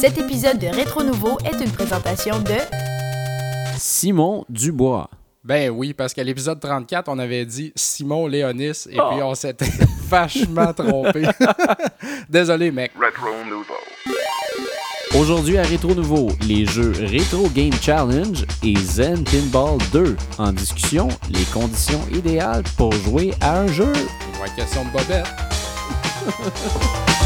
Cet épisode de Rétro Nouveau est une présentation de Simon Dubois. Ben oui, parce qu'à l'épisode 34, on avait dit Simon Léonis et puis on s'était vachement trompé. Désolé, mec. Retro Nouveau. Aujourd'hui à Rétro Nouveau, les jeux Retro Game Challenge et Zen Pinball 2. En discussion, les conditions idéales pour jouer à un jeu. Ouais, question de bobette.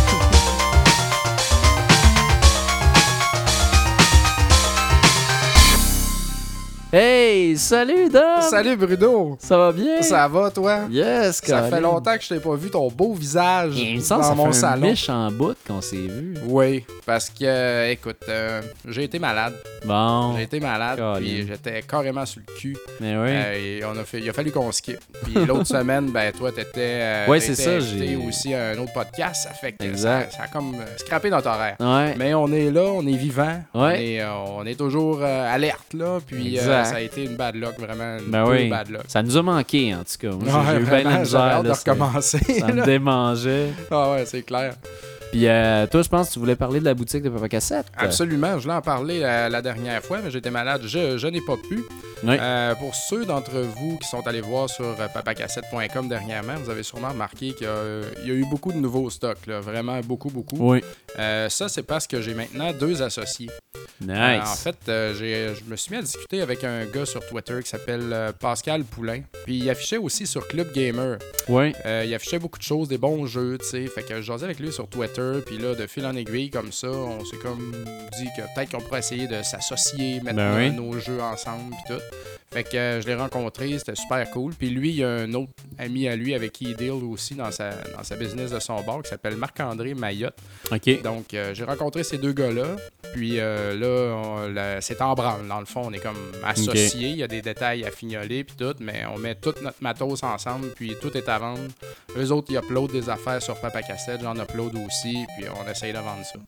Hey, salut Dom! Salut Bruno! Ça va bien? Ça va, toi? Yes, Ça fait longtemps que je t'ai pas vu ton beau visage me semble dans ça mon fait salon. un méchant bout qu'on s'est vu. Oui, parce que, euh, écoute, euh, j'ai été malade. Bon, J'ai été malade, Colin. puis j'étais carrément sur le cul. mais oui. Euh, et on a fait, il a fallu qu'on skip. Puis l'autre semaine, ben toi, t'étais Ouais, c'est ça, j'ai- aussi un autre podcast. Ça fait que Exact. Ça, ça a comme scrappé notre horaire. ouais. Mais on est là, on est vivant, on, Ouais. est, euh, on est toujours alerte là, puis euh, Exact. ça a été une bad luck, vraiment une Ben oui. bad luck. Ça nous a manqué, en tout cas. J'ai- Ouais, eu bien la misère. hâte de recommencer. Ça me démangeait. Ah ouais, c'est clair. Puis euh, toi, je pense que tu voulais parler de la boutique de Papa Cassette. Absolument, je voulais en parler la, la dernière fois, mais j'étais malade, je, je n'ai pas pu. Oui. Euh, pour ceux d'entre vous qui sont allés voir sur euh, papacassette.com dernièrement, vous avez sûrement remarqué qu'il y, a- il y a eu beaucoup de nouveaux stocks, là, vraiment beaucoup, beaucoup. Oui. Euh, ça, c'est parce que j'ai maintenant deux associés. Nice. En fait, je me suis mis à discuter avec un gars sur Twitter qui s'appelle Pascal Poulain. Puis il affichait aussi sur Club Gamer. oui. Il affichait beaucoup de choses, des bons jeux, tu sais. Fait que je jasais avec lui sur Twitter. Puis là, de fil en aiguille, comme ça, on s'est comme dit que peut-être qu'on pourrait essayer de s'associer, mettre Ben oui. nos jeux ensemble, puis tout. Fait que euh, je l'ai rencontré, c'était super cool. Puis lui, il y a un autre ami à lui avec qui il deal aussi dans sa, dans sa business de son bar qui s'appelle Marc-André Mayotte. OK. Donc, euh, j'ai rencontré ces deux gars-là. Puis euh, là, c'est en branle. Dans le fond, on est comme associés. Il y a des détails à fignoler, puis tout. Mais on met tout notre matos ensemble, puis tout est à vendre. Eux autres, ils uploadent des affaires sur Papa Cassette. J'en upload aussi, puis on essaye de vendre ça.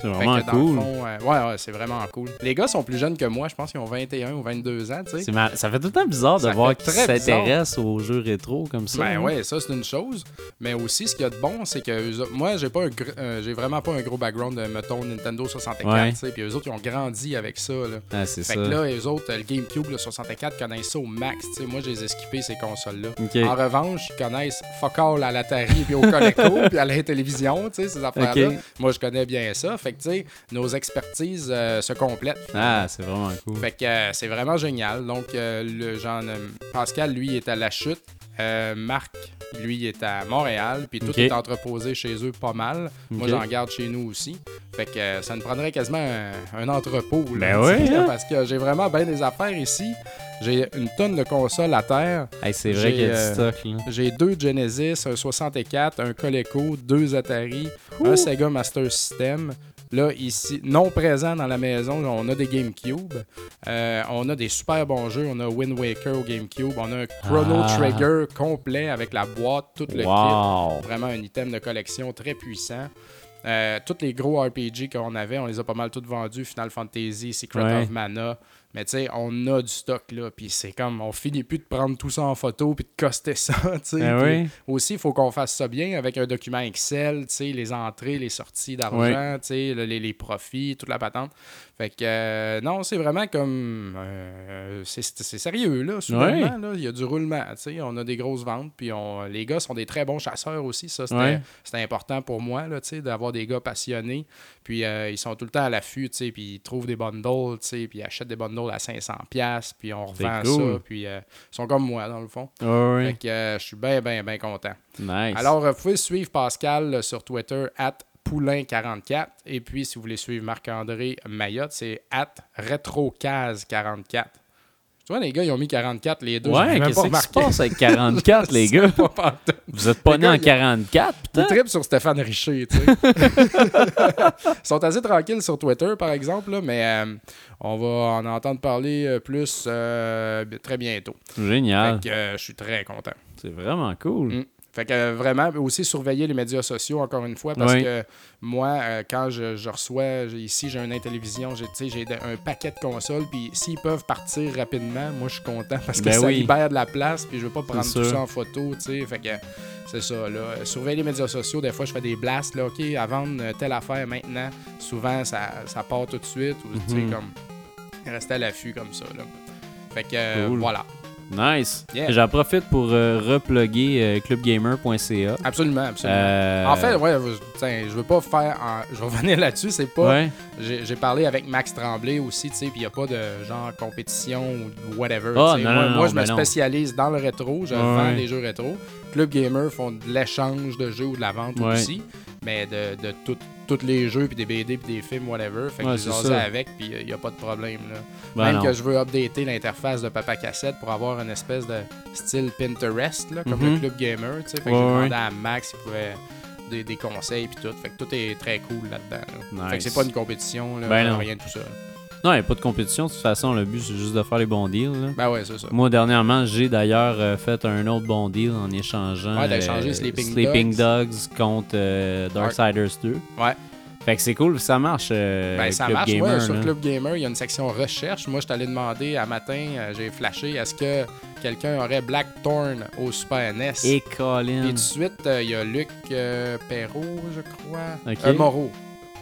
C'est vraiment cool. fond, euh, ouais, ouais, c'est vraiment cool. Les gars sont plus jeunes que moi. Je pense qu'ils ont 21 ou 22 ans, tu sais. Ça fait tout le temps bizarre de Ça voir qu'ils s'intéressent aux jeux rétro comme ça. Ben hein. ouais, ça c'est une chose. Mais aussi, ce qu'il y a de bon, c'est que moi, j'ai pas un gr- euh, j'ai vraiment pas un gros background de mettons Nintendo 64, Ouais. tu sais. Puis eux autres, ils ont grandi avec ça. Là. Ah, c'est Fait ça. que là, eux autres, le GameCube, le 64, connaissent ça au max. Moi, je les ai skippés, ces consoles-là. En revanche, ils connaissent fuck all à l'Atari, puis au Coleco, puis à la télévision, ces affaires-là. Moi, je connais bien ça. Fait que, tu sais, nos expertises euh, se complètent. Ah, c'est vraiment cool. Fait que euh, c'est vraiment génial. Donc, euh, le genre, euh, Pascal, lui, est à la chute. Euh, Marc, lui, est à Montréal. Puis tout est entreposé chez eux pas mal. Moi, j'en garde chez nous aussi. Fait que euh, ça nous prendrait quasiment un, un entrepôt. là, Ben oui, hein? Parce que j'ai vraiment bien des affaires ici. J'ai une tonne de consoles à terre. Hey, c'est vrai qu'il y a du euh, stock. J'ai deux Genesis, un 64, un Coleco, deux Atari, un Sega Master System. Là, ici, non présent dans la maison, on a des GameCube. Euh, on a des super bons jeux. On a Wind Waker au GameCube. On a un Chrono Ah. Trigger complet avec la boîte, tout le kit. Vraiment un item de collection très puissant. Euh, tous les gros RPG qu'on avait, on les a pas mal tous vendus. Final Fantasy, Secret Ouais. of Mana. Mais tu sais, on a du stock là. Puis c'est comme, on finit plus de prendre tout ça en photo puis de coster ça. tu sais. Ben oui. Aussi, il faut qu'on fasse ça bien avec un document Excel, tu sais, les entrées, les sorties d'argent, tu sais, le- les, les profits, toute la patente. Fait que, euh, non, c'est vraiment comme. euh, c'est sérieux, là, soudainement, là. Il y a du roulement, tu sais. On a des grosses ventes, puis on, les gars sont des très bons chasseurs aussi. Ça, c'était important pour moi, là, tu sais, d'avoir des gars passionnés. Puis euh, ils sont tout le temps à l'affût, tu sais, puis ils trouvent des bundles, tu sais, puis ils achètent des bundles à 500$, puis on revend cool. ça, puis ils sont comme moi, dans le fond. Ouais, Fait que je suis bien, bien, bien content. Nice. Alors, vous pouvez suivre Pascal sur Twitter, at Poulain44. Et puis, si vous voulez suivre Marc-André Mayotte, c'est at RetroCase44. Tu vois, les gars, ils ont mis 44, les deux. ouais, qu'est-ce qui se passe avec 44, les gars? Pas. Vous êtes pas nés en il y a- 44, Ils putain? trippent sur Stéphane Richer, tu sais. Ils sont assez tranquilles sur Twitter, par exemple, là, mais euh, on va en entendre parler euh, plus euh, très bientôt. Génial. Fait que je suis très content. C'est vraiment cool. Mm. Fait que euh, vraiment, aussi surveiller les médias sociaux, encore une fois, parce Oui. que moi, euh, quand je, je reçois, ici, j'ai une Intellivision, j'ai un paquet de consoles, puis s'ils peuvent partir rapidement, moi, je suis content parce que Ben ça oui. libère de la place, puis je veux pas prendre tout ça en photo, tu sais. Fait que c'est ça, là. Surveiller les médias sociaux, des fois, je fais des blasts, là, OK, à vendre euh, telle affaire maintenant. Souvent, ça, ça part tout de suite, ou, tu sais, Mhm. comme, rester à l'affût comme ça, là. Fait que, euh, voilà. Nice. Yeah. J'en profite pour euh, reploguer euh, clubgamer.ca. Absolument, absolument. Euh, En fait, ouais, je- veux pas faire. en- Je vais revenir là-dessus, c'est pas. ouais. J'ai parlé avec Max Tremblay aussi, tu sais, puis il n'y a pas de genre compétition ou whatever. Ah, non, moi, non, moi, non, je me ben non. spécialise dans le rétro, je Ouais, vends des jeux rétro. Club Gamer font de l'échange de jeux ou de la vente Ouais. aussi, mais de, de tous les jeux, puis des BD, puis des films, whatever. Fait que Ouais, ça. avec, puis il n'y a pas de problème. Là. Ben Même non. que je veux updater l'interface de Papa Cassette pour avoir une espèce de style Pinterest, là, comme Mhm. le Club Gamer. tu sais. Fait que Ouais, j'ai demandé à Max s'il pouvait des, des conseils puis tout. Fait que tout est très cool là-dedans. là. Fait que c'est pas une compétition, là, Ben rien de tout ça. Non, il n'y a pas de compétition. De toute façon, le but, c'est juste de faire les bons deals. là. Ben ouais, c'est ça. Moi, dernièrement, j'ai d'ailleurs euh, fait un autre bon deal en échangeant Ouais, échangé Sleeping Dogs. contre euh, Darksiders 2. Ouais. Fait que c'est cool, ça marche. euh, Ben, ça Club marche, Gamer, ouais, sur. Club Gamer, il y a une section recherche. Moi, je t'allais demander à matin, euh, j'ai flashé, est-ce que quelqu'un aurait Blackthorn au Super NES? Et Et Colin. tout de suite, euh, il y a Luc euh, Perrault, je crois. Ok. Euh, Moreau.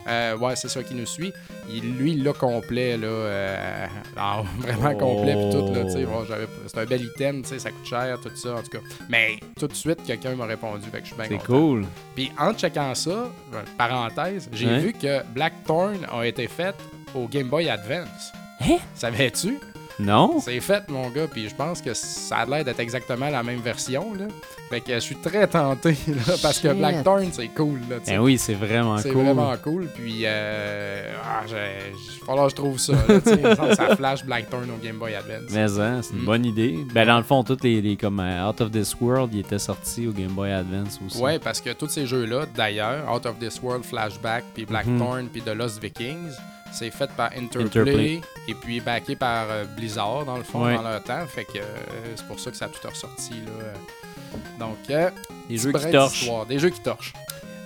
Euh, ouais, c'est ça qui nous suit. Il, lui, il l'a complet, là. euh, ah, vraiment Oh. complet, puis tout, là. Bon, j'avais- c'est un bel item, tu sais, ça coûte cher, tout ça, en tout cas. Mais tout de suite, quelqu'un m'a répondu, fait que je suis bien C'est cool. Puis en checkant ça, euh, parenthèse, j'ai vu que Blackthorn a été fait au Game Boy Advance. Hein? Savais-tu? Non? C'est fait, mon gars, puis je pense que ça a l'air d'être exactement la même version, là. Fait que je suis très tenté, là, parce que Shit. Blackthorn, c'est cool, là. Ben oui, c'est vraiment C'est cool. vraiment cool, puis euh, ah, va falloir que je trouve ça, là, que ça flash Blackthorn au Game Boy Advance. Mais hein, c'est une Mm. bonne idée. Ben dans le fond, tous les, les comme euh, Out of This World, il était sorti au Game Boy Advance aussi. Ouais, parce que tous ces jeux-là, d'ailleurs, Out of This World, Flashback, puis Blackthorn, puis The Lost Vikings, c'est fait par Interplay. Interplay. et puis backé par euh, Blizzard, dans le fond, Ouais. dans leur temps. Fait que euh, c'est pour ça que ça a tout ressorti, là. Donc, euh, Des petit jeux qui torchent. Des jeux qui torchent.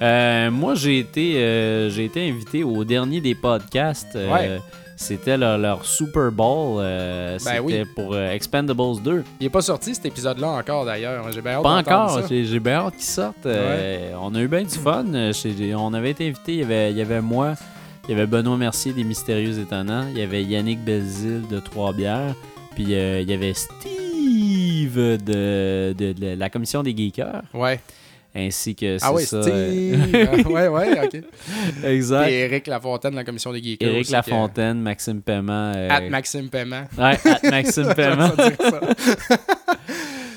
Euh, moi, j'ai été, euh, j'ai été invité au dernier des podcasts. euh, Ouais. C'était leur, leur Super Bowl. C'était Ben oui. pour Expendables 2. Il est pas sorti cet épisode-là encore, d'ailleurs. J'ai bien hâte Pas encore. J'ai bien hâte qu'ils sortent. Euh, on a eu bien du fun. On avait été invités. Il y avait, il y avait moi, il y avait Benoît Mercier des Mystérieux Étonnants. Il y avait Yannick Belzile de Trois-Bières. Puis euh, il y avait Steve de, de- de la commission des geekers. Ouais. Ainsi que Ah ça, Steve. euh, ouais, ouais, ok. exact. Et Eric Lafontaine de la commission des geeks. Éric Lafontaine, Maxime Paiement. euh, At Maxime Paiement. Ouais, at Maxime Paiement.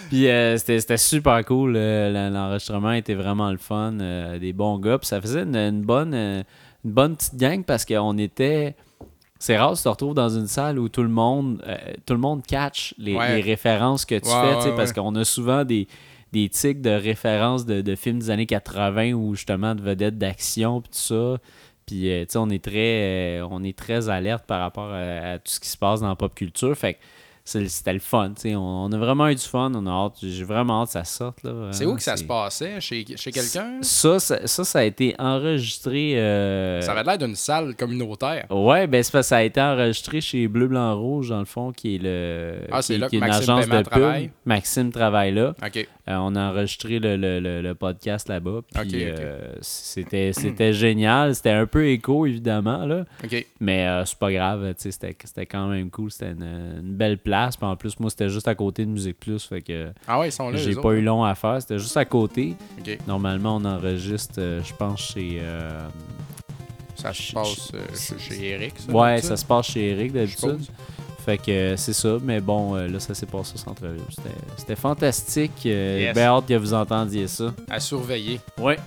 Puis euh, c'était super cool. l'en- L'enregistrement était vraiment le fun. des bons gars. Puis ça faisait une, une bonne, une bonne petite gang parce qu'on était. C'est rare que tu te retrouves dans une salle où tout le monde, euh, tout le monde catch les, Ouais. les références que tu Ouais, fais, tu sais, ouais, parce qu'on a souvent des, des tics de références de, de films des années 80 ou justement de vedettes d'action puis tout ça. Puis euh, tu sais, on est très euh, on est très alerte par rapport à, à tout ce qui se passe dans la pop culture. Fait que c'était le fun. tu sais. On, on a vraiment eu du fun. On a hâte. J'ai vraiment hâte que ça sorte. là, C'est où que ça se passait? Chez, chez quelqu'un? Ça, ça, ça, ça a été enregistré. euh, Ça avait l'air d'une salle communautaire. Ouais, ben c'est ça a été enregistré chez Bleu, Blanc, Rouge, dans le fond, qui est le. Ah, c'est qui- là qui que est une Maxime agence de pub. travaille? Maxime travaille là. Euh, on a enregistré le, le- le- le podcast là-bas. Euh, c'était, c'était génial. C'était un peu écho, évidemment, là. Mais c'est pas grave, tu sais, c'était, c'était quand même cool. C'était une, une belle place. Puis en plus, moi, c'était juste à côté de Musique Plus. Fait que Ah ouais, ils sont là. j'ai pas autres. eu long à faire. C'était juste à côté. Normalement, on enregistre, euh, je pense, chez. euh, Ça se passe euh, chez, Eric, ça? ouais, ça se passe chez Eric d'habitude. Fait que euh, c'est ça, mais bon, euh, là, ça s'est passé au centre-ville. C'était, fantastique. Yes. Ben hâte que vous entendiez ça. À surveiller. Ouais.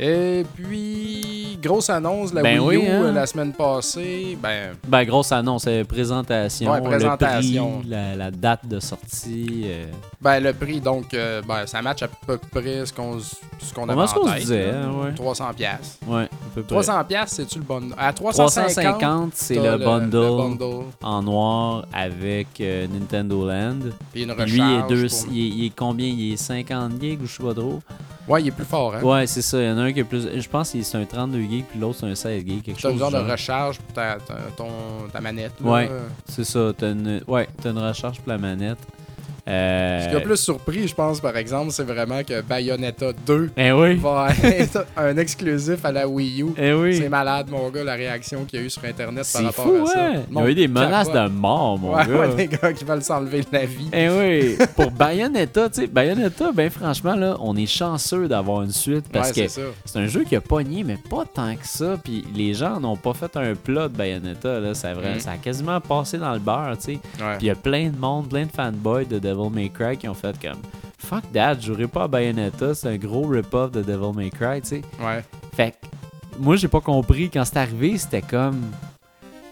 Et puis, grosse annonce, la Ben Wii U oui, hein. euh, la semaine passée. Ben, Ben, grosse annonce, euh, présentation, Ouais, présentation. le prix, la, la date de sortie. euh. ben le prix, donc, euh, ben, ça match à peu près ce qu'on ce qu'on avait en qu'on se tête, disait, là. hein, ouais. 300 pièces. Ouais, à peu près. 300 pièces, c'est-tu le bon À 350, 350, c'est le, bundle le bundle, en noir avec Nintendo Land. puis une recharge. lui, il est, deux, pour- il, est, il est combien? Il est 50 gigs ou je sais pas trop. Ouais, il est plus fort, hein. Ouais, c'est ça. Il y en a un qui est plus. Je pense que c'est un 32 gigs, puis l'autre c'est un 16 gigs. Quelque T'as chose besoin du de recharge pour ta, ta- ton, ta manette. là. Ouais. C'est ça. T'as une... Ouais, t'as une recharge pour la manette. Euh... Ce qui a plus surpris, je pense, par exemple, c'est vraiment que Bayonetta 2 Eh oui. va être un exclusif à la Wii U. Eh oui. C'est malade, mon gars, la réaction qu'il y a eu sur Internet par rapport fou, à ça. ouais. Il y a eu des menaces de mort, mon ouais, gars. ouais, des gars qui veulent s'enlever la vie. Eh oui, pour Bayonetta, tu sais, Bayonetta, ben franchement, là, on est chanceux d'avoir une suite parce que c'est un jeu qui a pogné, mais pas tant que ça. Puis les gens n'ont pas fait un plat de Bayonetta, là. Ça, a Mm. ça a quasiment passé dans le beurre, tu sais. Puis il y a plein de monde, plein de fanboys de Devil May Cry qui ont fait comme Fuck that, je jouerai pas à Bayonetta, c'est un gros rip-off de Devil May Cry, tu sais. Ouais. Fait que moi, j'ai pas compris. Quand c'est arrivé, c'était comme.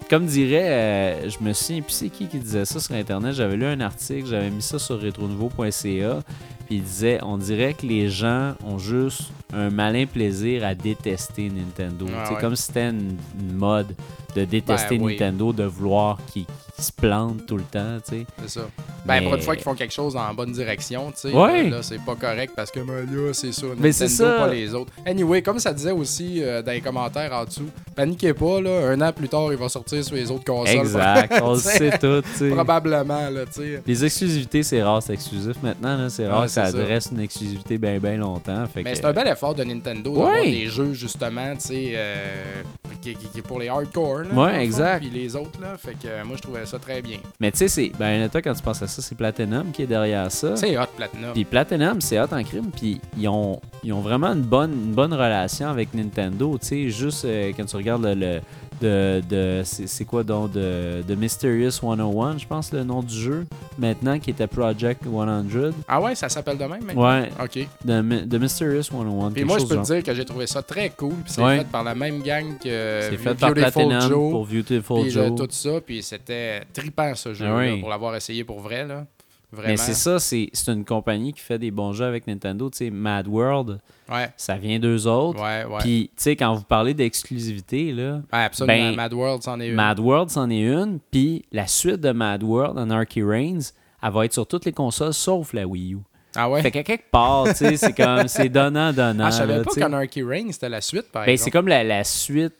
Comme dirait, euh, je me souviens, puis c'est qui qui disait ça sur Internet? J'avais lu un article, j'avais mis ça sur retronouveau.ca, puis il disait on dirait que les gens ont juste un malin plaisir à détester Nintendo. Ah C'est ouais. comme si c'était une, une mode de détester Ben oui. Nintendo, de vouloir qu'ils se plantent tout le temps, tu sais. C'est ça. Ben, pour une fois qu'ils font quelque chose en bonne direction, tu sais, Ouais. là, c'est pas correct parce que ben, là, c'est Nintendo, Mais c'est ça. pas les autres. Anyway, comme ça disait aussi euh, dans les commentaires en dessous, paniquez pas, là, un an plus tard, il va sortir sur les autres consoles. Exact, on le sait tout, tu sais. Probablement, là, tu sais. Les exclusivités, c'est rare, c'est exclusif. Maintenant, là, c'est rare Ouais, que ça ça. adresse une exclusivité bien, bien longtemps. Fait Mais que- c'est un bel effort de Nintendo d'avoir Ouais. des jeux, justement, tu sais, euh, qui, qui- qui est pour les hardcore, là. Ouais, dans exact. Puis les autres, là. Fait que euh, moi, je trouvais ça très bien. Mais tu sais, c'est Bayonetta, quand tu penses à ça, c'est Platinum qui est derrière ça. C'est hot, Platinum. Puis Platinum, c'est hot en crime. Puis ils ont, ils ont vraiment une bonne, une bonne relation avec Nintendo. Tu sais, juste euh, quand tu regardes le. le- de, de- c'est quoi donc de, de Mysterious 101, je pense, le nom du jeu, maintenant, qui était Project 100. Ah ouais, ça s'appelle de même, maintenant? Ouais, OK. de, de Mysterious 101. Puis moi, je peux te dire que j'ai trouvé ça très cool. Puis c'est Ouais. fait par la même gang que C'est fait par Beautiful Platinum Joe. pour Beautiful Puis euh, Joe. tout ça. Puis c'était trippant, ce jeu Ah oui. pour l'avoir essayé pour vrai. Là. Vraiment. Mais c'est ça, c'est c'est une compagnie qui fait des bons jeux avec Nintendo. Tu sais, Mad World, Ouais, ça vient d'eux autres. ouais, ouais. Puis, tu sais, quand vous parlez d'exclusivité, là, absolument. ben, Mad World, c'en est une. Mad World, c'en est une. Puis, la suite de Mad World, Anarchy Reigns, elle va être sur toutes les consoles sauf la Wii U. Ah ouais? Fait qu'à quelque part, tu sais, c'est comme, c'est donnant-donnant. ah, je savais là, pas qu'Anarchy Reign, c'était la suite, par Ben, c'est exemple. comme la, la suite.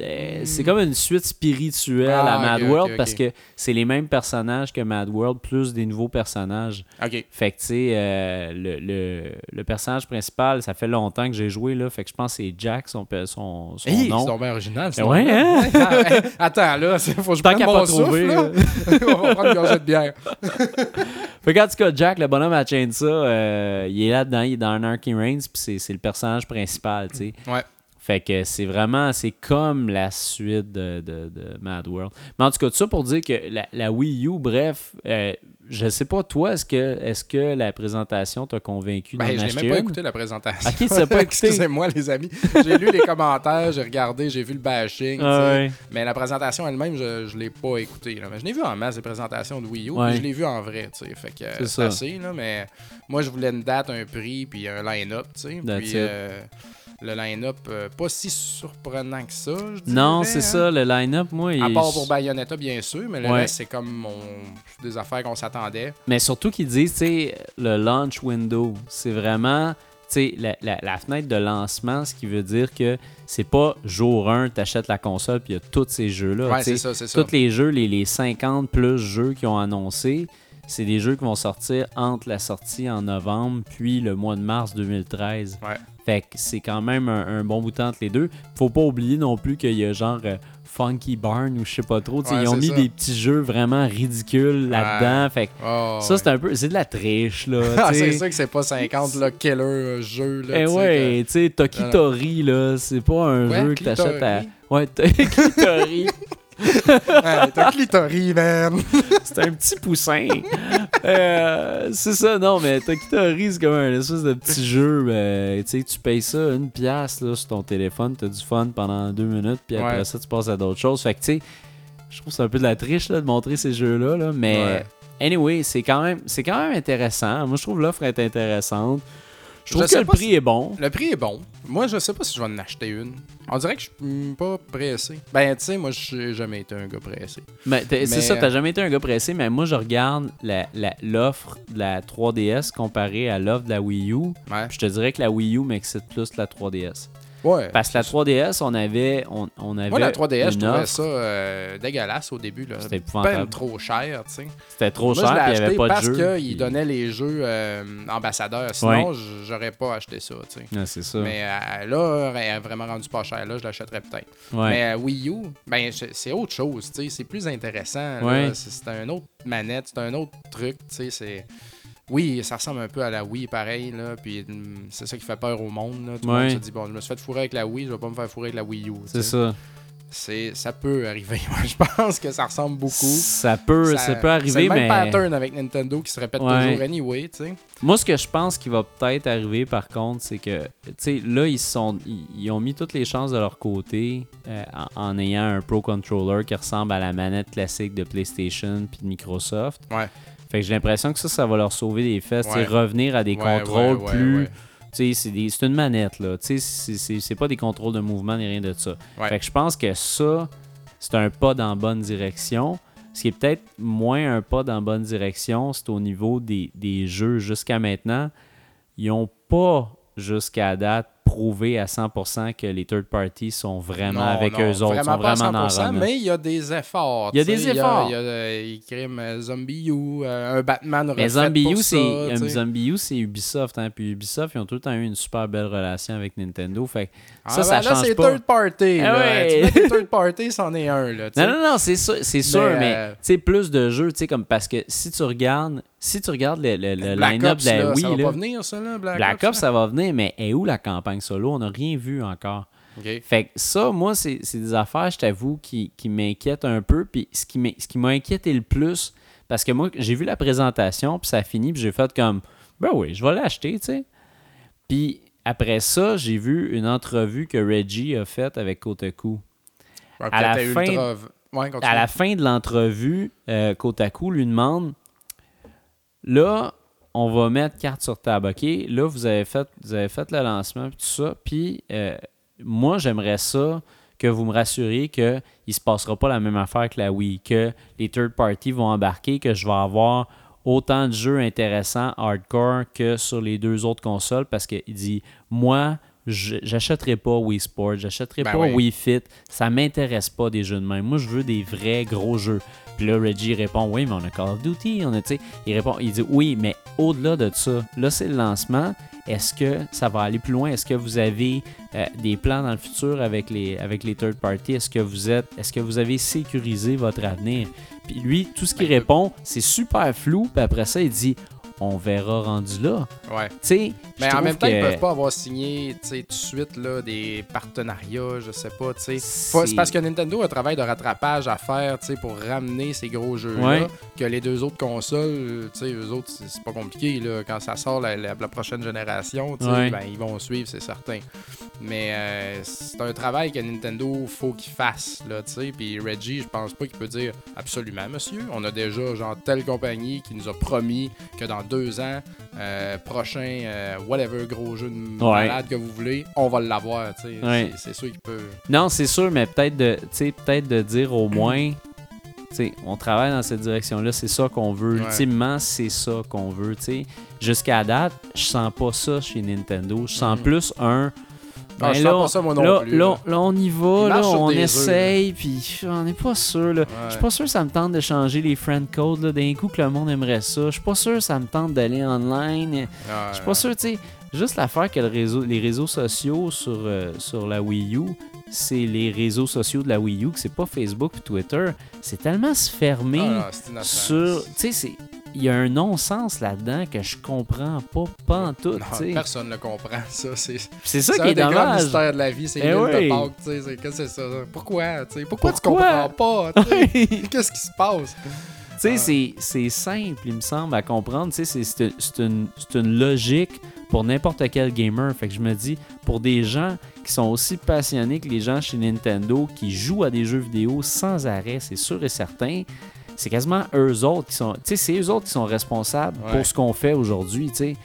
Euh, C'est comme une suite spirituelle Ah, à Mad ok, World parce que c'est les mêmes personnages que Mad World plus des nouveaux personnages. OK. Fait que, tu sais, euh, le, le, le personnage principal, ça fait longtemps que j'ai joué, là. Fait que je pense que c'est Jack, son, son, son Hey, nom. c'est original. ce Ouais, hein? Attends, hey, Attends, là, c'est- faut que je Tant prenne mon souffle, trouver. On va prendre une gorgée de bière. Fait que, en tout cas, Jack, le bonhomme à Chainsaw, euh, il est là-dedans, il est dans Anarchy Reigns, puis c'est, c'est le personnage principal, tu sais. Ouais. Fait que c'est vraiment, c'est comme la suite de, de, de Mad World. Mais en tout cas, tout ça pour dire que la, la Wii U, bref, euh, je sais pas, toi, est-ce que, est-ce que la présentation t'a convaincu Ben, je n'ai même pas écouté la présentation. Pas écouté. Excusez-moi, les amis. J'ai lu les commentaires, j'ai regardé, j'ai vu le bashing. Ah ouais. Mais la présentation elle-même, je ne l'ai pas écoutée. là. Mais je l'ai vu en masse, les présentations de Wii U, Ouais. puis je l'ai vu en vrai. tu sais. Fait que euh, C'est ça. assez, là, mais moi, je voulais une date, un prix, puis un line-up. Puis euh, le line-up, euh, pas si surprenant que ça, je. Non, c'est hein. ça, le line-up, moi. À il- part pour Bayonetta, bien sûr, mais le Ouais. reste, c'est comme mon... des affaires qu'on s'attendait. Mais surtout qu'ils disent, tu sais, le launch window, c'est vraiment, tu sais, la, la- la fenêtre de lancement, ce qui veut dire que c'est pas jour 1, t'achètes la console, puis il y a tous ces jeux-là. Ouais, tu c'est ça, c'est ça. Tous les jeux, les, les 50 plus jeux qu'ils ont annoncés, c'est des jeux qui vont sortir entre la sortie en novembre puis le mois de mars 2013. Ouais. Fait que c'est quand même un, un bon bout entre les deux. Faut pas oublier non plus qu'il y a genre euh, Funky Barn ou je sais pas trop. Ouais, ils ont mis ça. des petits jeux vraiment ridicules là-dedans. Fait que Oh, ça, c'est un peu. C'est de la triche, là. Ah, c'est sûr que c'est pas 50 là, killer euh, jeux. Là, Eh ouais, tu sais, Tokitori, là, c'est pas un Ouais, jeu que t'achètes à. Ouais, Tokitori. Ah, T'as clitoris, man. C'est un petit poussin. Euh, c'est ça, non, mais Tokitori, c'est comme un espèce de petit jeu. ben, tu sais, tu payes ça une pièce là, sur ton téléphone, t'as du fun pendant deux minutes, puis après Ouais. ça, tu passes à d'autres choses. Fait que, tu sais, je trouve que c'est un peu de la triche là, de montrer ces jeux-là, là, mais Ouais. anyway, c'est quand, même, c'est quand même intéressant. Moi, je trouve l'offre est intéressante. Je trouve Je que le prix si- est bon. Le prix est bon. Moi, je sais pas si je vais en acheter une. On dirait que je suis pas pressé. Ben, tu sais, moi, j'ai jamais été un gars pressé. Mais c'est ça, euh, t'as jamais été un gars pressé, mais moi je regarde l'offre de la 3DS comparée à l'offre de la Wii U. Ouais. Je te dirais que la Wii U m'excite plus que la 3DS. Ouais. Parce que la 3DS, on avait, on, on avait Moi, la 3DS, je une trouvais ça euh, dégueulasse au début. là. C'était épouvantable. trop cher, tu sais. C'était trop Moi, je cher, l'ai puis il n'y avait acheté pas de parce jeu. qu'ils puis- donnaient les jeux euh, ambassadeurs. Sinon, j- j'aurais pas acheté ça, tu sais. Ouais, c'est ça. Mais euh, là, elle est vraiment rendu pas cher. Là, je l'achèterais peut-être. ouais. Mais euh, Wii U, ben, c'est autre chose, tu sais. C'est plus intéressant. Ouais. C'est c'est un autre manette, c'est un autre truc, tu sais. C'est... Oui, ça ressemble un peu à la Wii, pareil, là. Puis hum, c'est ça qui fait peur au monde, là. Tout le Ouais. monde se dit, bon, je me suis fait fourrer avec la Wii, je vais pas me faire fourrer avec la Wii U. c'est ça. C'est, ça peut arriver. Moi, je pense que ça ressemble beaucoup. Ça peut, ça, peut C'est arriver, le même mais pattern avec Nintendo qui se répète Ouais. toujours anyway, tu sais. moi, ce que je pense qui va peut-être arriver, par contre, c'est que, tu sais, là, ils, sont, ils, ils ont mis toutes les chances de leur côté euh, en, en ayant un Pro Controller qui ressemble à la manette classique de PlayStation puis de Microsoft. Ouais. Fait que j'ai l'impression que ça, ça va leur sauver des fesses. Ouais. revenir à des contrôles plus. c'est une manette, là. C'est- pas des contrôles de mouvement ni rien de ça. Fait que je pense que ça, c'est un pas dans la bonne direction. Ce qui est peut-être moins un pas dans la bonne direction, c'est au niveau des, des jeux. Jusqu'à maintenant, ils n'ont pas, jusqu'à date, prouvé à 100% que les third parties sont vraiment Non, avec non, eux autres, sont pas à vraiment dans 100%, le run. Mais il y a des efforts. Il y a des efforts. Il y a, euh, il crime euh, Zombie U, euh, un Batman Mais Zombie U, c'est. Zombie c'est Ubisoft. Hein? Puis Ubisoft, ils ont tout le temps eu une super belle relation avec Nintendo. Fait que Ah, ça, ben ça là, change c'est pas. third party. Ah là. ouais. Tu third party, c'en est un. Là. Non, non, non, c'est sûr, c'est sûr, Mais, mais euh, tu sais, plus de jeux, tu sais, comme parce que si tu regardes, si tu regardes le, le- le Black line-up Ops, de la Wii, ça va là, pas venir, ça, là, Black, Black Ops? Ops, ça va venir, mais est où la campagne? Solo? On n'a rien vu encore. Fait que ça, moi, c'est c'est des affaires, je t'avoue, qui, qui m'inquiètent un peu. Puis ce qui m'in- ce qui m'a inquiété le plus, parce que moi, j'ai vu la présentation, puis ça a fini, puis j'ai fait comme, ben oui, je vais l'acheter, tu sais. Puis après ça, j'ai vu une entrevue que Reggie a faite avec Kotaku. Ouais, à la fin- Ultra- Ouais, continue. À la fin de l'entrevue, euh, Kotaku lui demande Là, on va mettre carte sur table, OK? Là, vous avez fait, vous avez fait le lancement, puis tout ça. Puis, euh, moi, j'aimerais ça que vous me rassuriez qu'il ne se passera pas la même affaire que la Wii, que les third parties vont embarquer, que je vais avoir autant de jeux intéressants hardcore que sur les deux autres consoles parce qu'il dit Moi, je- j'achèterai pas Wii Sport, j'achèterai Ben pas oui. Wii Fit, ça m'intéresse pas des jeux de même. Moi, je veux des vrais gros jeux. Puis là, Reggie répond Oui, mais on a Call of Duty, on a, il répond, il dit Oui, mais au-delà de ça, là, c'est le lancement. Est-ce que ça va aller plus loin? Est-ce que vous avez euh, des plans dans le futur avec les, avec les third parties? Est-ce que vous êtes, est-ce que vous avez sécurisé votre avenir? Puis lui, tout ce qu'il Ben, répond, c'est super flou. Puis après ça, il dit On verra rendu là. Ouais. Mais en même temps, ils que peuvent pas avoir signé tout de suite là, des partenariats, je sais pas. C'est- parce que Nintendo a un travail de rattrapage à faire pour ramener ces gros jeux-là. Ouais. Que les deux autres consoles, eux autres, c'est pas compliqué. Là. Quand ça sort la, la- la prochaine génération, Ouais. ben, ils vont suivre, c'est certain. Mais euh, c'est un travail que Nintendo faut qu'il fasse. Là. Puis Reggie, je pense pas qu'il peut dire absolument, monsieur. On a déjà genre telle compagnie qui nous a promis que dans deux ans, euh, prochain, euh, whatever gros jeu de Ouais. malade que vous voulez, on va l'avoir. tu sais. Ouais. C'est- sûr qu'il peut. Non, c'est sûr, mais peut-être de, dire au moins, tu sais, on travaille dans cette direction-là, c'est ça qu'on veut. Ouais. Ultimement, c'est ça qu'on veut. tu sais. Jusqu'à date, je sens pas ça chez Nintendo. Je sens Mhm. plus un. Ah, ben je là, pas ça, moi non là, plus, là, on y va, là, on essaye, puis on n'est pas sûr. Là. Je suis Ouais. pas sûr que ça me tente de changer les friend codes. D'un coup, que le monde aimerait ça. Je suis pas sûr que ça me tente d'aller online. Je suis pas sûr, tu sais, juste l'affaire que le réseau, les réseaux sociaux sur, euh, sur la Wii U, c'est les réseaux sociaux de la Wii U, que c'est pas Facebook et Twitter. C'est tellement se fermer Ah, sur. Tu sais, c'est. Il y a un non-sens là-dedans que je comprends pas, pas en tout, Non, personne ne comprend ça. C'est C'est ça c'est qui est dommage. mystères de la vie, c'est Eh oui. de Pâques. c'est- Qu'est-ce que c'est ça? Pourquoi? tu sais? Pourquoi, tu Pourquoi? comprends pas? Qu'est-ce qui se passe? Sais, c'est- c'est simple, il me semble, à comprendre. C'est- c'est c'est une, c'est une logique pour n'importe quel gamer. Fait que je me dis, pour des gens qui sont aussi passionnés que les gens chez Nintendo, qui jouent à des jeux vidéo sans arrêt, c'est sûr et certain, c'est quasiment eux autres qui sont. Tu sais, c'est eux autres qui sont responsables Ouais. pour ce qu'on fait aujourd'hui, tu sais.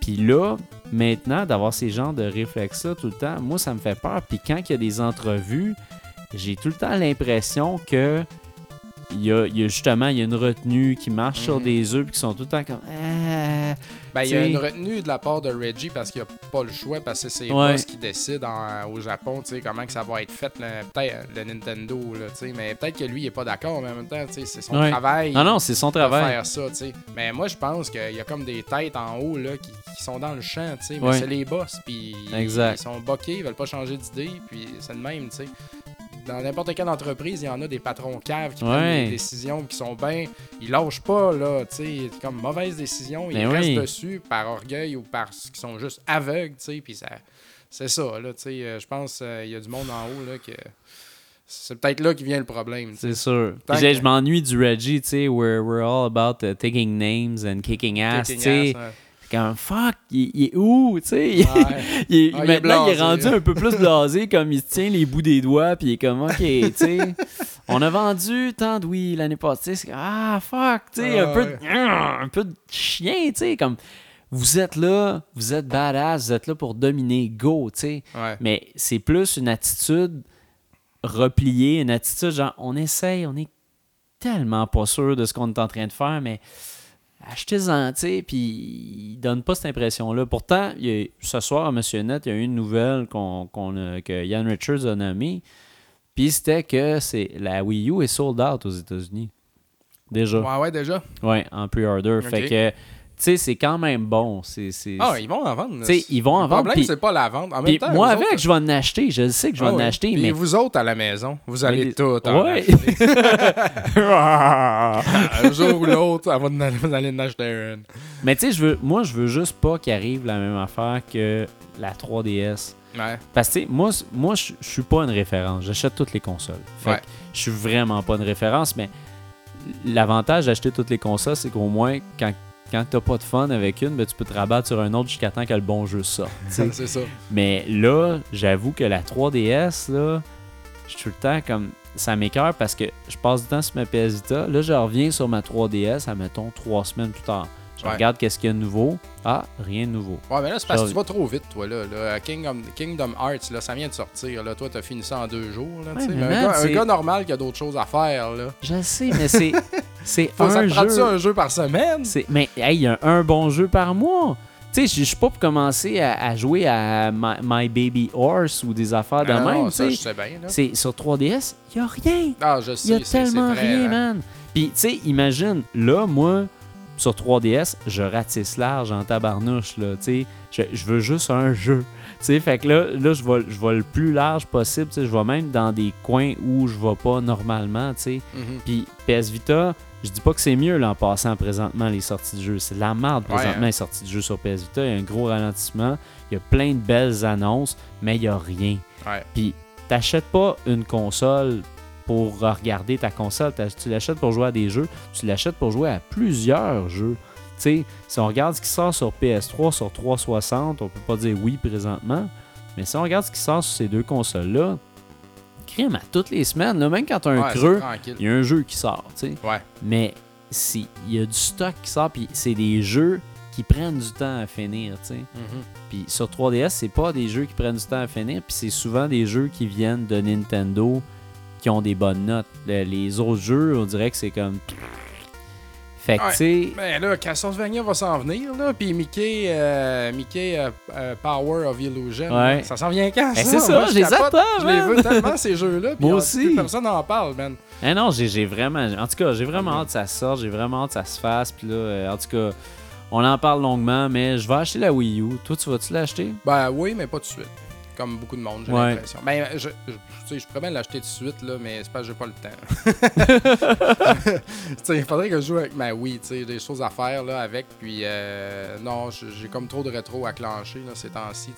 Puis là, maintenant, d'avoir ces genres de réflexes-là tout le temps, moi, ça me fait peur. Puis quand il y a des entrevues, j'ai tout le temps l'impression que il y, a, y a justement il y a une retenue qui marche sur Mhm. des œufs puis qui sont tout le temps comme Ah. Ben, il y a une retenue de la part de Reggie parce qu'il n'a pas le choix, parce que c'est Ouais. boss qui décide en- au Japon, tu sais, comment que ça va être fait, le- peut-être le Nintendo, là, mais peut-être que lui, il est pas d'accord, mais en même temps, c'est son Ouais. travail. non non c'est son de travail faire ça. Mais moi, je pense qu'il y a comme des têtes en haut, là, qui, qui sont dans le champ, mais Ouais. c'est les boss, puis ils sont boqués, ils veulent pas changer d'idée, puis c'est le même, tu sais. Dans n'importe quelle entreprise, il y en a des patrons caves qui Ouais. prennent des décisions qui sont bien. Ils lâchent pas, là, tu sais. Comme mauvaise décision, ils Ben restent oui. dessus par orgueil ou parce qu'ils sont juste aveugles, tu sais. Puis ça, c'est ça, là, tu sais. euh, Je pense qu'il y a du monde en haut, là, que c'est peut-être là qui vient le problème, c'est sûr que- je m'ennuie du Reggie tu sais we're, we're all about uh, taking names and kicking ass tu sais. Comme fuck il, il est où tu sais? Il- Ouais. il est- Ah, il est maintenant il est rendu là. un peu plus blasé comme il se tient les bouts des doigts puis il est comme ok tu sais on a vendu tant de oui l'année passée ah fuck tu sais Ah, un peu ouais. un peu de chien tu sais comme vous êtes là vous êtes badass vous êtes là pour dominer go tu sais Ouais. mais c'est plus une attitude repliée, une attitude genre on essaye, on est tellement pas sûr de ce qu'on est en train de faire, mais achetez-en, tu sais, puis il donne pas cette impression-là. Pourtant, il y a- ce soir à Monsieur Net, il y a eu une nouvelle qu'on, qu'on a- que Ian Richards a nommée, puis c'était que c'est la Wii U est sold out aux États-Unis. Déjà. Ouais, ouais, déjà. Ouais, en pre-order. Fait que, sais, c'est quand même bon. C'est, c'est, Ah, ils vont en vendre. tu sais, ils vont en Le vendre. problème, puis- c'est pas la vente. En même temps, moi, avec, autres- je vais en acheter. Je sais que je vais Ah en oui. acheter, Puis mais vous autres à la maison, vous allez Mais- tout en Ouais. acheter. Un jour ou l'autre, vous allez en acheter une. Mais tu sais, veux, moi, je veux juste pas qu'il arrive la même affaire que la 3DS. Ouais. Parce que tu sais, moi, moi je suis pas une référence. J'achète toutes les consoles. Fait Ouais. je suis vraiment pas une référence, mais l'avantage d'acheter toutes les consoles, c'est qu'au moins, quand, quand t'as pas de fun avec une, ben, tu peux te rabattre sur un autre jusqu'à temps que le bon jeu sorte. c'est ça. Mais là, j'avoue que la 3DS, là, je suis tout le temps comme. Ça m'écœure parce que je passe du temps sur ma PS Vita. Là, je reviens sur ma 3DS, à mettons trois semaines plus tard. Je Ouais. regarde qu'est-ce qu'il y a de nouveau. Ah, rien de nouveau. Ouais, mais là, c'est parce que tu vas trop vite, toi, là. là. Kingdom, Kingdom Hearts, là, ça vient de sortir. Là. Toi, t'as fini ça en deux jours, là. Ouais, Mais un, gars normal qui a d'autres choses à faire, là. Je sais, mais c'est. c'est ça un te jeu. un jeu par semaine? C'est- Mais hey, il y a un bon jeu par mois. Tu sais, je suis pas pour commencer à, à jouer à My, My Baby Horse ou des affaires de Ah non, même. ça, tu je sais. bien, là. Sur 3DS, il y a rien. Ah, je Il y sais, a c'est- c'est tellement très rien, rare. man. Puis, tu sais, imagine, là, moi, sur 3DS, je ratisse large en tabarnouche, là, tu sais. Je, je veux juste un jeu. Tu sais, fait que là, là je, vais, je vais le plus large possible, tu sais. Je vais même dans des coins où je vais pas normalement, tu sais. Mhm. Puis PS Vita, je dis pas que c'est mieux là, en passant présentement les sorties de jeux. C'est de la merde présentement hein. les sorties de jeux sur PS Vita. Il y a un gros ralentissement. Il y a plein de belles annonces, mais il y a rien. Ouais. Puis t'achètes pas une console pour regarder ta console. Tu l'achètes pour jouer à des jeux. Tu l'achètes pour jouer à plusieurs jeux. Tu sais, si on regarde ce qui sort sur PS3, sur 360, on peut pas dire oui présentement. Mais si on regarde ce qui sort sur ces deux consoles-là, crime à toutes les semaines, là, même quand t'as un Ouais, creux, il y a un jeu qui sort, tu sais. Ouais. Mais il y a du stock qui sort, puis c'est des jeux qui prennent du temps à finir, tu sais. Mhm. Puis sur 3DS, c'est pas des jeux qui prennent du temps à finir, puis c'est souvent des jeux qui viennent de Nintendo qui ont des bonnes notes. Le- les autres jeux, on dirait que c'est comme. Fait que, Ouais. tu sais. Ben là, Castlevania va s'en venir, là. Puis Mickey, euh, Mickey euh, euh, Power of Illusion. Ouais. Ça s'en vient quand, Ben, ça? c'est ça, Moi, je les capote. attends, Je les veux tellement, ces jeux-là. Moi on- aussi. plus Personne n'en parle, man. Ah non, j'ai j'ai vraiment. En tout cas, j'ai vraiment hâte que ça sorte, j'ai vraiment hâte que ça se fasse. Puis là, euh, en tout cas, on en parle longuement, mais je vais acheter la Wii U. Toi, tu vas-tu l'acheter? Ben oui, mais pas tout de suite. Comme beaucoup de monde, j'ai Ouais. l'impression. Ben, je, je, tu sais, je pourrais bien l'acheter tout de suite, là, mais c'est parce que j'ai pas le temps. Tu sais, il faudrait que je joue avec ma Wii, tu sais, des choses à faire là, avec. Puis, euh, non, j'ai j'ai comme trop de rétro à clencher là, ces temps-ci.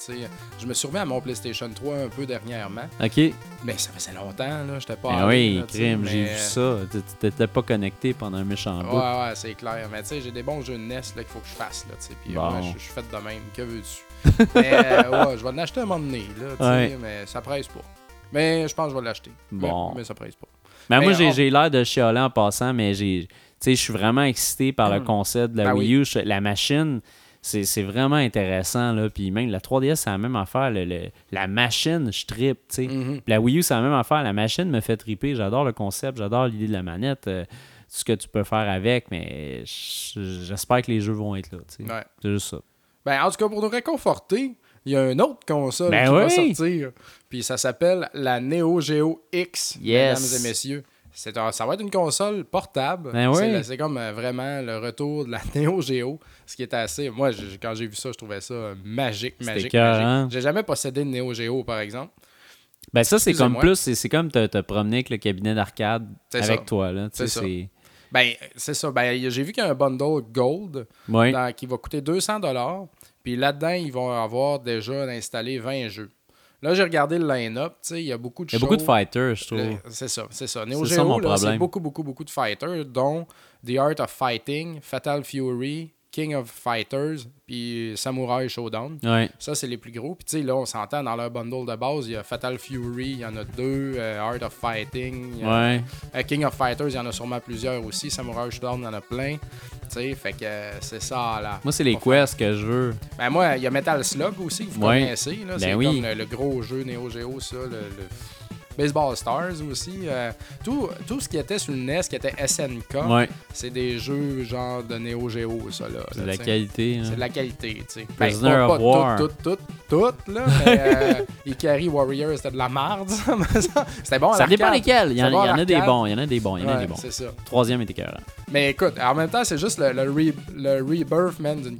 Je me suis remis à mon PlayStation 3 un peu dernièrement, OK. mais ça faisait longtemps, là, j'étais pas. Ben oui, là, crime, j'ai vu ça. T'étais pas connecté pendant un méchant bout. Ouais, ouais, c'est clair. Mais tu sais, j'ai des bons jeux de NES là, qu'il faut que je fasse. Là, tu sais, puis Bon. ouais, je je suis fait de même. Que veux-tu? mais euh, ouais, je vais l'en acheter un moment donné. Là, Ouais. Mais ça presse pas. Mais je pense que je vais l'acheter. Bon. Mais, mais ça presse pas. Mais moi, Mais j'ai on- j'ai l'air de chialer en passant, mais j'ai. Tu sais, je suis vraiment excité par le Mm. concept de la Ben Wii. U. La machine, c'est c'est vraiment intéressant. Là. Puis même la 3DS, c'est la même affaire. le- le- la machine, je sais. Mhm. La Wii U, c'est la même affaire. La machine me fait triper. J'adore le concept, j'adore l'idée de la manette, euh, ce que tu peux faire avec, mais j'espère que les jeux vont être là. tu sais. Ouais. C'est juste ça. Ben, en tout cas, pour nous réconforter, il y a une autre console Ben qui va sortir. Puis ça s'appelle la Neo Geo X, Yes. mesdames et messieurs. C'est un- ça va être une console portable. Ben c'est, oui. la- c'est comme euh, vraiment le retour de la Neo Geo. Ce qui est assez. Moi, quand j'ai vu ça, je trouvais ça euh, magique, C'était magique, magique. J'ai jamais possédé de Neo Geo, par exemple. Ben ça, c'est comme plus, c'est c'est comme te, te promener avec le cabinet d'arcade C'est avec ça. toi. Là. C'est ça. Ben, c'est ça. Ben, j'ai vu qu'il y a un bundle Gold dans- qui va coûter 200 Puis là-dedans, ils vont avoir déjà installé 20 jeux. Là, j'ai regardé le line-up. Il y a beaucoup de Il y a beaucoup de fighters, je trouve. C'est ça, c'est ça. Neo Geo, c'est beaucoup, beaucoup, beaucoup de fighters, dont The Art of Fighting, Fatal Fury, King of Fighters, puis Samurai Showdown. Ouais. Ça, c'est les plus gros. Puis, tu sais, là, on s'entend dans leur bundle de base, il y a Fatal Fury, il y en a deux, euh, Art of Fighting, il y a- Ouais. euh, King of Fighters, il y en a sûrement plusieurs aussi, Samurai Showdown, il y en a plein. Tu sais, fait que euh, c'est ça, là. Moi, c'est les quests que je veux. Ben moi, il y a Metal Slug aussi, que vous Ouais. connaissez. Là. Ben c'est oui. comme le, le gros jeu Neo Geo, ça. Le, le Baseball Stars aussi. euh, tout, tout ce qui était sur le NES, qui était SNK, Ouais. c'est des jeux genre de Neo Geo, ça. là. C'est de la qualité. hein. C'est de la qualité, tu sais. Prisoner pas, War. Tout, tout, tout, tout, là. Mais euh, Ikari Warrior, c'était de la ça. ça, C'était bon Ça dépend lesquels. Il y en, Ça y a des bons. Il y en a des bons. Il y en a Ouais, des bons. c'est ça. Troisième était écœurant. Mais écoute, en même temps, c'est juste le, le, re- le rebirth, man, d'une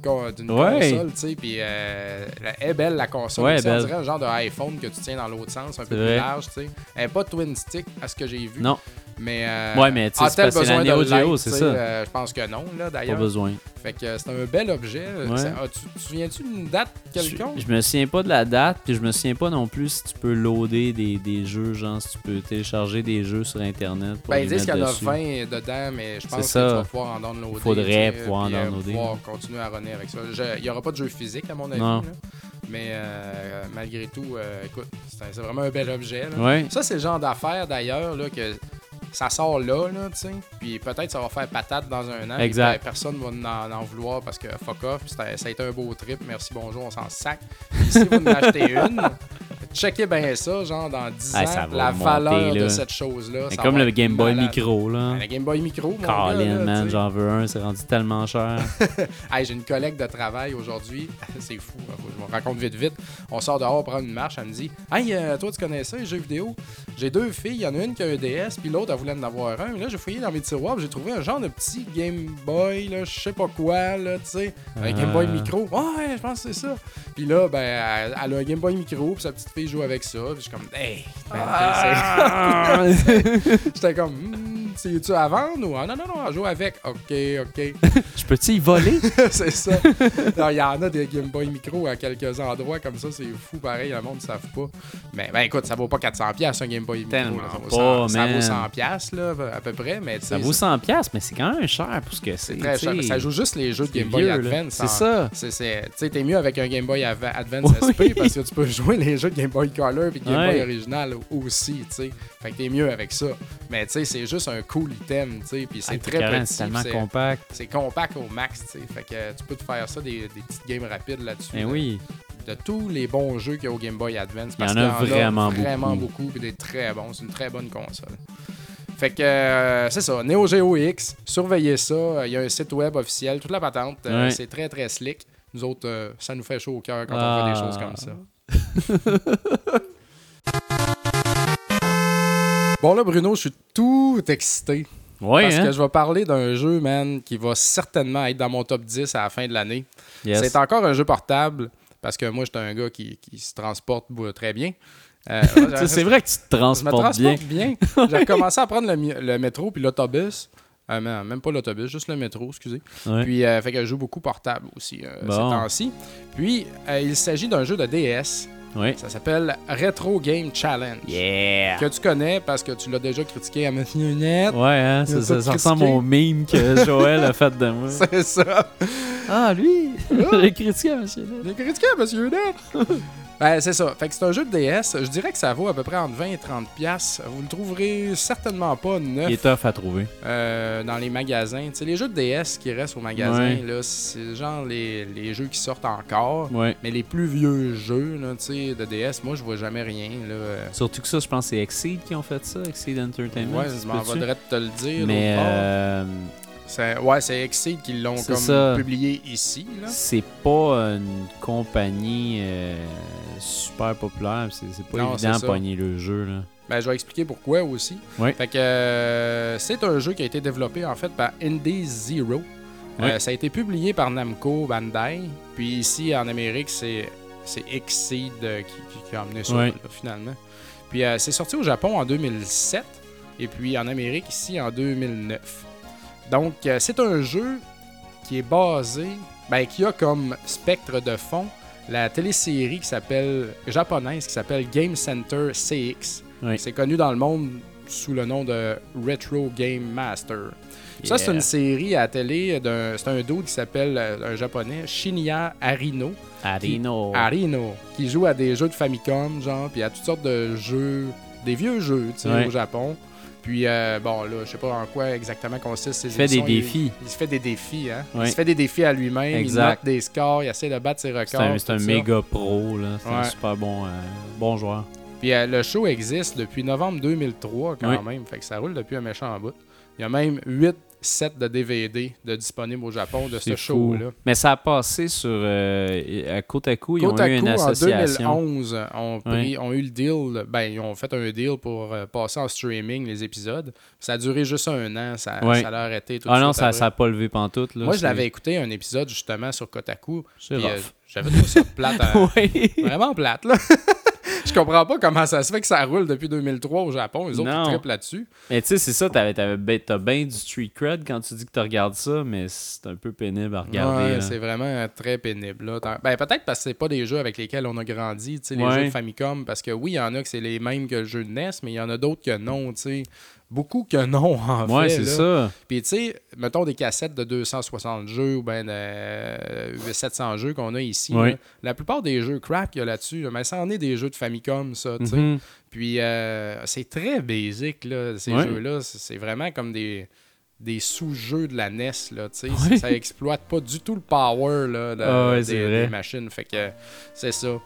Ouais. console, tu sais. Puis, euh, elle est belle, la console. Ouais, on belle. dirait un genre de iPhone que tu tiens dans l'autre sens, un peu plus large, tu sais. Elle pas twin stick, à ce que j'ai vu. Non, Mais, euh, Ouais, mais tu sais, c'est a-t-elle la besoin de Neo Geo, c'est ça. euh, je pense que non, là, pas d'ailleurs. besoin. Fait que c'est un bel objet. Ouais. Ça- ah, tu te souviens-tu d'une date quelconque? je me souviens pas de la date, puis je me souviens pas non plus si tu peux loader des, des jeux, genre si tu peux télécharger des jeux sur Internet. Pour Ben, ils disent qu'il y en a mettre dessus. 20 dedans, mais je pense que tu vas pouvoir en downloader. Il faudrait pouvoir en euh, downloader, pouvoir continuer à runner avec ça. Il n'y aura pas de jeu physique, à mon avis. Non. là. Mais euh, malgré tout, euh, écoute, c'est vraiment un bel objet. là. Ouais. Ça, c'est le genre d'affaire, d'ailleurs, là, que ça sort là, là, tu sais. Puis peut-être ça va faire patate dans un an. Exact. ben, personne va en, en vouloir parce que fuck off. Ça a été un beau trip. Merci, bonjour, on s'en sac. Puis si vous en achetez une, checkez bien ça, genre dans 10 ans, Ah, ça va la monter, valeur de cette chose-là. Ça comme le Game Boy malade. Micro, là. Ben, Le Game Boy Micro, mon Colin, man, j'en veux un, c'est rendu tellement cher. Hey, j'ai une collègue de travail aujourd'hui. C'est fou. hein, je me raconte vite, vite. On sort dehors prendre une marche. Elle me dit Hey, euh, toi, tu connais ça, les jeux vidéo? J'ai deux filles. Il y en a une qui a un DS, puis l'autre, elle voulait en avoir un. Là, j'ai fouillé dans mes tiroirs, j'ai trouvé un genre de petit Game Boy, là, je sais pas quoi, là, tu sais. Un Game Boy Ah. Micro. Ouais, je pense que c'est ça. Puis là, ben, elle, elle a un Game Boy Micro, puis sa petite fille joue avec ça. Puis je suis comme Hey, ben, Ah! J'étais comme Hmm, C'est-tu à vendre ou Ah, non, non, non, joue avec. Ok, ok. Je peux-tu y voler? c'est ça. Il y en a des Game Boy Micro à quelques endroits comme ça, c'est fou pareil, le monde ne savent pas. Mais ben écoute, ça vaut pas 400 pièces un Game Boy Micro. Tellement là. ça vaut, pas, 100, ça vaut man. 100 pièces là, à peu près, mais Ça vaut 100$, piastres, mais c'est quand même cher pour ce que c'est. très cher. Ça joue juste les jeux de Game Boy vieux. Advance. C'est ça. c'est- c'est- Tu sais, t'es mieux avec un Game Boy Advance Oui. SP parce que tu peux jouer les jeux de Game Boy Color et Game Ouais. Boy original aussi, tu sais. Fait que t'es mieux avec ça. Mais tu sais, c'est juste un cool item, tu sais, puis c'est Ah, très petit. C'est tellement compact. c'est compact au max, tu sais. Fait que tu peux te faire ça, des, des petites games rapides là-dessus. Ben là. oui. De tous les bons jeux qu'il y a au Game Boy Advance. Il y Parce en a vraiment vraiment beaucoup. beaucoup. puis des très bons. C'est une très bonne console. Fait que euh, c'est ça, Neo Geo X, surveillez ça. Il y a un site web officiel, toute la patente. Euh, c'est très très slick. Nous autres, euh, ça nous fait chaud au cœur quand on Ah. fait des choses comme ça. bon là, Bruno, je suis tout excité. Ouais, parce hein? que je vais parler d'un jeu, man, qui va certainement être dans mon top 10 à la fin de l'année. Yes. C'est encore un jeu portable parce que moi, j'étais un gars qui, qui se transporte très bien. Euh, c'est vrai que tu te je me transportes bien. transporte bien. J'ai recommencé à prendre le, le métro puis l'autobus. Euh, même pas l'autobus, juste le métro, excusez. Ouais. Puis, euh, fait que je joue beaucoup portable aussi euh, Bon. ces temps-ci. Puis, il s'agit d'un jeu de DS. Ça s'appelle Retro Game Challenge. Yeah! Que tu connais parce que tu l'as déjà critiqué à Net. Ouais, hein, ça, ça- tout ça ressemble au meme que Joël a fait de moi. C'est ça. Ah, lui! J'ai critiqué à monsieur là. J'ai critiqué à Monsieur Net. Ben, c'est ça. Fait que c'est un jeu de DS. Je dirais que ça vaut à peu près entre 20 et 30 pièces. Vous le trouverez certainement pas neuf Il est tough à trouver. euh, dans les magasins. Tu sais, les jeux de DS qui restent au magasin, Ouais. là, c'est genre les, les jeux qui sortent encore. Ouais. Mais les plus vieux jeux là, de DS, moi, je vois jamais rien. Là. Surtout que ça, je pense que c'est Exceed qui ont fait ça, Exceed Entertainment. Ouais, je m'en voudrais te le dire. Mais ouais, c'est Exceed qui l'ont comme ça. publié ici. Là. c'est pas une compagnie euh, super populaire. C'est pas Non, évident de pogner le jeu. Là. Ben, je vais expliquer pourquoi aussi. Fait que euh, c'est un jeu qui a été développé en fait par Indie Zero. Euh, ça a été publié par Namco Bandai. Puis ici en Amérique, c'est c'est Exceed qui, qui- a amené ça là, finalement. Puis c'est sorti au Japon en 2007 et puis en Amérique ici en 2009. Donc euh, c'est un jeu qui est basé, ben, qui a comme spectre de fond la télésérie qui s'appelle japonaise qui s'appelle Game Center CX. C'est connu dans le monde sous le nom de Retro Game Master. Ça, c'est une série à la télé d'un. C'est un dude qui s'appelle, euh, un japonais, Shinya Arino. Arino. Arino, qui joue à des jeux de Famicom, genre, puis à toutes sortes de jeux, des vieux jeux, tu sais, au Japon. Puis, euh, bon, là, je sais pas en quoi exactement consistent ces Il fait des. Il- défis. Il, se fait des défis, hein. Il se fait des défis à lui-même, il marque des scores, il essaie de battre ses records. C'est un, c'est un méga pro. là. C'est un super bon, euh, bon joueur. Puis euh, le show existe depuis novembre 2003 quand Oui. même, fait que ça roule depuis un méchant bout. Il y a même 8 sets de DVD de disponibles au Japon de ce show-là. Mais ça a passé sur. euh, à Kotaku, ils ont eu une en association. 2011, ont, pris- ont eu le deal, ben, ils ont fait un deal pour euh, passer en streaming les épisodes. Ça a duré juste un an, ça, Ouais. ça l'a arrêté tout Ah non, ça n'a pas levé pantoute. Là. Moi, je l'avais écouté un épisode justement sur Kotaku. C'est euh. J'avais trouvé ça plate. à-. Vraiment plate, là. Je comprends pas comment ça se fait que ça roule depuis 2003 au Japon. Les autres, Non. ils trippent là-dessus. Mais tu sais, c'est ça, ben- t'as bien du street cred quand tu dis que tu regardes ça, mais c'est un peu pénible à regarder. Ouais, là. c'est vraiment très pénible. Là. Ben, peut-être parce que c'est pas des jeux avec lesquels on a grandi, tu sais, les Ouais. jeux de Famicom. Parce que oui, il y en a que c'est les mêmes que le jeu de NES, mais il y en a d'autres que non, tu sais. Beaucoup que non, en Ouais, fait. c'est ça. Puis, tu sais, mettons des cassettes de 260 jeux ou ben de euh, 700 jeux qu'on a ici. Là. La plupart des jeux crap qu'il y a là-dessus, là, mais ça en est des jeux de Famicom, ça, tu sais. Mhm. Puis euh, c'est très basic, là, ces jeux-là. C'est vraiment comme des, des sous-jeux de la NES, là, tu sais. Ouais. Ça exploite pas du tout le power, là, de- Ah ouais, des, des machines. Fait que c'est ça.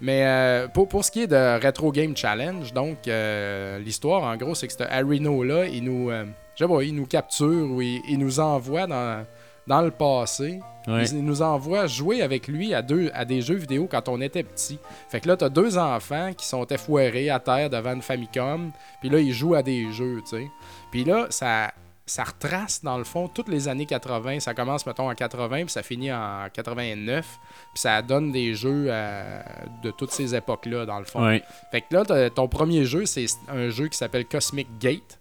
Mais euh, pour, pour ce qui est de Retro Game Challenge, donc, euh, l'histoire, en gros, c'est que ce Arino-là, il nous, euh, je sais pas, il nous capture ou il, il nous envoie dans, dans le passé. Ouais. Il nous envoie jouer avec lui à, deux, à des jeux vidéo quand on était petit. Fait que là, t'as deux enfants qui sont effoirés à terre devant une Famicom. Puis là, ils jouent à des jeux, tu sais. Puis là, ça, ça retrace, dans le fond, toutes les années 80. Ça commence, mettons, en 80, puis ça finit en 89. Puis ça donne des jeux euh, de toutes ces époques-là, dans le fond. Fait que là, ton premier jeu, c'est un jeu qui s'appelle Cosmic Gate.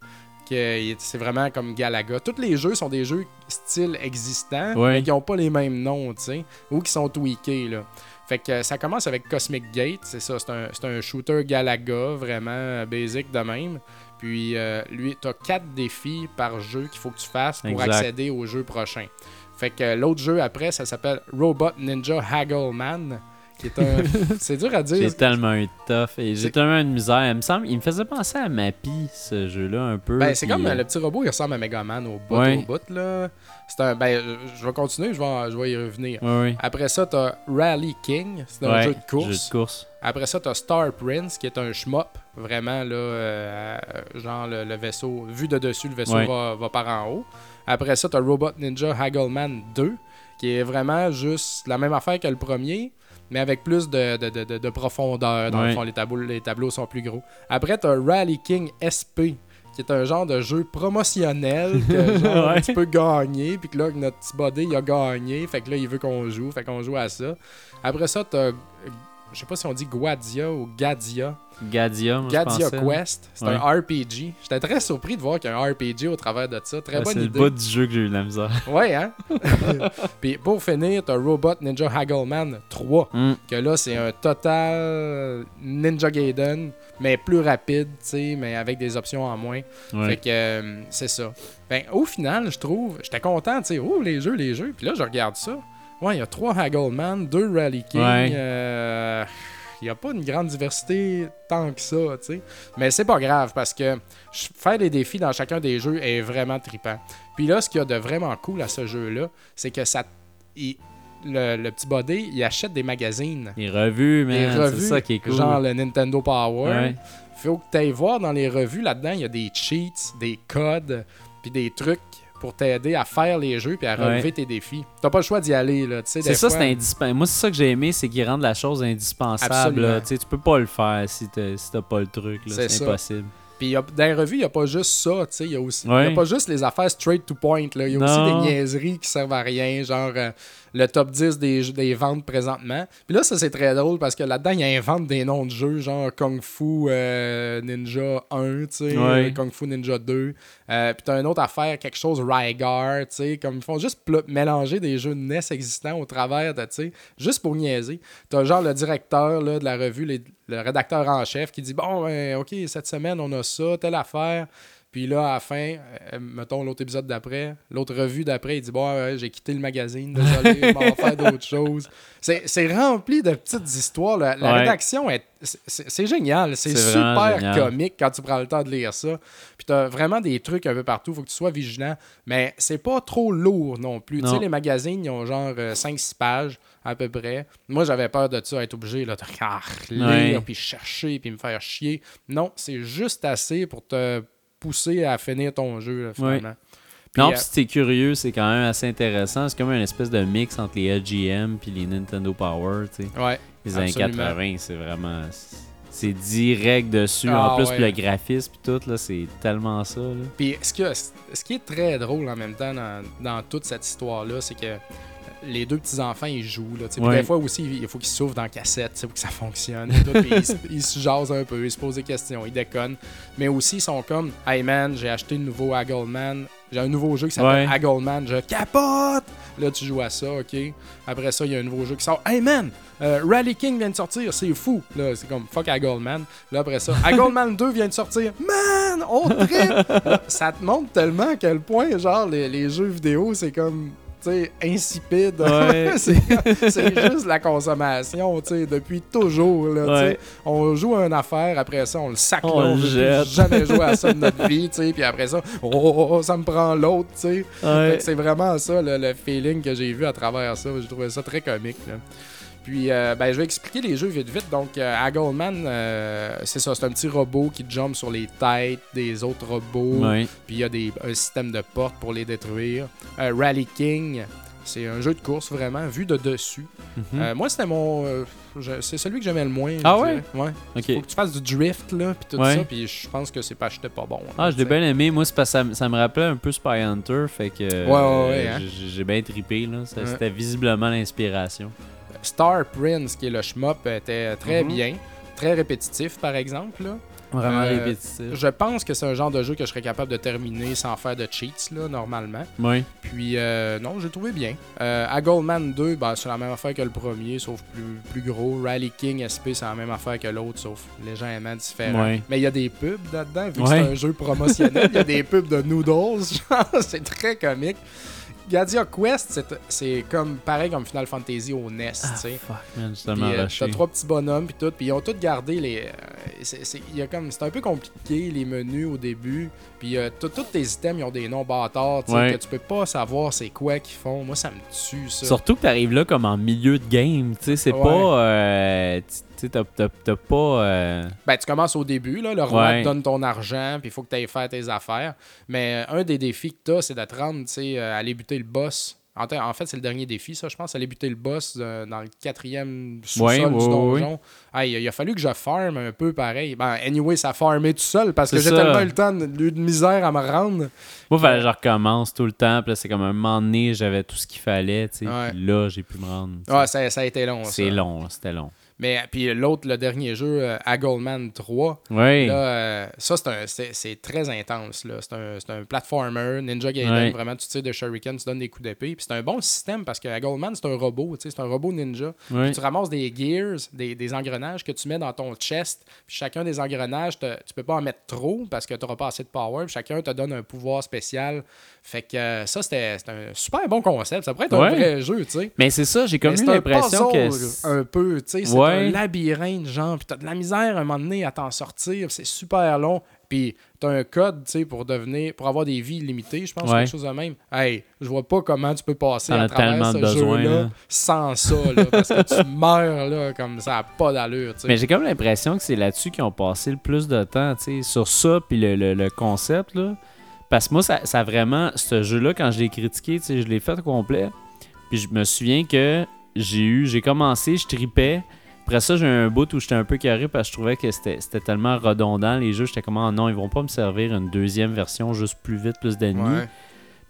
C'est vraiment comme Galaga. Tous les jeux sont des jeux style existants, mais qui n'ont pas les mêmes noms, tu sais, ou qui sont tweakés, là. Fait que euh, ça commence avec Cosmic Gate, c'est ça, c'est un, un shooter Galaga, vraiment euh, basic de même. Puis euh, lui, t'as quatre défis par jeu qu'il faut que tu fasses pour Exact. accéder au jeu prochain. Fait que euh, l'autre jeu après, ça s'appelle Robot Ninja Haggleman, qui est un... c'est dur à dire. J'ai tellement eu de tough et j'ai C'est- tellement eu de misère. Il me semble, il me faisait penser à Mappy, ce jeu-là, un peu. Ben, c'est puis, comme euh, le petit robot, il ressemble à Megaman au bout, Ouais. au bout, là. C'est un... Ben, euh, je vais continuer, je vais, je vais y revenir. Ouais, ouais. Après ça, t'as Rally King, c'est un Ouais, jeu de course. Jeu de course. Après ça, t'as Star Prince, qui est un shmup. Vraiment, là, euh, euh, genre le, le vaisseau, vu de dessus, le vaisseau Ouais. va, va par en haut. Après ça, t'as Robot Ninja Haggleman 2, qui est vraiment juste la même affaire que le premier, mais avec plus de, de, de- de- de profondeur. Dans le fond, les tableaux, les tableaux sont plus gros. Après, t'as Rally King SP, qui est un genre de jeu promotionnel que genre, Ouais. tu peux gagner, puis que là, notre petit body, il a gagné, fait que là, il veut qu'on joue, fait qu'on joue à ça. Après ça, t'as, je sais pas si on dit Guadia ou Gadia, Gadia, moi, Gadia. Quest, c'est Ouais. un RPG. J'étais très surpris de voir qu'il y a un RPG au travers de ça, très bonne c'est le idée. bout du jeu que j'ai eu de la misère. Ouais, hein? puis pour finir, t'as Robot Ninja Haggleman 3 Hmm. que là, c'est un total Ninja Gaiden, mais plus rapide, tu sais, mais avec des options en moins. Ouais. Fait que euh, c'est ça. Ben, au final, je trouve, j'étais content, tu sais, oh, les jeux, les jeux. Puis là, je regarde ça. Ouais, il y a trois Haggleman, deux Rally King. Ouais. euh, Il n'y a pas une grande diversité tant que ça, tu sais. Mais c'est pas grave parce que faire des défis dans chacun des jeux est vraiment trippant. Puis là, ce qu'il y a de vraiment cool à ce jeu-là, c'est que ça. il- le, le petit body, il achète des magazines. Les revues, Des revues, c'est ça qui est cool. genre le Nintendo Power. Ouais. Faut que tu ailles voir dans les revues là-dedans, il y a des cheats, des codes, puis des trucs pour t'aider à faire les jeux puis à relever Ouais. tes défis. T'as pas le choix d'y aller, là. C'est ça, fois- c'est indispensable. Moi, c'est ça que j'ai aimé, c'est qu'ils rendent la chose indispensable. Là. Tu peux pas le faire si t'as si pas le truc. C'est impossible. Puis dans les revues, il n'y a pas juste ça, tu sais. Il y a aussi. y a pas juste les affaires straight to point. Il y a aussi des niaiseries qui servent à rien, genre euh, le top 10 des, des ventes présentement. Puis là, ça, c'est très drôle parce que là-dedans, ils inventent des noms de jeux, genre Kung Fu euh, Ninja 1, tu sais, Ouais. Kung Fu Ninja 2. Euh, puis t'as une autre affaire, quelque chose Rygar, tu sais, comme ils font juste mélanger des jeux NES existants au travers de, tu sais, juste pour niaiser. T'as genre le directeur là, de la revue, les- le rédacteur en chef qui dit Bon, ben, OK, cette semaine, on a ça, telle affaire. Puis là, à la fin, euh, mettons l'autre épisode d'après, l'autre revue d'après, il dit Bon, ouais, j'ai quitté le magazine, désolé, je vais faire d'autres choses. C'est c'est rempli de petites histoires. La, la Ouais. rédaction, est, c'est- génial. C'est super génial. comique quand tu prends le temps de lire ça. Puis t'as vraiment des trucs un peu partout, faut que tu sois vigilant. Mais c'est pas trop lourd non plus. Tu sais, les magazines, ils ont genre 5-6 pages à peu près. Moi, j'avais peur de ça, être obligé là, de lire, Ouais. puis chercher, puis me faire chier. Non, c'est juste assez pour te pousser à finir ton jeu, là, finalement. Puis, non, euh, si t'es curieux, c'est quand même assez intéressant. C'est comme une espèce de mix entre les LGM puis les Nintendo Power, tu sais. ouais. Les années Absolument. 80, c'est vraiment... C'est direct dessus. Ah, en plus, ouais. le graphisme puis tout, là, c'est tellement ça, là. Puis ce, que- ce qui est très drôle en même temps dans, dans toute cette histoire-là, c'est que les deux petits-enfants, ils jouent. Là, Ouais. Des fois aussi, il faut qu'ils s'ouvrent dans la cassette pour que ça fonctionne. et tout. Puis ils, se- ils se jasent un peu, ils se posent des questions, ils déconnent. Mais aussi, ils sont comme Hey man, j'ai acheté le nouveau Haggleman. J'ai un nouveau jeu qui s'appelle Ouais. Haggleman. Je capote! Là, tu joues à ça, OK? Après ça, il y a un nouveau jeu qui sort. Hey man, euh, Rally King vient de sortir, c'est fou. Là, c'est comme fuck Haggleman. Là, après ça, Haggleman 2 vient de sortir. Man, on trip! Là, ça te montre tellement à quel point, genre, les, les jeux vidéo, c'est comme, insipide. Ouais. c'est juste la consommation, depuis toujours, là. Ouais. On joue à une affaire, après ça, on le sac, On là, le jette. jamais jouer à ça de notre vie. Puis après ça, oh, oh, ça me prend l'autre, Ouais. C'est vraiment ça, le, le feeling que j'ai vu à travers ça. J'ai trouvé ça très comique. là. Puis, euh, ben, je vais expliquer les jeux vite vite. Donc, euh, Haggleman, euh, c'est ça, c'est un petit robot qui jump sur les têtes des autres robots. Puis, il y a des, un système de portes pour les détruire. Euh, Rally King, c'est un jeu de course vraiment, vu de dessus. Mhm. Moi, c'était mon. c'est celui que j'aimais le moins. Ah ouais? Ouais. Faut que tu fasses du drift, là, puis tout Ouais. ça. Puis, je pense que c'est pas acheté pas bon. là, Ah, je l'ai bien aimé. Moi, c'est parce que ça, me- ça me rappelait un peu Spy Hunter. Fait que. Ouais, ouais, ouais, hein. j'ai- bien trippé, là. C'était visiblement l'inspiration. Star Prince, qui est le shmup, était très Mhm. bien. Très répétitif, par exemple. là. Vraiment Euh, répétitif. Je pense que c'est un genre de jeu que je serais capable de terminer sans faire de cheats, là, normalement. Oui. Puis, euh, non, j'ai trouvé bien. Euh, à Goldman 2, ben, c'est la même affaire que le premier, sauf plus, plus gros. Rally King SP, c'est la même affaire que l'autre, sauf légèrement différent. Ouais. Mais il y a des pubs là-dedans, vu que c'est un jeu promotionnel. Il y a des pubs de noodles, genre, c'est très comique. Gadia Quest, c'est- comme pareil comme Final Fantasy au NES, tu sais. Fuck, man, Puis, justement euh, t'as trois petits bonhommes puis tout, puis ils ont tous gardé les. euh, c'est- un peu compliqué les menus au début, puis euh, tous tes items ils ont des noms bâtards, Ouais. que tu peux pas savoir c'est quoi qu'ils font. Moi ça me tue ça. Surtout que t'arrives là comme en milieu de game, tu sais, c'est Ouais. pas... tu sais, t'as- pas... euh, Ben tu commences au début là, le roi Ouais. te donne ton argent, puis il faut que tu ailles faire tes affaires. Mais euh, un des défis que t'as, c'est de te rendre, tu sais, euh, aller buter le boss En, fait, c'est le dernier défi, ça, je pense. Aller buter le boss dans le quatrième sous-sol Ouais, du ouais, donjon. Ah, il, a, il a fallu que je farm un peu pareil. Ben, anyway, ça a farmé tout seul parce que j'ai tellement eu le temps de, de misère à me rendre. Moi, fallait que je recommence tout le temps. Puis c'est comme un moment donné, j'avais tout ce qu'il fallait. tu sais. Puis là, j'ai pu me rendre. Ouais, ça, ça a été long. c'est long, c'était long. Mais puis l'autre, le dernier jeu, euh, Haggleman 3, Oui. Là, euh, ça, c'est, un- c'est, c'est très intense. Là. C'est, un, c'est un platformer, Ninja Gaiden, Ouais. vraiment, tu tires de shuriken, tu donnes des coups d'épée. Puis c'est un bon système parce que Goldman, c'est un robot, tu sais, c'est un robot ninja. Oui. Tu ramasses des gears, des, des engrenages que tu mets dans ton chest. Puis chacun des engrenages, te- tu peux pas en mettre trop parce que tu n'auras pas assez de power. Puis chacun te donne un pouvoir spécial. Fait que euh, ça, c'était, un super bon concept. Ça pourrait être un vrai jeu, tu sais. Mais c'est ça, j'ai comme eu l'impression que. un peu, tu sais, Ouais. un labyrinthe, genre, puis t'as de la misère à un moment donné à t'en sortir, c'est super long, puis t'as un code, tu sais, pour devenir, pour avoir des vies limitées, je pense, Ouais. quelque chose de même. Hey, je vois pas comment tu peux passer T'en à travers ce besoin, jeu-là là. sans ça, là, parce que tu meurs, là, comme ça a pas d'allure, tu sais. Mais j'ai comme l'impression que c'est là-dessus qu'ils ont passé le plus de temps, tu sais, sur ça, puis le, le- le concept, là. Parce que moi, ça, ça a vraiment, ce jeu-là, quand je l'ai critiqué, tu sais, je l'ai fait au complet. Puis je me souviens que j'ai eu, j'ai commencé, je tripais. Après ça, j'ai eu un bout où j'étais un peu carré parce que je trouvais que c'était tellement redondant, les jeux. J'étais comme, Ah non, ils vont pas me servir une deuxième version juste plus vite, plus d'ennemis. Ouais.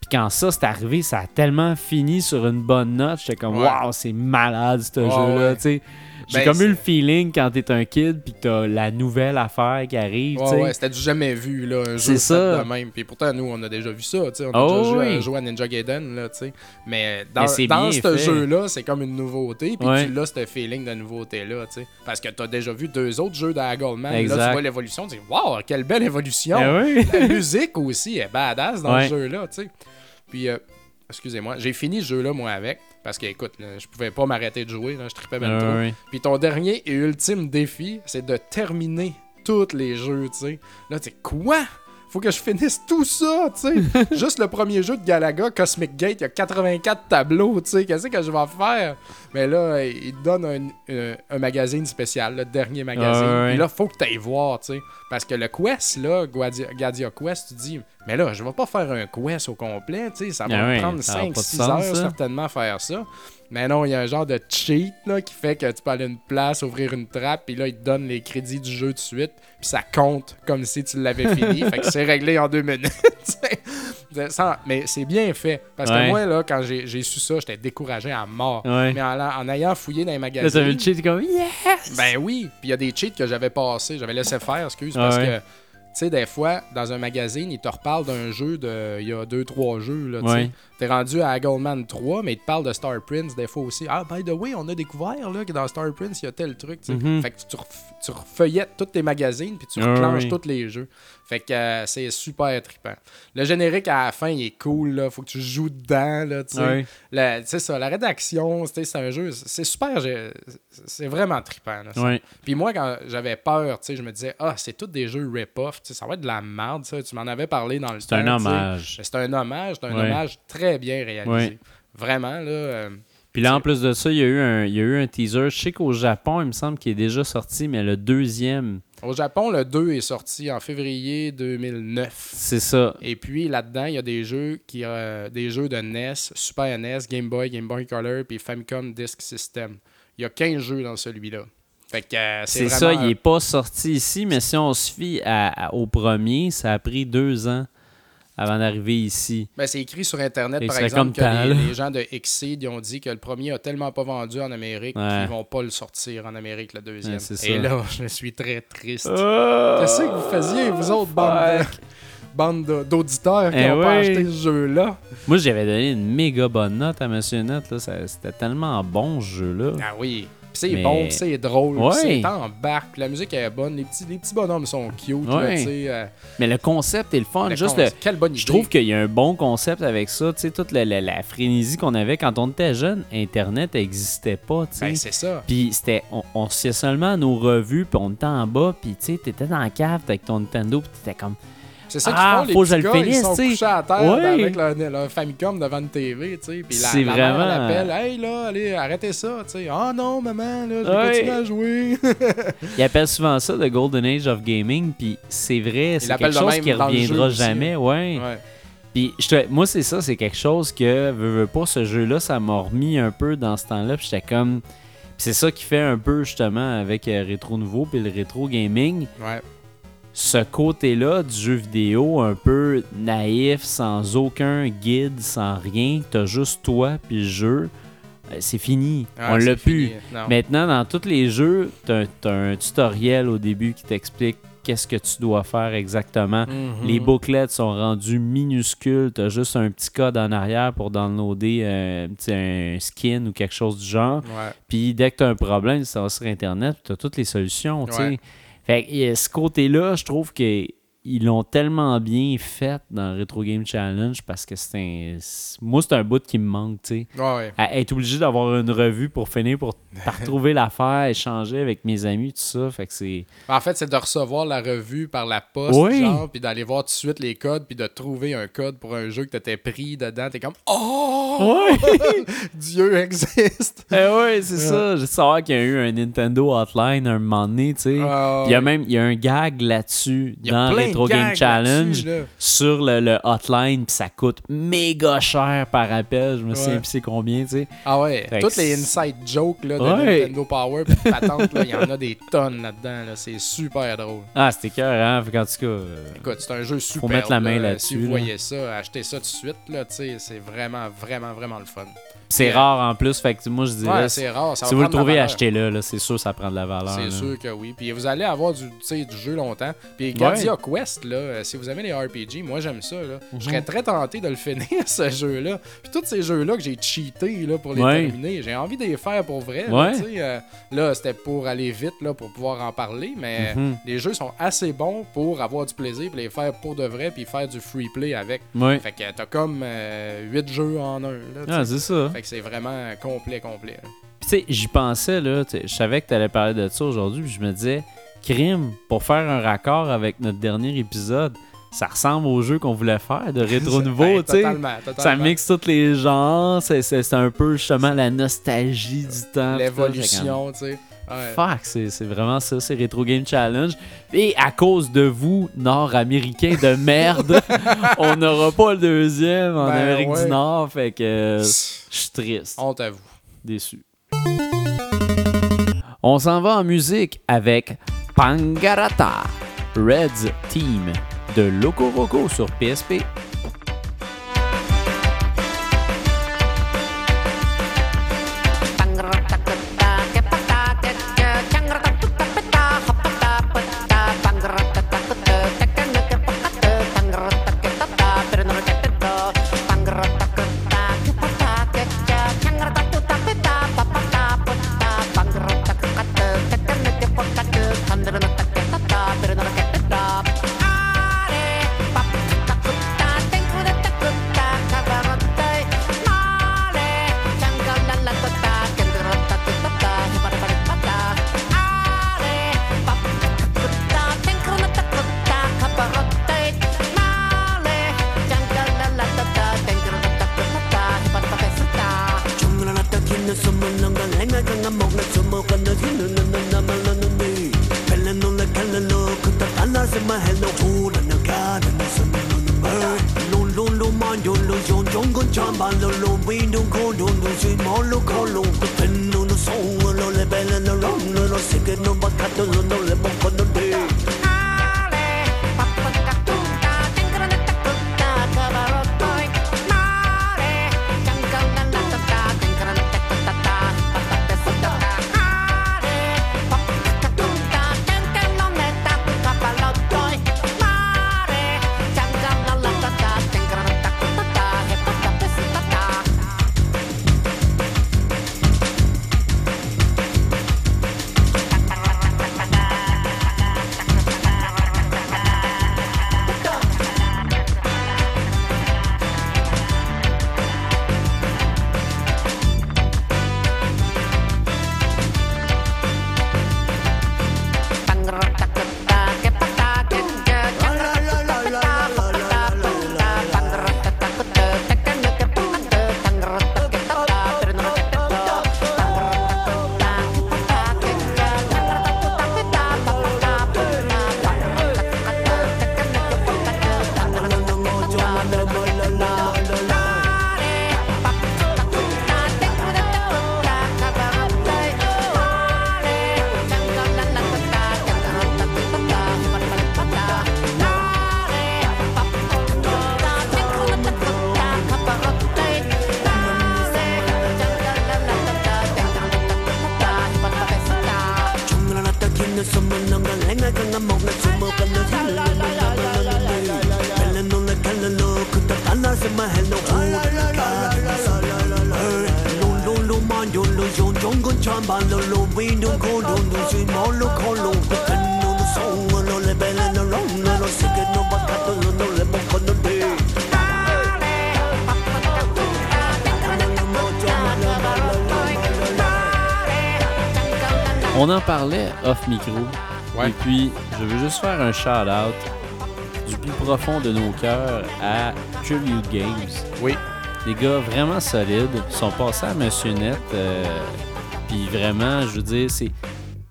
Puis quand ça, c'est arrivé, ça a tellement fini sur une bonne note. J'étais comme, waouh, c'est malade ce Ouais, jeu-là. ouais. J'ai Ben, comme eu le feeling quand t'es un kid puis t'as la nouvelle affaire qui arrive. Ouais, ouais, c'était du jamais vu, là, un C'est jeu ça. de même. Puis pourtant, nous, on a déjà vu ça, tu sais. On a Oh, déjà joué, à, oui. joué à Ninja Gaiden, là, tu sais. Mais dans, Mais dans ce jeu-là, c'est comme une nouveauté. Puis Ouais. tu l'as, ce feeling de nouveauté-là, tu sais. Parce que t'as déjà vu deux autres jeux de Haggleman. Là, tu vois l'évolution, tu dis, waouh, quelle belle évolution. Eh oui. La musique aussi est badass dans Ouais. ce jeu-là, tu sais. Puis, euh, excusez-moi, j'ai fini ce jeu-là, moi, avec. Parce que, écoute, là, je pouvais pas m'arrêter de jouer, là, je tripais Ah, trop. Puis ton dernier et ultime défi, c'est de terminer tous les jeux, tu sais. Là, tu sais, quoi? Faut que je finisse tout ça, tu sais. Juste le premier jeu de Galaga, Cosmic Gate, il y a 84 tableaux, tu sais. Qu'est-ce que je vais faire? Mais là, il te donne un, un- un magazine spécial, le dernier magazine. Ah, ouais. Puis là, faut que tu ailles voir, tu sais. Parce que le quest, là, Guadia, Gadia Quest, tu dis, mais là, je vais pas faire un quest au complet, tu sais. Ça va Ah me ouais, prendre ça a pas de 5-6 sens, heures, ça. certainement, faire ça. Mais non, il y a un genre de cheat là, qui fait que tu peux aller à une place, ouvrir une trappe, puis là, il te donne les crédits du jeu de suite, puis ça compte comme si tu l'avais fini. fait que c'est réglé en deux minutes. mais c'est bien fait. Parce que Ouais. moi, là, quand j'ai su ça, j'étais découragé à mort. Ouais. Mais en, en ayant fouillé dans les Là, magazines. t'as vu le cheat, comme, yes! Ben oui, puis il y a des cheats que j'avais passés, j'avais laissé faire, excuse, parce Ouais. que, sais, des fois, dans un magazine, ils te reparlent d'un jeu de. Il y a deux, trois jeux, là, tu. Ouais. T'es rendu à Goldman 3, mais ils te parlent de Star Prince des fois aussi. Ah, by the way, on a découvert là, que dans Star Prince, il y a tel truc. tu. Mhm. Fait que tu, ref- tu refeuillettes tous tes magazines puis tu Ah reclenches oui. tous les jeux. Fait que euh, c'est super trippant. Le générique à la fin, il est cool. Là. Faut que tu joues dedans. Là, tu sais. Ça, la rédaction, c'est un jeu. C'est super. C'est vraiment trippant. là. Puis moi, quand j'avais peur, je me disais, ah, c'est tous des jeux rip-off. Ça va être de la merde. ça. Tu m'en avais parlé dans le C'est un hommage. C'est un hommage, c'est un hommage très bien réalisé. Vraiment, là. euh, Puis là, en plus de ça, il y a eu un, il y a eu un teaser. Je sais qu'au Japon, il me semble qu'il est déjà sorti, mais le deuxième, au Japon, le 2 est sorti en février 2009. c'est ça. Et puis là-dedans, il y a des jeux qui euh, des jeux de NES, Super NES, Game Boy, Game Boy Color, puis Famicom Disk System. Il y a 15 jeux dans celui-là. Fait que euh, c'est ça, il n'est pas sorti ici, mais si on se fie à- à- au premier, ça a pris deux ans avant d'arriver ici. Ben, c'est écrit sur Internet, Et par exemple, que les, gens de Exceed ils ont dit que le premier a tellement pas vendu en Amérique Ouais. qu'ils vont pas le sortir en Amérique, le deuxième. Ouais, Et là, je suis très triste. Oh! Qu'est-ce que vous faisiez, vous autres, bande, de- bande de- d'auditeurs qui Eh n'ont pas oui. acheté ce jeu-là? Moi, j'avais donné une méga bonne note à Monsieur Net. C'était tellement bon, ce jeu-là. Ah oui. Puis c'est Mais- bon, c'est drôle, Ouais. c'est embarque, puis la musique est bonne, les petits, les petits bonhommes sont cute, Ouais. euh, Mais le concept est le fun. le Juste le- Quelle bonne idée. Je trouve qu'il y a un bon concept avec ça. Tu sais, toute la, la- la frénésie qu'on avait quand on était jeune, Internet n'existait pas. tu sais. Ben, c'est ça. Puis c'était, on, on seulement à nos revues, puis on était en bas, puis tu sais, t'étais dans la cave avec ton Nintendo, puis t'étais comme, C'est ça qu'ils Ah, font, les faut petits je le ils sont couchés à terre avec leur, leur Famicom devant une TV, tu sais. Puis la, C'est la mère vraiment- l'appelle, hey là, allez, arrêtez ça, tu sais. Oh non, maman, là, je vais Ouais. continuer à jouer. Ils appellent souvent ça le Golden Age of Gaming, puis c'est vrai, c'est quelque chose qui reviendra aussi, jamais, ouais. ouais. Puis je te- moi, c'est ça, c'est quelque chose que, veux, veux pas, ce jeu-là, ça m'a remis un peu dans ce temps-là. Puis j'étais comme. c'est ça qui fait un peu justement avec euh, Rétro Nouveau puis le rétro gaming. Ouais. Ce côté-là du jeu vidéo un peu naïf, sans aucun guide, sans rien, t'as juste toi puis le jeu. euh, C'est fini. Ouais, On l'a plus. Non. Maintenant, dans tous les jeux, t'as as un tutoriel au début qui t'explique qu'est-ce que tu dois faire exactement. Mhm. Les bouclettes sont rendues minuscules. Tu as juste un petit code en arrière pour downloader euh, un, skin ou quelque chose du genre. Ouais. Puis dès que tu as un problème, ça va sur Internet, tu as toutes les solutions. Ouais. Fait que euh, ce côté-là, je trouve que ils l'ont tellement bien fait dans le Retro Game Challenge parce que c'est un. Moi, c'est un bout qui me manque, tu sais. Ouais, ouais. À être obligé d'avoir une revue pour finir, pour par retrouver l'affaire, échanger avec mes amis, tout ça. Fait que c'est. En fait, c'est de recevoir la revue par la poste, Oui. genre, puis d'aller voir tout de suite les codes, puis de trouver un code pour un jeu que t'étais pris dedans. T'es comme Oh! Ouais! Dieu existe! Eh ouais, c'est ça. Je savoir qu'il y a eu un Nintendo Hotline un moment donné, tu sais. Ah, Puis Il y a même il y a un gag là-dessus dans plein Retro Game Challenge sur le, le hotline, puis ça coûte méga cher par appel. Je me Ouais. plus c'est combien, tu sais. Ah ouais, Fait toutes les inside jokes là, de Ouais. Nintendo Power patente, là, il y en a des tonnes là-dedans. Là. C'est super drôle. Ah, c'était cœur, hein. Qu'en tout cas. euh, Écoute, c'est un jeu super. mettre la main là. là-dessus, Si vous voyez ça, achetez ça tout de suite. Là, tu sais, c'est vraiment, vraiment, vraiment le fun. C'est Yeah. rare en plus. Fait que moi, je dirais. Ouais, c'est rare. Ça si va vous le trouvez, achetez-le. là. C'est sûr, ça prend de la valeur. C'est sûr que oui. Puis vous allez avoir du, du jeu longtemps. Puis Gadia Quest, là, euh, si vous aimez les RPG, moi j'aime ça. Là. Mhm. Je serais très tenté de le finir, ce jeu-là. Puis tous ces jeux-là que j'ai cheaté là, pour les Ouais. terminer, j'ai envie de les faire pour vrai. Ouais. Là, euh, là, c'était pour aller vite, là, pour pouvoir en parler. Mais Mhm. les jeux sont assez bons pour avoir du plaisir, puis les faire pour de vrai, puis faire du free play avec. Ouais. Fait que t'as comme 8 jeux en un. Là, Ah, c'est ça. fait que c'est vraiment complet, complet. tu sais, j'y pensais, là. Je savais que tu allais parler de ça aujourd'hui. Puis je me disais, crime, pour faire un raccord avec notre dernier épisode, ça ressemble au jeu qu'on voulait faire de rétro nouveau, Ben, tu sais. Totalement, Ça mixe tous les genres. C'est, un peu justement la nostalgie du temps. L'évolution, tu sais. Ouais. Fuck, c'est, vraiment ça, c'est Retro Game Challenge. Et à cause de vous, Nord-Américains de merde, on n'aura pas le deuxième en Ben, Amérique ouais. du Nord. Fait que euh, je suis triste, Honte à vous. déçu. On s'en va en musique avec Pangarata, Reds Team de Loco Roco sur PSP. Parlait off micro. Ouais. Et puis, je veux juste faire un shout-out du plus profond de nos cœurs à Tribute Games. Oui. Des gars vraiment solides. Ils sont passés à Monsieur Net. euh, puis vraiment, je veux dire, c'est.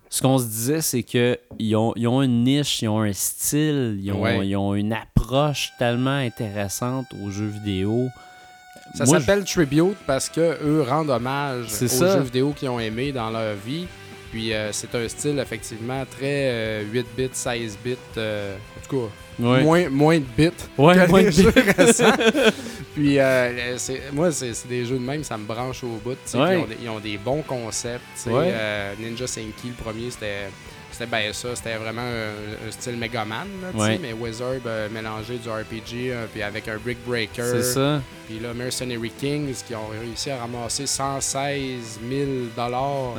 Ce qu'on se disait, c'est que ils ont, ils ont une niche, ils ont un style, ils ont, Ouais. ils ont une approche tellement intéressante aux jeux vidéo. Ça s'appelle Tribute parce que eux rendent hommage aux ça. jeux vidéo qu'ils ont aimés dans leur vie. Puis euh, c'est un style effectivement très euh, 8 bits, 16 bits, euh, en tout cas ouais. moins, moins de bits Ouais, moins de récents. Puis euh, moi, c'est des jeux de même, ça me branche au bout. Ouais. Ils, ont des, ils ont des bons concepts. Euh, Ninja Senki, le premier, c'était c'était ben ça, c'était vraiment un, un style Megaman, là, Ouais. mais Wizard euh, mélangé du RPG, euh, puis avec un Brick Breaker. C'est ça. Puis là, Mercenary Kings qui ont réussi à ramasser 116 000 dollars.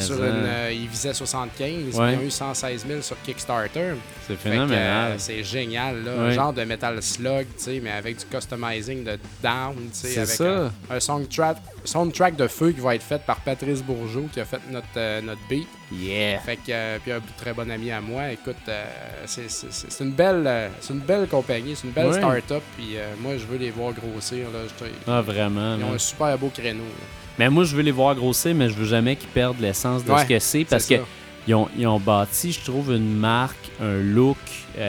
Sur ça, une, euh, ils visaient 75, Ouais. ils ont eu 116 000 sur Kickstarter. c'est que, phénoménal. euh, c'est génial, là. Un genre de Metal Slug, tu sais, mais avec du customizing de down, tu sais, C'est avec ça. Un, un soundtrack, soundtrack de feu qui va être fait par Patrice Bourgeot qui a fait notre, euh, notre beat. Yeah. Fait que, euh, puis un très bon ami à moi. Écoute, euh, c'est- une belle, euh, c'est une belle compagnie, c'est une belle Ouais. start-up. Puis moi, je veux les voir grossir. Là. Ah, vraiment. ils ont un super beau créneau. là. Mais moi, je veux les voir grossir, mais je veux jamais qu'ils perdent l'essence de Ouais, ce que c'est parce que ils ont, ils ont bâti, je trouve, une marque, un look. tu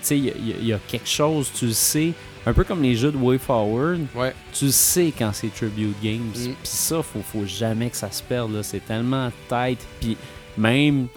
sais, il y, y a quelque chose, tu le sais, un peu comme les jeux de Way Forward. Ouais. Tu sais quand c'est Tribute Games. Mm. Puis ça, faut, faut jamais que ça se perde. là. C'est tellement tight. Puis même,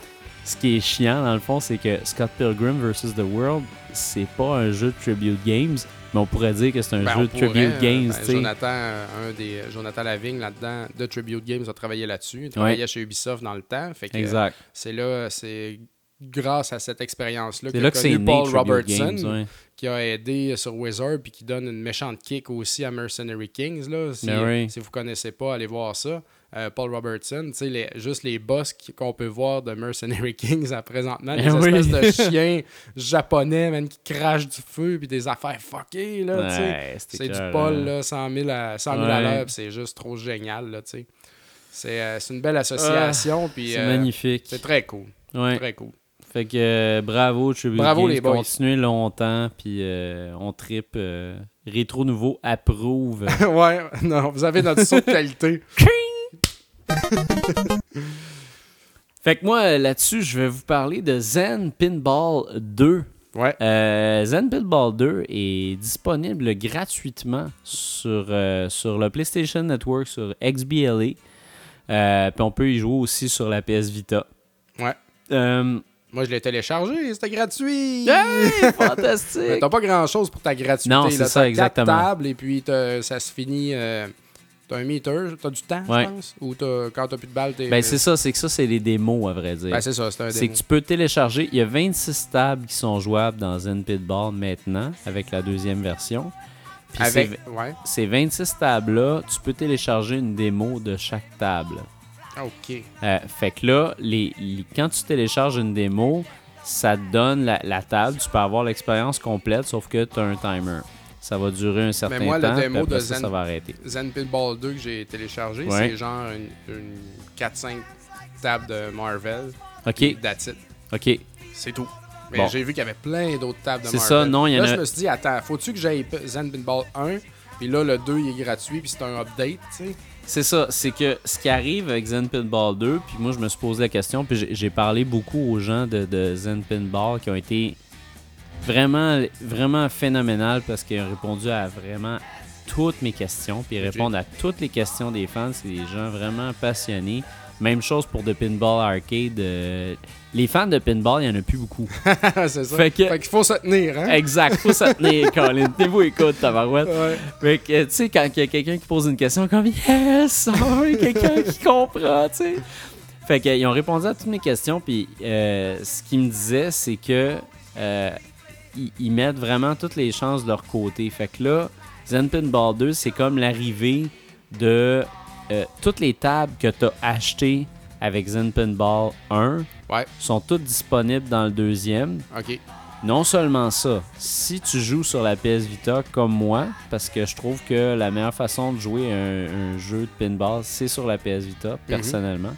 ce qui est chiant, dans le fond, c'est que Scott Pilgrim vs. The World, c'est pas un jeu de Tribute Games, mais on pourrait dire que c'est un Ben, jeu de Tribute pourrait, euh, Games. ben. Jonathan, euh, un des, Jonathan Lavigne là-dedans de Tribute Games a travaillé là-dessus. Il travaillait chez Ubisoft dans le temps. Fait que, euh, Exact. c'est là, c'est grâce à cette expérience-là C'est là que c'est Paul Robertson, Games. ouais. qui a aidé sur Wizard puis qui donne une méchante kick aussi à Mercenary Kings. Là. Si, Ben oui. si vous connaissez pas, allez voir ça. Euh, Paul Robertson, tu sais, les, juste les boss qu'on peut voir de Mercenary Kings à présentement, des Ben oui. espèces de chiens japonais, man, qui crachent du feu puis des affaires fuckées, là, tu sais. Ouais, C'est du. Paul, là, 100 000 à, 100 000 à Ouais. l'heure, puis c'est juste trop génial, là, tu sais. C'est euh, c'est une belle association, puis C'est euh, magnifique. c'est très cool, très cool. Fait que euh, bravo, Tribute Bravo, Games. les boys. Continuez longtemps, puis euh, on tripe. euh, Rétro Nouveau approuve. ouais, non, vous avez notre saut de qualité. fait que moi, là-dessus, je vais vous parler de Zen Pinball 2. Ouais. Euh, Zen Pinball 2 est disponible gratuitement sur, euh, sur le PlayStation Network, sur XBLA. Euh, puis on peut y jouer aussi sur la PS Vita. Ouais. Euh, Moi, je l'ai téléchargé, c'était gratuit. hey, Mais fantastique! T'as pas grand chose pour ta gratuité. Non, c'est ça, exactement. tables et puis t'as- ça se finit. euh, t'as un meter, t'as du temps, Ouais. je pense? Ou t'as- quand t'as plus de balles, t'es. Ben c'est ça, c'est que ça, c'est les démos, à vrai dire. Ben, c'est ça, c'est un C'est démo. que tu peux télécharger. Il y a 26 tables qui sont jouables dans Zen Pitball maintenant, avec la deuxième version. Puis Avec. ces, Ouais. ces 26 tables-là, tu peux télécharger une démo de chaque table. Ah, ok. Euh, fait que là, les, les- quand tu télécharges une démo, ça te donne la, la table. Tu peux avoir l'expérience complète, sauf que tu as un timer. Ça va durer un certain moi, le temps, puis démo de ça, Zen- ça va arrêter. Zen Pinball 2 que j'ai téléchargé, Ouais. c'est genre une, une 4-5 tables de Marvel. OK, That's it. OK. C'est tout. Mais Bon. j'ai vu qu'il y avait plein d'autres tables de C'est Marvel. ça, non, il y en là, a- je me suis dit, attends, faut-tu que j'aille Zen Pinball 1, puis là, le 2, il est gratuit, puis c'est un update, tu sais. C'est ça, c'est que ce qui arrive avec Zen Pinball 2, puis moi je me suis posé la question, puis j'ai- parlé beaucoup aux gens de, de Zen Pinball qui ont été vraiment, vraiment phénoménal parce qu'ils ont répondu à vraiment toutes mes questions, puis ils répondent à toutes les questions des fans. C'est des gens vraiment passionnés. Même chose pour The Pinball Arcade. euh, les fans de pinball, il n'y en a plus beaucoup. c'est ça. Fait qu'il faut se tenir, hein? exact, faut se tenir, Colin. Tenez-vous écoute, tabarouette. Ouais. Fait que, tu sais, quand il y a quelqu'un qui pose une question, comme Yes, oh, quelqu'un qui comprend, tu sais. Fait qu'ils ont répondu à toutes mes questions, puis euh, ce qu'ils me disaient, c'est que euh, ils, ils mettent vraiment toutes les chances de leur côté. Fait que là, Zen Pinball 2, c'est comme l'arrivée de euh, toutes les tables que tu as achetées avec Zen Pinball 1 Ouais, sont toutes disponibles dans le deuxième. ok. Non seulement ça, si tu joues sur la PS Vita comme moi, parce que je trouve que la meilleure façon de jouer un, un jeu de pinball, c'est sur la PS Vita, personnellement.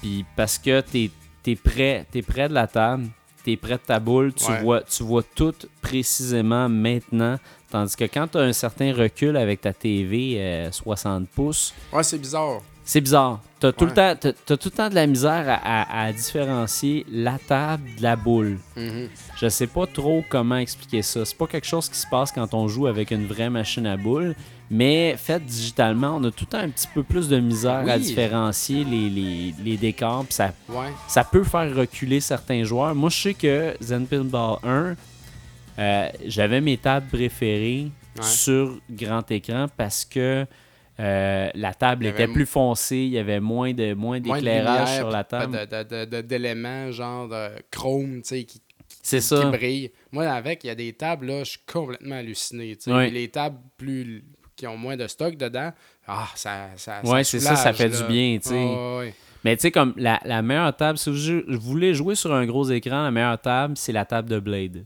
Puis parce que t'es es près, es près de la table, t'es près de ta boule, tu, Ouais. vois, tu vois tout précisément maintenant. Tandis que quand tu as un certain recul avec ta TV euh, 60 pouces, Ouais, c'est bizarre. c'est bizarre. T'as tout, le Ouais. temps- t'as- t'as tout le temps de la misère à, à- à différencier la table de la boule. Mhm. Je sais pas trop comment expliquer ça. C'est pas quelque chose qui se passe quand on joue avec une vraie machine à boules, mais fait digitalement, on a tout le temps un petit peu plus de misère à différencier les, les- les décors. ça, Ouais. ça peut faire reculer certains joueurs. Moi, je sais que Zen Pinball 1, euh, j'avais mes tables préférées Ouais. sur grand écran parce que euh, la table était plus foncée, il y avait moins de moins d'éclairage sur la table. d'éléments, genre de chrome, tu sais, qui, qui ça. brillent. Moi, avec, il y a des tables, là, je suis complètement halluciné. Ouais. Les tables plus qui ont moins de stock dedans, ah, ça, ça, Ouais, c'est ça, ça fait là. du bien, tu sais. Ouais. Mais tu sais, comme la, la meilleure table, si vous voulez jouer sur un gros écran, la meilleure table, c'est la table de Blade.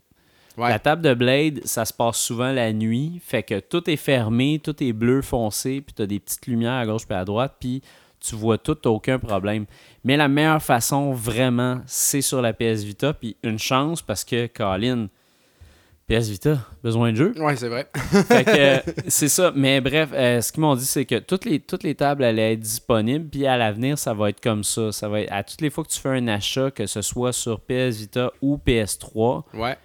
Ouais. La table de Blade, ça se passe souvent la nuit, fait que tout est fermé, tout est bleu foncé, puis tu as des petites lumières à gauche et à droite, puis tu vois tout, t'as aucun problème. Mais la meilleure façon, vraiment, c'est sur la PS Vita, puis une chance parce que, Colin, PS Vita, besoin de jeu. Ouais, c'est vrai. Fait que euh, c'est ça. Mais bref, euh, ce qu'ils m'ont dit, c'est que toutes les, toutes les tables allaient être disponibles. Puis à l'avenir, ça va être comme ça. Ça va être à toutes les fois que tu fais un achat, que ce soit sur PS Vita ou PS3, Ouais.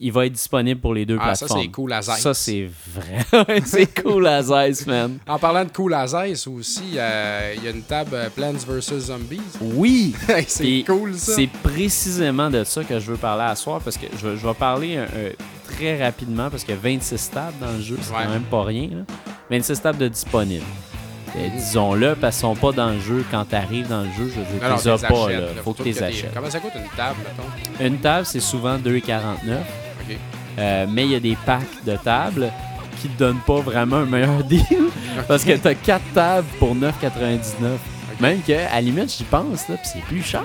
Il va être disponible pour les deux Ah, ça, plateformes. c'est cool à. Ça, c'est vrai. C'est cool à man. En parlant de cool à aussi, euh, il y a une table euh, Plants vs. Zombies. Oui. C'est cool, ça. C'est précisément de ça que je veux parler à soir parce que je, vais- je vais parler euh, très rapidement parce qu'il y a 26 tables dans le jeu, c'est Ouais. quand même pas rien. là. 26 tables de disponibles. Euh, Disons-le, parce qu'ils sont pas dans le jeu quand tu arrives dans le jeu. Je veux Non, non, les pas, là. Faut que tu les t'es- achètes. Comment ça coûte une table, mettons? Une table, c'est souvent 2,49. OK. Euh, mais il y a des packs de tables qui te donnent pas vraiment un meilleur deal parce que tu as 4 tables pour 9,99. Même que, à la limite, j'y pense, là, puis c'est plus cher.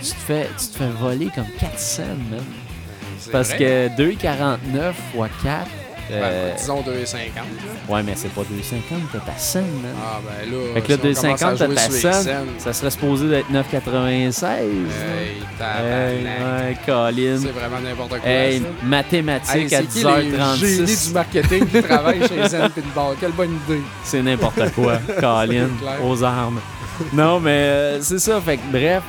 Tu te, fais, tu te fais voler comme 4 cents. C'est Parce vrai? que 2,49 x 4. Ben, disons 2,50. là. ouais, mais c'est pas 2,50, t'as ta scène, man. Ah, ben là. fait que là, si on commence à 2,50, t'as ta scène. Ça serait supposé d'être 9,96. Hey, Hey, tabarnak. ouais, Colin. C'est vraiment n'importe quoi. Hey, ça. mathématiques Hey, à c'est qui les génies 10h36. du marketing qui travaillent chez Zen Pinball? Quelle bonne idée. C'est n'importe quoi, Colin, C'est aux armes. Non, mais euh, c'est ça. Fait que bref,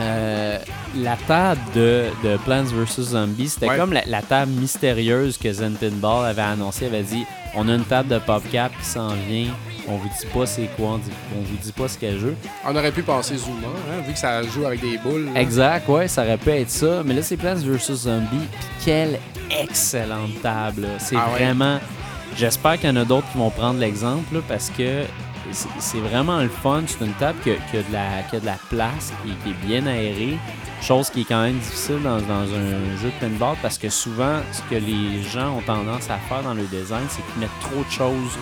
euh, la table de, de Plants vs. Zombies, c'était Ouais. comme la, la table mystérieuse que Zen Pinball avait annoncé. Elle avait dit on a une table de PopCap qui s'en vient. On vous dit pas c'est quoi, on, dit, on vous dit pas ce qu'elle joue. On aurait pu passer Zuma, hein, vu que ça joue avec des boules. là. Exact, ouais, ça aurait pu être ça. Mais là, c'est Plants vs. Zombies. Puis quelle excellente table. C'est Ah ouais. vraiment. J'espère qu'il y en a d'autres qui vont prendre l'exemple parce que c'est vraiment le fun. C'est une table qui a, qui a de, la, qui a de la place, qui, qui est bien aérée. Chose qui est quand même difficile dans, dans un jeu de pinball parce que souvent, ce que les gens ont tendance à faire dans le design, c'est qu'ils mettent trop de choses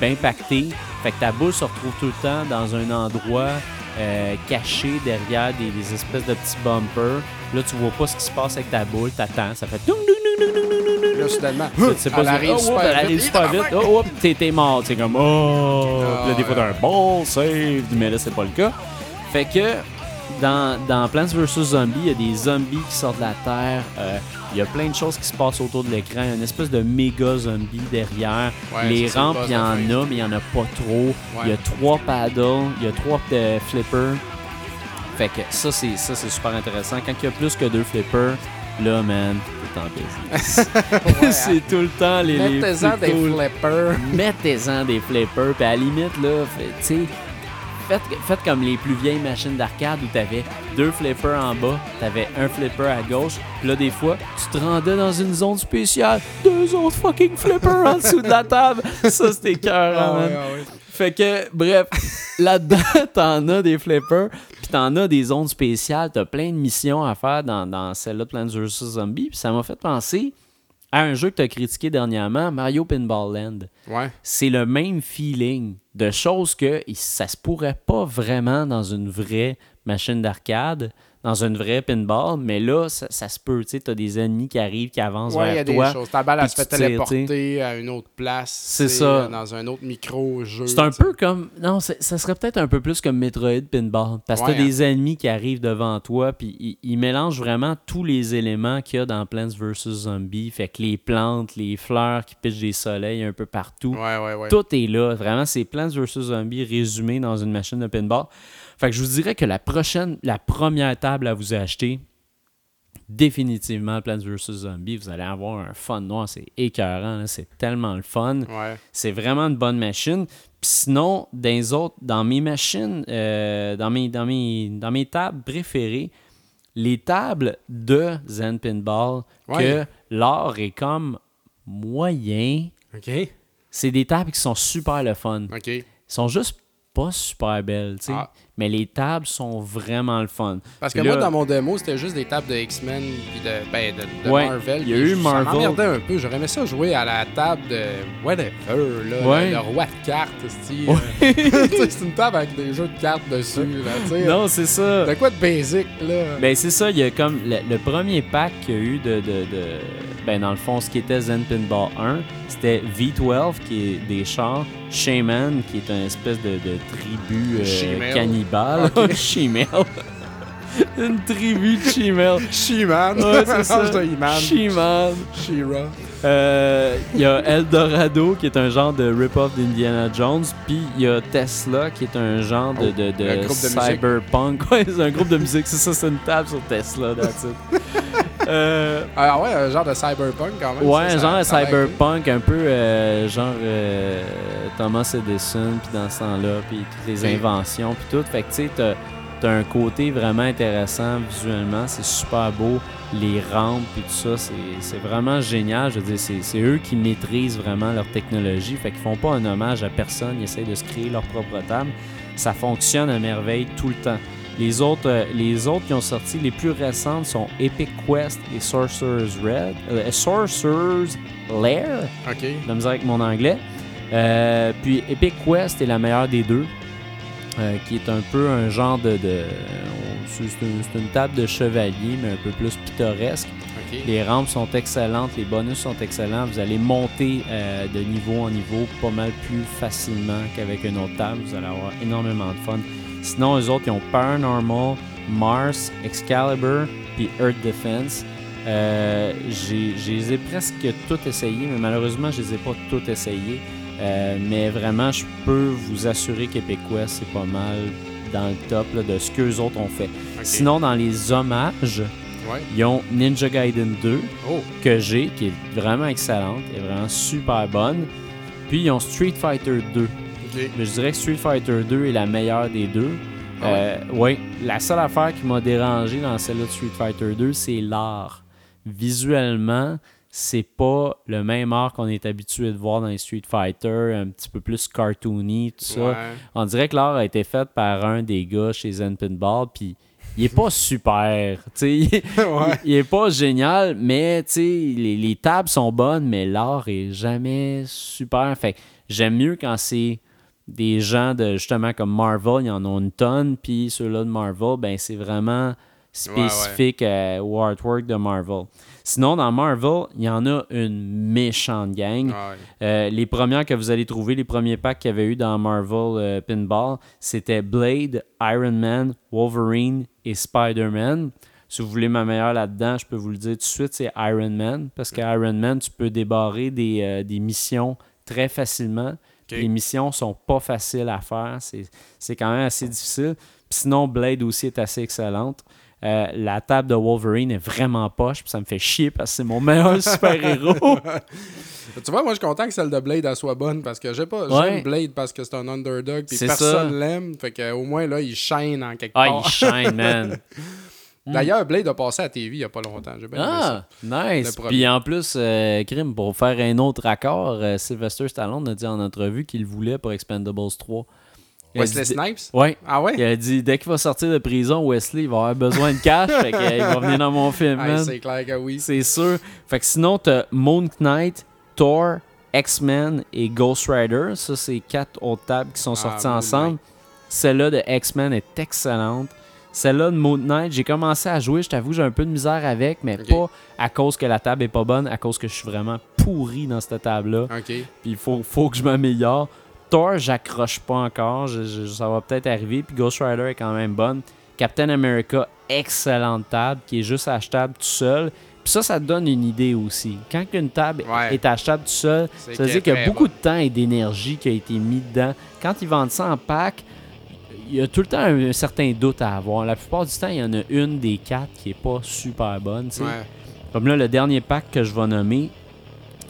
bien pacté. Fait que ta boule se retrouve tout le temps dans un endroit euh, caché derrière des, des espèces de petits bumpers. Là, tu vois pas ce qui se passe avec ta boule, t'attends, ça fait. Là, soudainement, Tu sais pas elle arrive oh, super oh, elle vite. super vite. Oh, oh, t'es mort. C'est comme, oh. Ah, là, des fois, t'as un bon save. Mais là, c'est pas le cas. Fait que dans, dans Plants vs. Zombies, il y a des zombies qui sortent de la terre. Euh, Il y a plein de choses qui se passent autour de l'écran. Il y a une espèce de méga zombie derrière. Ouais, les rampes, il y en a, mais il y en a pas trop. Il y a Ouais. trois paddles, il y a trois euh, flippers. Fait que ça, c'est ça c'est super intéressant. Quand il y a plus que deux flippers, là, man, t'es en business. Ouais, hein. c'est tout le temps les, Mettez-en des flippers. Mettez-en des flippers. Puis à la limite, là, tu sais, faites, faites comme les plus vieilles machines d'arcade où t'avais deux flippers en bas, t'avais un flipper à gauche. Puis là, des fois, tu te rendais dans une zone spéciale, deux autres fucking flippers en dessous de la table. Ça, c'était cœur, Ah, man. ouais, ah, ouais. Fait que, bref, là-dedans, t'en as des flippers, puis t'en as des zones spéciales, t'as plein de missions à faire dans, dans celle-là de Plants vs. Zombies, puis ça m'a fait penser à un jeu que tu as critiqué dernièrement, Mario Pinball Land. Ouais. C'est le même feeling de choses que ça se pourrait pas vraiment dans une vraie machine d'arcade, dans une vraie pinball, mais là, ça, ça se peut. Tu sais, as des ennemis qui arrivent, qui avancent Ouais, il y a vers toi. des choses. Ta balle, elle se fait téléporter à une autre place. C'est ça. Dans un autre micro-jeu. C'est un peu comme. Non, ça serait peut-être un peu plus comme Metroid Pinball. Parce que Ouais, t'as des ennemis qui arrivent devant toi, puis ils, ils mélangent vraiment tous les éléments qu'il y a dans Plants vs. Zombies. Fait que les plantes, les fleurs qui pitchent des soleils un peu partout. Ouais, ouais, ouais. Tout est là. Vraiment, c'est Plants vs. Zombies résumé dans une machine de pinball. Fait que je vous dirais que la prochaine, la première table à vous acheter, définitivement Plants vs. Zombies. Vous allez avoir un fun noir. C'est écœurant. C'est tellement le fun. Ouais. C'est vraiment une bonne machine. Puis sinon, dans les autres, dans mes machines, euh, dans, mes, dans, mes, dans mes tables préférées, les tables de Zen Pinball, Ouais. que l'or est comme moyen, OK. c'est des tables qui sont super le fun. OK. Ils sont juste pas super belles, tu sais. Ah. Mais les tables sont vraiment le fun. Parce que moi, dans mon démo, c'était juste des tables de X-Men puis de, ben, de, de Ouais, Marvel. il y a eu Ça Marvel. m'emmerdait un peu. J'aurais aimé ça jouer à la table de whatever, là, Ouais. le, roi de cartes. Ouais. euh. C'est une table avec des jeux de cartes dessus. Là. Non, c'est ça. De quoi de basic, là? Ben c'est ça, il y a comme le, le premier pack qu'il y a eu de, de, de- Ben dans le fond, ce qui était Zen Pinball 1, c'était V12 qui est des chars, Shaman qui est une espèce de, de tribu euh, cannibale. Ok. Shemale. une tribu de Shemale. She-Man. Ouais, c'est ça. She-Man. She-Ra. Euh, Il y a Eldorado qui est un genre de rip-off d'Indiana Jones, puis il y a Tesla qui est un genre de, de, de un groupe de musique. cyberpunk. Ouais, c'est un groupe de musique, c'est ça, c'est une table sur Tesla, that's it. Euh, Ah ouais, un genre de cyberpunk quand même. Ouais, ça, genre de cyberpunk, un peu euh, genre euh, Thomas Edison, puis dans ce temps-là, puis toutes les Oui. inventions, puis tout. Fait que tu sais, t'as t'as un côté vraiment intéressant visuellement, c'est super beau. Les rampes, puis tout ça, c'est- c'est vraiment génial. Je veux dire, c'est c'est eux qui maîtrisent vraiment leur technologie. Fait qu'ils font pas un hommage à personne, ils essayent de se créer leur propre table. Ça fonctionne à merveille tout le temps. Les autres, euh, les autres qui ont sorti, les plus récentes sont Epic Quest et Sorcerer's Red. euh, Sorcerer's Lair, OK. de la misère avec mon anglais. Euh, puis Epic Quest est la meilleure des deux, qui est un peu un genre de... c'est une, table de chevalier, mais un peu plus pittoresque. Les rampes sont excellentes, les bonus sont excellents. Vous allez monter de niveau en niveau pas mal plus facilement qu'avec une autre table. Vous allez avoir énormément de fun. Sinon, eux autres, ils ont Paranormal, Mars, Excalibur, puis Earth Defense. Euh, j'ai- je les ai presque toutes essayées, mais malheureusement, je les ai pas toutes essayées. Euh, mais vraiment, je peux vous assurer Quest, c'est pas mal dans le top là, de ce qu'eux autres ont fait. Sinon, dans les hommages, Ouais. ils ont Ninja Gaiden 2 Oh. que j'ai, qui est vraiment excellente, est vraiment super bonne. Puis ils ont Street Fighter 2. Mais je dirais que Street Fighter 2 est la meilleure des deux. Ah ouais? Euh, ouais, la seule affaire qui m'a dérangé dans celle-là de Street Fighter 2, c'est l'art. Visuellement, c'est pas le même art qu'on est habitué de voir dans les Street Fighter, un petit peu plus cartoony, tout ça. Ouais. On dirait que l'art a été fait par un des gars chez Zen Pinball, puis il est pas super. tu sais, il, Ouais. il est pas génial, mais tu sais, les, les tables sont bonnes, mais l'art est jamais super. Fait j'aime mieux quand c'est des gens de justement comme Marvel, ils en ont une tonne, puis ceux-là de Marvel, ben c'est vraiment spécifique euh, au artwork de Marvel. Sinon, dans Marvel, il y en a une méchante gang. Ouais. Euh, les premières que vous allez trouver, les premiers packs qu'il y avait eu dans Marvel euh, Pinball, c'était Blade, Iron Man, Wolverine et Spider-Man. Si vous voulez ma meilleure là-dedans, je peux vous le dire tout de suite, c'est Iron Man. Parce qu'Iron Man, tu peux débarrer des, des missions très facilement. Les missions sont pas faciles à faire. C'est c'est quand même assez difficile. Puis sinon, Blade aussi est assez excellente. Euh, la table de Wolverine est vraiment poche, puis ça me fait chier parce que c'est mon meilleur super-héros. Tu vois, moi, je suis content que celle de Blade elle soit bonne parce que j'ai pas Ouais. j'aime Blade parce que c'est un underdog puis personne l'aime. Fait que au moins là, il shine en quelque ah, part. il shine, man. D'ailleurs, Blade a passé à TV il y a pas longtemps. J'ai bien aimé ça. Ah, nice. Puis en plus, euh, Crime, pour faire un autre accord, euh, Sylvester Stallone a dit en entrevue qu'il voulait pour Expendables 3. Il a Wesley dit- Snipes? Ouais. Ah ouais? Il a dit dès qu'il va sortir de prison, Wesley, il va avoir besoin de cash. fait qu'il va venir dans mon film, Ah, c'est clair que oui. C'est sûr. Fait que sinon, t'as Moon Knight, Thor, X-Men et Ghost Rider. Ça, c'est quatre autres tables qui sont Ah, sorties ensemble. Celle-là de X-Men est excellente. Celle-là de Moon Knight, j'ai commencé à jouer. Je t'avoue, j'ai un peu de misère avec, mais pas à cause que la table est pas bonne, à cause que je suis vraiment pourri dans cette table-là. Puis il faut, faut que je m'améliore. Thor, j'accroche pas encore. Je- je- ça va peut-être arriver. Puis Ghost Rider est quand même bonne. Captain America, excellente table qui est juste achetable tout seul. Puis ça, ça te donne une idée aussi. Quand une table Ouais. est achetable tout seul, ça veut dire qu'il y a beaucoup de temps et d'énergie qui a été mis dedans. Quand ils vendent ça en pack, il y a tout le temps un, un certain doute à avoir. La plupart du temps, il y en a une des quatre qui est pas super bonne. Ouais. Comme là, le dernier pack que je vais nommer,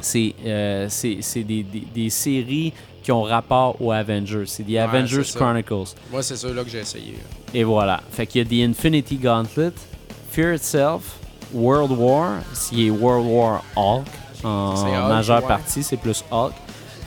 c'est euh, des, des- des séries qui ont rapport aux Avengers. C'est des Avengers. Chronicles. Moi, c'est ceux-là que j'ai essayé. Et voilà. Fait qu'il y a The Infinity Gauntlet, Fear Itself, World War, qui est World War Hulk. En majeure ouais. partie, c'est plus Hulk.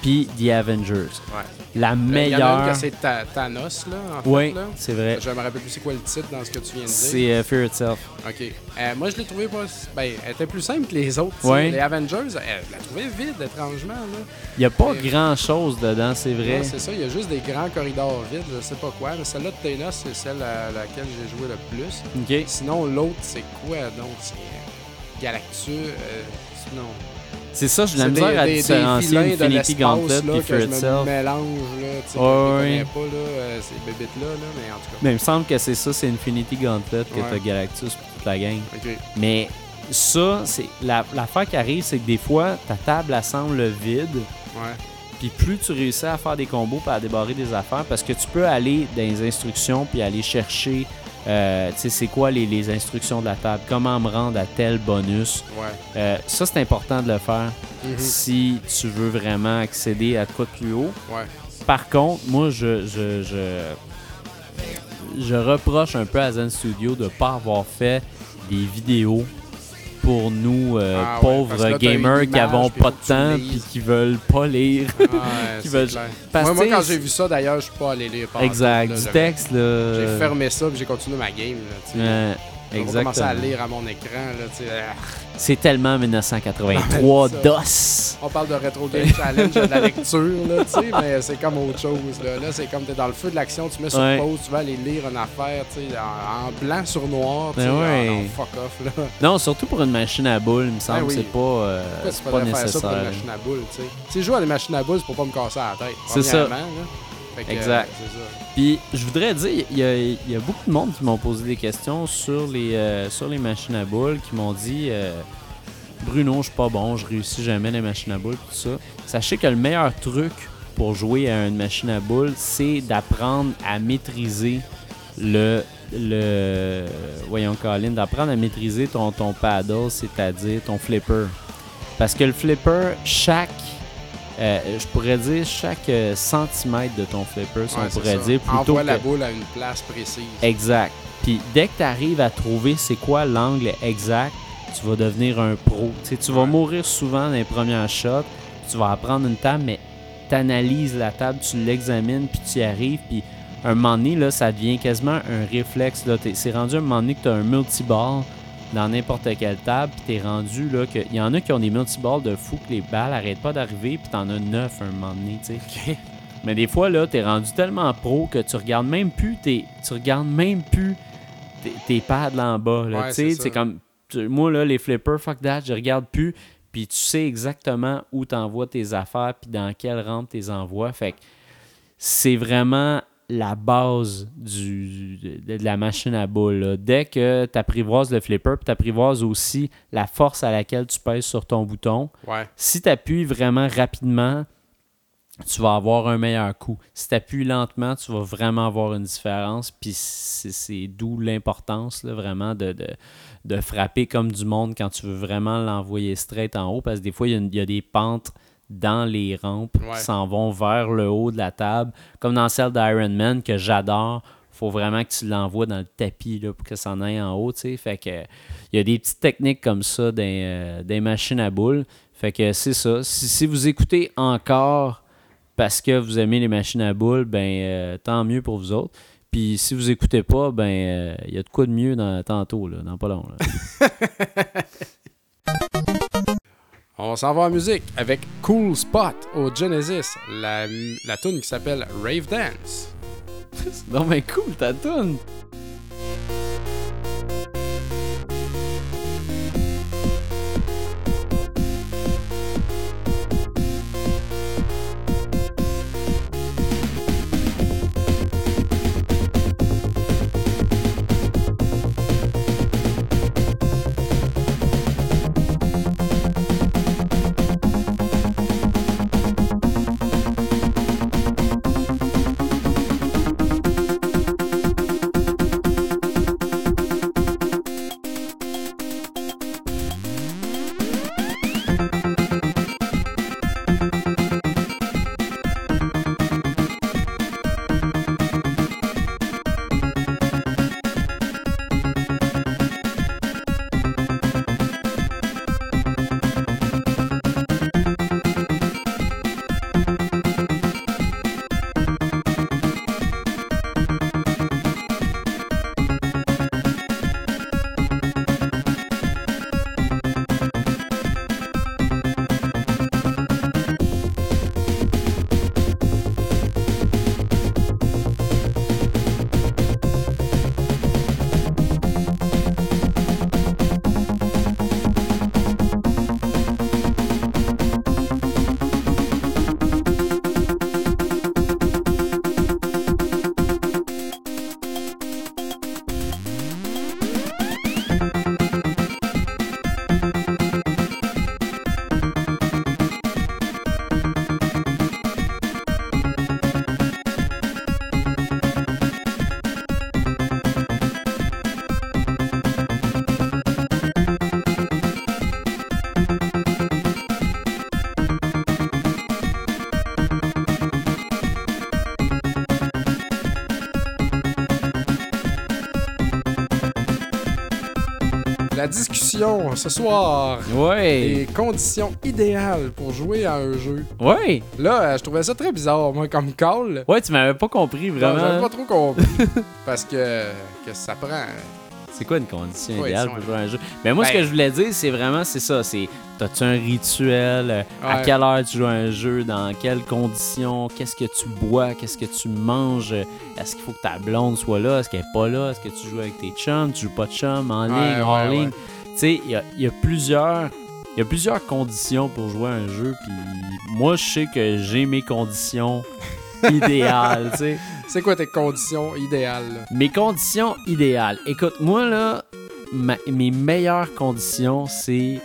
Puis The Avengers. Ouais. La Il y en a une meilleure. que c'est Ta- Thanos, là, en Oui, fait. C'est vrai. Je me rappelle plus c'est quoi le titre dans ce que tu viens de dire. C'est euh, Fear Itself. OK. Euh, moi, je l'ai trouvé pas... Ben, elle était plus simple que les autres. Ouais. Les Avengers, elle, je la trouvais vide, étrangement. Là. Il n'y a pas Ouais. grand chose dedans, c'est vrai. C'est ça, il y a juste des grands corridors vides, je sais pas quoi. Mais celle-là de Thanos, c'est celle à laquelle j'ai joué le plus. Ok. Sinon, l'autre, c'est quoi donc? C'est euh, Galactus. euh, sinon. C'est ça, j'ai de la misère à différencier Infinity Gauntlet là, et que Fear Itself. mélange, là, tu sais, les connais pas, là, euh, ces bébites-là, là, mais en tout cas. Mais il me semble que c'est ça, c'est Infinity Gauntlet que Ouais. t'as Galactus pour toute la gang. Mais ça, c'est la- l'affaire qui arrive, c'est que des fois, ta table elle semble vide. Ouais. Puis plus tu réussis à faire des combos et à débarrer des affaires, parce que tu peux aller dans les instructions puis aller chercher, euh, tu sais, c'est quoi les, les instructions de la table, comment me rendre à tel bonus? Ouais. Euh, ça, c'est important de le faire Mhm. si tu veux vraiment accéder à quoi de plus haut. Ouais. Par contre, moi, je, je, je, je reproche un peu à Zen Studio de ne pas avoir fait des vidéos pour nous, euh, Ah pauvres là, gamers qui n'avons pas de temps puis qui veulent pas lire. Ouais, Qui veulent- Moi, moi, quand j'ai vu ça, d'ailleurs, je suis pas allé lire par exact, là, du texte. J'ai fermé ça puis j'ai continué ma game. Là, Ouais, pas commencer à exactement. lire à mon écran. Ah. C'est tellement 1983 Ça. DOS. On parle de Retro Game Challenge, de la lecture, là, tu sais, mais c'est comme autre chose. Là, là c'est comme t'es dans le feu de l'action, tu mets sur Ouais. pause, tu vas aller lire une affaire, tu sais, en, en blanc sur noir, tu sais. Ben ouais. Ah non, fuck off, là. Non, surtout pour une machine à boules, il me semble Ben oui. c'est pas, euh, Pourquoi tu c'est pas pourrais faire ça pour une nécessaire. machine à boules, tu sais? Si je joue à des machines à boules, c'est pour pas me casser la tête. C'est ça. là. Que, Exact. euh. Puis, je voudrais dire, il y, a, il y a beaucoup de monde qui m'ont posé des questions sur les, euh, sur les machines à boules, qui m'ont dit euh, Bruno, je suis pas bon, je réussis jamais les machines à boules, tout ça. Sachez que le meilleur truc pour jouer à une machine à boules, c'est d'apprendre à maîtriser le. le voyons, Colin, d'apprendre à maîtriser ton, ton paddle, c'est-à-dire ton flipper. Parce que le flipper, chaque. Euh, je pourrais dire chaque euh, centimètre de ton flipper, si Ouais, on pourrait ça. dire, plutôt Envoie que... la boule à une place précise. Exact. Puis dès que tu arrives à trouver c'est quoi l'angle exact, tu vas devenir un pro. Tu sais, tu vas mourir souvent dans les premières shots, tu vas apprendre une table, mais tu analyses la table, tu l'examines, puis tu y arrives, puis un moment donné, là, ça devient quasiment un réflexe. C'est rendu un moment donné que tu as un multiball dans n'importe quelle table, puis t'es rendu là que. Il y en a qui ont des multiballs de fou que les balles arrêtent pas d'arriver, puis t'en as neuf un moment donné, tu sais. Mais des fois, là, t'es rendu tellement pro que tu regardes même plus tes, tu regardes même plus tes, tes pads là en bas. Là, Ouais, tu sais, c'est comme moi là, les flippers, fuck that, je regarde plus. Puis tu sais exactement où t'envoies tes affaires, puis dans quelle rampe t'es envoies. Fait que c'est vraiment la base du, de, de la machine à boules. là. Dès que tu apprivoises le flipper, puis tu apprivoises aussi la force à laquelle tu pèses sur ton bouton, Ouais. si tu appuies vraiment rapidement, tu vas avoir un meilleur coup. Si tu appuies lentement, tu vas vraiment avoir une différence. Puis c'est d'où l'importance vraiment de, de, de frapper comme du monde quand tu veux vraiment l'envoyer straight en haut. Parce que des fois, il y y, a des pentes dans les rampes Ouais. qui s'en vont vers le haut de la table. Comme dans celle d'Iron Man que j'adore. faut vraiment que tu l'envoies dans le tapis là, pour que ça en aille en haut. Fait que il y a des petites techniques comme ça dans, euh, des machines à boules. Fait que c'est ça. Si, si vous écoutez encore parce que vous aimez les machines à boules, ben euh, tant mieux pour vous autres. Puis si vous écoutez pas, ben il y a de quoi de mieux dans tantôt, là, dans pas long. Là. On s'en va en musique avec Cool Spot au Genesis, la, la tune qui s'appelle Rave Dance. non mais cool ta tune. Ce soir. Ouais. Les conditions idéales pour jouer à un jeu. Ouais. Là, euh, je trouvais ça très bizarre, moi, comme call. Ouais, tu m'avais pas compris vraiment. J'avais pas trop compris. parce que, que ça prend. C'est quoi une condition Ouais, idéale pour jouer à un jeu? Mais moi, ce Ben- que je voulais dire, c'est vraiment, c'est ça. C'est, t'as-tu un rituel? euh, À quelle heure tu joues à un jeu? Dans quelles conditions? Qu'est-ce que tu bois? Qu'est-ce que tu manges? Est-ce qu'il faut que ta blonde soit là? Est-ce qu'elle est pas là? Est-ce que tu joues avec tes chums? Tu joues pas de chums? En ligne? Ouais, ouais, ligne? Sais, il y a, il y a plusieurs... Il y a plusieurs conditions pour jouer à un jeu, puis moi, je sais que j'ai mes conditions idéales, tu sais. C'est quoi tes conditions idéales? là? Mes conditions idéales. Écoute, moi là, ma- mes meilleures conditions, c'est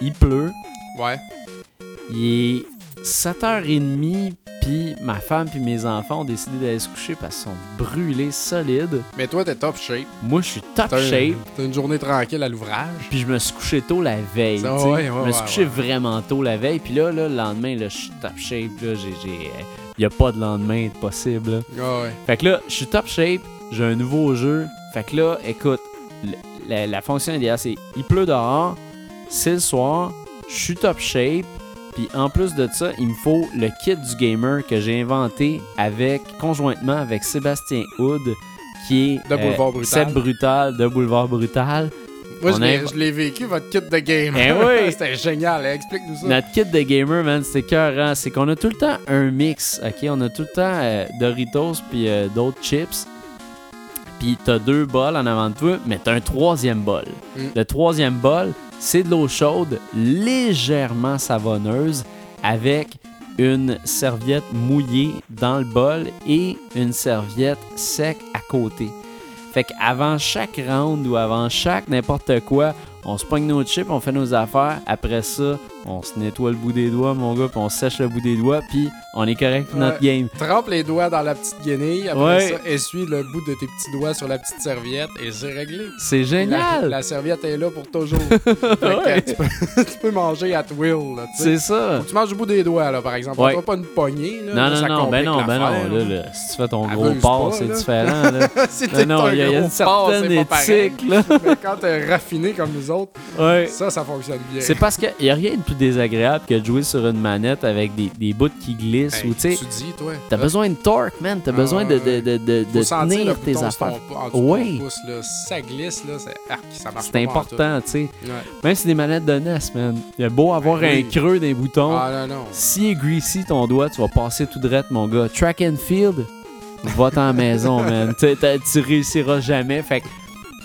il pleut, Ouais. il est 7h30, puis ma femme puis mes enfants ont décidé d'aller se coucher parce qu'ils sont brûlés solides. Mais toi, t'es top shape. Moi, je suis top un- shape, T'as une journée tranquille à l'ouvrage. puis je me suis couché tôt la veille. Ça, ouais, ouais, je me ouais, suis couché vraiment tôt la veille, puis là, là, le lendemain, là, je suis top shape, là, j'ai... j'ai- Il n'y a pas de lendemain possible. là. Ah ouais. Fait que là, je suis top shape, j'ai un nouveau jeu. Fait que là, écoute, la, la fonction idéale, c'est il pleut dehors, c'est le soir, je suis top shape, puis en plus de ça, il me faut le kit du gamer que j'ai inventé avec conjointement avec Sébastien Hood, qui est De Boulevard Brutal. Seb Brutal de Boulevard Brutal. Moi, On je l'ai- vécu, votre kit de game. Eh oui! C'était génial. hein. Explique-nous ça. Notre kit de gamer, man, c'est cœur, C'est qu'on a tout le temps un mix, ok? On a tout le temps euh, Doritos puis euh, d'autres chips. Puis t'as deux bols en avant de toi, mais t'as un troisième bol. Mm. Le troisième bol, c'est de l'eau chaude, légèrement savonneuse, avec une serviette mouillée dans le bol et une serviette sec à côté. Fait qu'avant chaque round ou avant chaque n'importe quoi, on se pogne nos chips, on fait nos affaires. Après ça, on se nettoie le bout des doigts, mon gars, puis on sèche le bout des doigts, puis on est correct pour notre game. Trempe les doigts dans la petite guenille. Après Ouais. ça, essuie le bout de tes petits doigts sur la petite serviette et c'est réglé. C'est génial! la serviette est là pour toujours. Ouais. tu, peux, tu peux manger at will. Là, tu sais. C'est ça! Faut que tu manges du bout des doigts, là, par exemple. On pas une poignée. Là, Non, là, non, ça non, ben non, ben non. l'affaire, Là, là, si tu fais ton gros Abuse pas, c'est différent. Là. si Non, t'es non, un il y a une certaine éthique. Mais quand t'es raffiné comme nous autres, ça, ça fonctionne bien. C'est parce qu'il n'y a rien de plus désagréable que de jouer sur une manette avec des, des bouts qui glissent. Hey, ou tu dis, toi. t'as besoin de torque, man. T'as Ah, besoin de, de, de, de, tenir tes affaires. ton Oui. ça glisse, là, c'est arc, ça marche C'est important, tu sais. Ouais. Même si c'est des manettes de NES, man. Il y a beau avoir Ben un oui. creux des boutons. Ah non, non. Si est greasy ton doigt, tu vas passer tout droit, mon gars. Track and field, va-t'en maison, man. Tu, tu réussiras jamais. Fait que,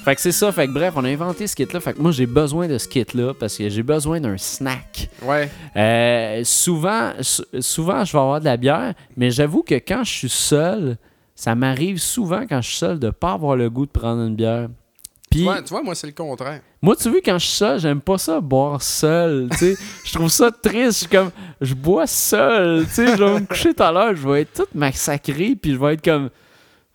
fait que c'est ça. Fait que bref, on a inventé ce kit-là. Fait que moi, j'ai besoin de ce kit-là parce que j'ai besoin d'un snack. Ouais. Euh, souvent, sou- souvent, je vais avoir de la bière, mais j'avoue que quand je suis seul, ça m'arrive souvent quand je suis seul de pas avoir le goût de prendre une bière. Puis, vois, tu vois, moi, c'est le contraire. moi, tu vois, quand je suis seul, j'aime pas ça boire seul. tu sais. je trouve ça triste. Je suis comme, je bois seul. tu sais. Je vais me coucher tout à l'heure, je vais être tout massacré, puis je vais être comme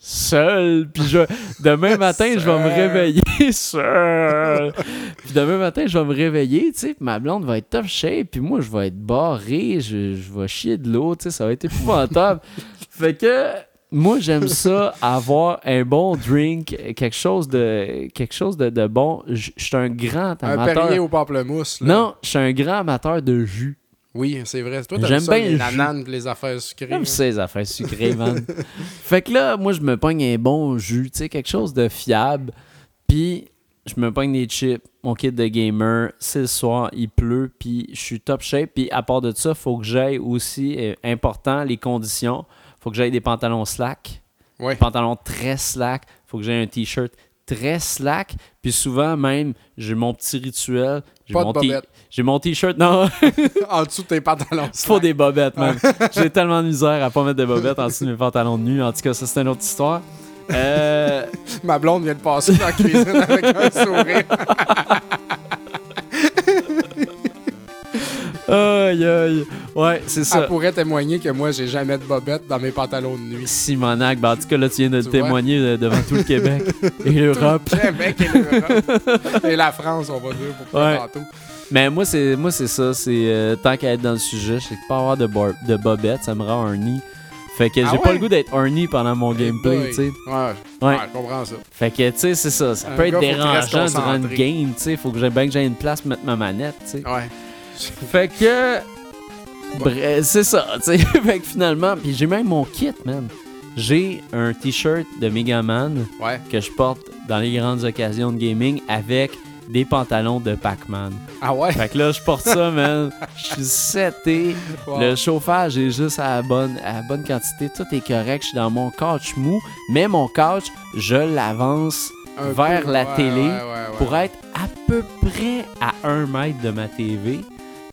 seul. Puis je, demain matin, je vais me réveiller seul. puis demain matin, je vais me réveiller, tu sais, puis ma blonde va être top shape, puis moi, je vais être barré, je, je vais chier de l'eau, tu sais, ça va être épouvantable. fait que moi, j'aime ça, avoir un bon drink, quelque chose de, quelque chose de, de bon. Je suis un grand Un amateur. Perrier au pamplemousse. là. Non, je suis un grand amateur de jus. Oui, c'est vrai. Toi, J'aime bien les les affaires sucrées. J'aime ça, les affaires sucrées, man. fait que là, moi, je me pogne un bon jus, tu sais, quelque chose de fiable. Puis, je me pogne des chips, mon kit de gamer. C'est le soir, il pleut, puis je suis top shape. Puis, à part de ça, faut que j'aille aussi, euh, important, les conditions. Faut que j'aille des pantalons slack. Ouais. pantalon très slack. Faut que j'aie un t-shirt très slack. Puis souvent, même, j'ai mon petit rituel. J'ai Pas de mon bobette. J'ai mon t-shirt. Non, en dessous de tes pantalons. faut des bobettes, man. J'ai tellement de misère à pas mettre de bobettes en dessous de mes pantalons de nu. En tout cas, ça, c'est une autre histoire. Euh, Ma blonde vient de passer dans la cuisine avec un sourire. aïe, aïe. Ouais, c'est Elle ça. pourrait témoigner que moi, j'ai jamais de bobette dans mes pantalons de nuit. Simonac, ben, en tout cas, là, tu viens de Tu témoigner de- devant tout le Québec et l'Europe. Québec et l'Europe. et la France, on va dire, pour Ouais. tantôt. Mais moi, c'est moi c'est ça. C'est euh, tant qu'à être dans le sujet, je sais que pas avoir de, bar- de bobettes, ça me rend horny. Fait que Ah j'ai pas le goût d'être horny pendant mon Hey gameplay, tu sais. Ouais, Ouais. ouais, je comprends ça. Fait que, tu sais, c'est ça. Ça Un peut être dérangeant durant une game, tu sais. Faut que j'ai bien que j'ai une place pour mettre ma manette, tu sais. Ouais. Fait que. Bref, c'est ça, tu sais. fait que finalement, puis j'ai même mon kit, man. J'ai un t-shirt de Megaman Ouais. que je porte dans les grandes occasions de gaming avec des pantalons de Pac-Man. Ah ouais? Fait que là, je porte ça, man. Je suis seté. Wow. Le chauffage est juste à la, bonne, à la bonne quantité. Tout est correct. Je suis dans mon couch mou. Mais mon couch, je l'avance Un vers la ouais, télé ouais, ouais, ouais. pour être à peu près à un mètre de ma TV.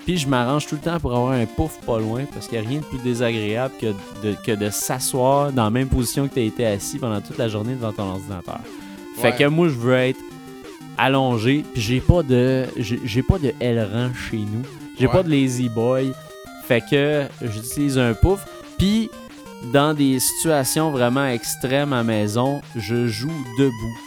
Puis je m'arrange tout le temps pour avoir un pouf pas loin parce qu'il n'y a rien de plus désagréable que de, que de s'asseoir dans la même position que tu as été assis pendant toute la journée devant ton ordinateur. Fait que moi, je veux être allongé. Puis j'ai pas de j'ai pas de L-rang chez nous. J'ai Ouais. pas de lazy boy. Fait que j'utilise un pouf. Puis dans des situations vraiment extrêmes à maison, je joue debout.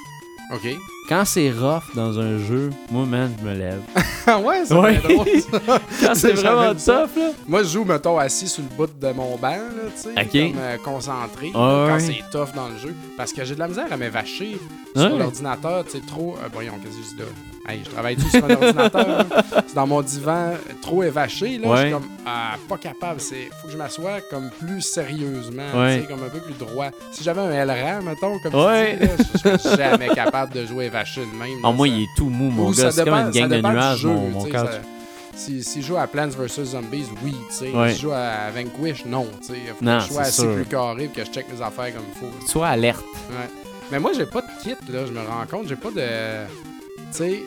OK. Quand c'est rough dans un jeu, moi, man, je me lève. Ah ouais, c'est Ouais. drôle, ça. Quand c'est vraiment tough, là. Moi, je joue, mettons, assis sur le bout de mon banc, là, tu sais, Ok. comme euh, concentré, Ah quand ouais. c'est tough dans le jeu. Parce que j'ai de la misère à m'évacher Ouais. sur l'ordinateur, tu sais, trop... euh, voyons, qu'est-ce que je dis là? Hey, je travaille sur un ordinateur. C'est dans mon divan, euh, trop évaché, là, je suis comme, ah, pas capable, c'est... Faut que je m'assoie comme plus sérieusement, Ouais. comme un peu plus droit. Si j'avais un LRAM, mettons, comme Ouais. tu dis, là, je serais jamais capable de jouer évaché de même. Ah, là, moi, ça- il est tout mou, mon ou gars. ça C'est comme dépend- une gang de nuages, jeu, mon, mon couch. ça- Si, si je joue à Plants vs. Zombies, oui. Ouais. Si je joue à Vanquish, non, sais. Faut Non, que je sois assez sûr. plus carré et que je check mes affaires comme il faut. Sois alerte. Ouais. Mais moi, j'ai pas de kit, là, je me rends compte. J'ai pas de. Tu sais,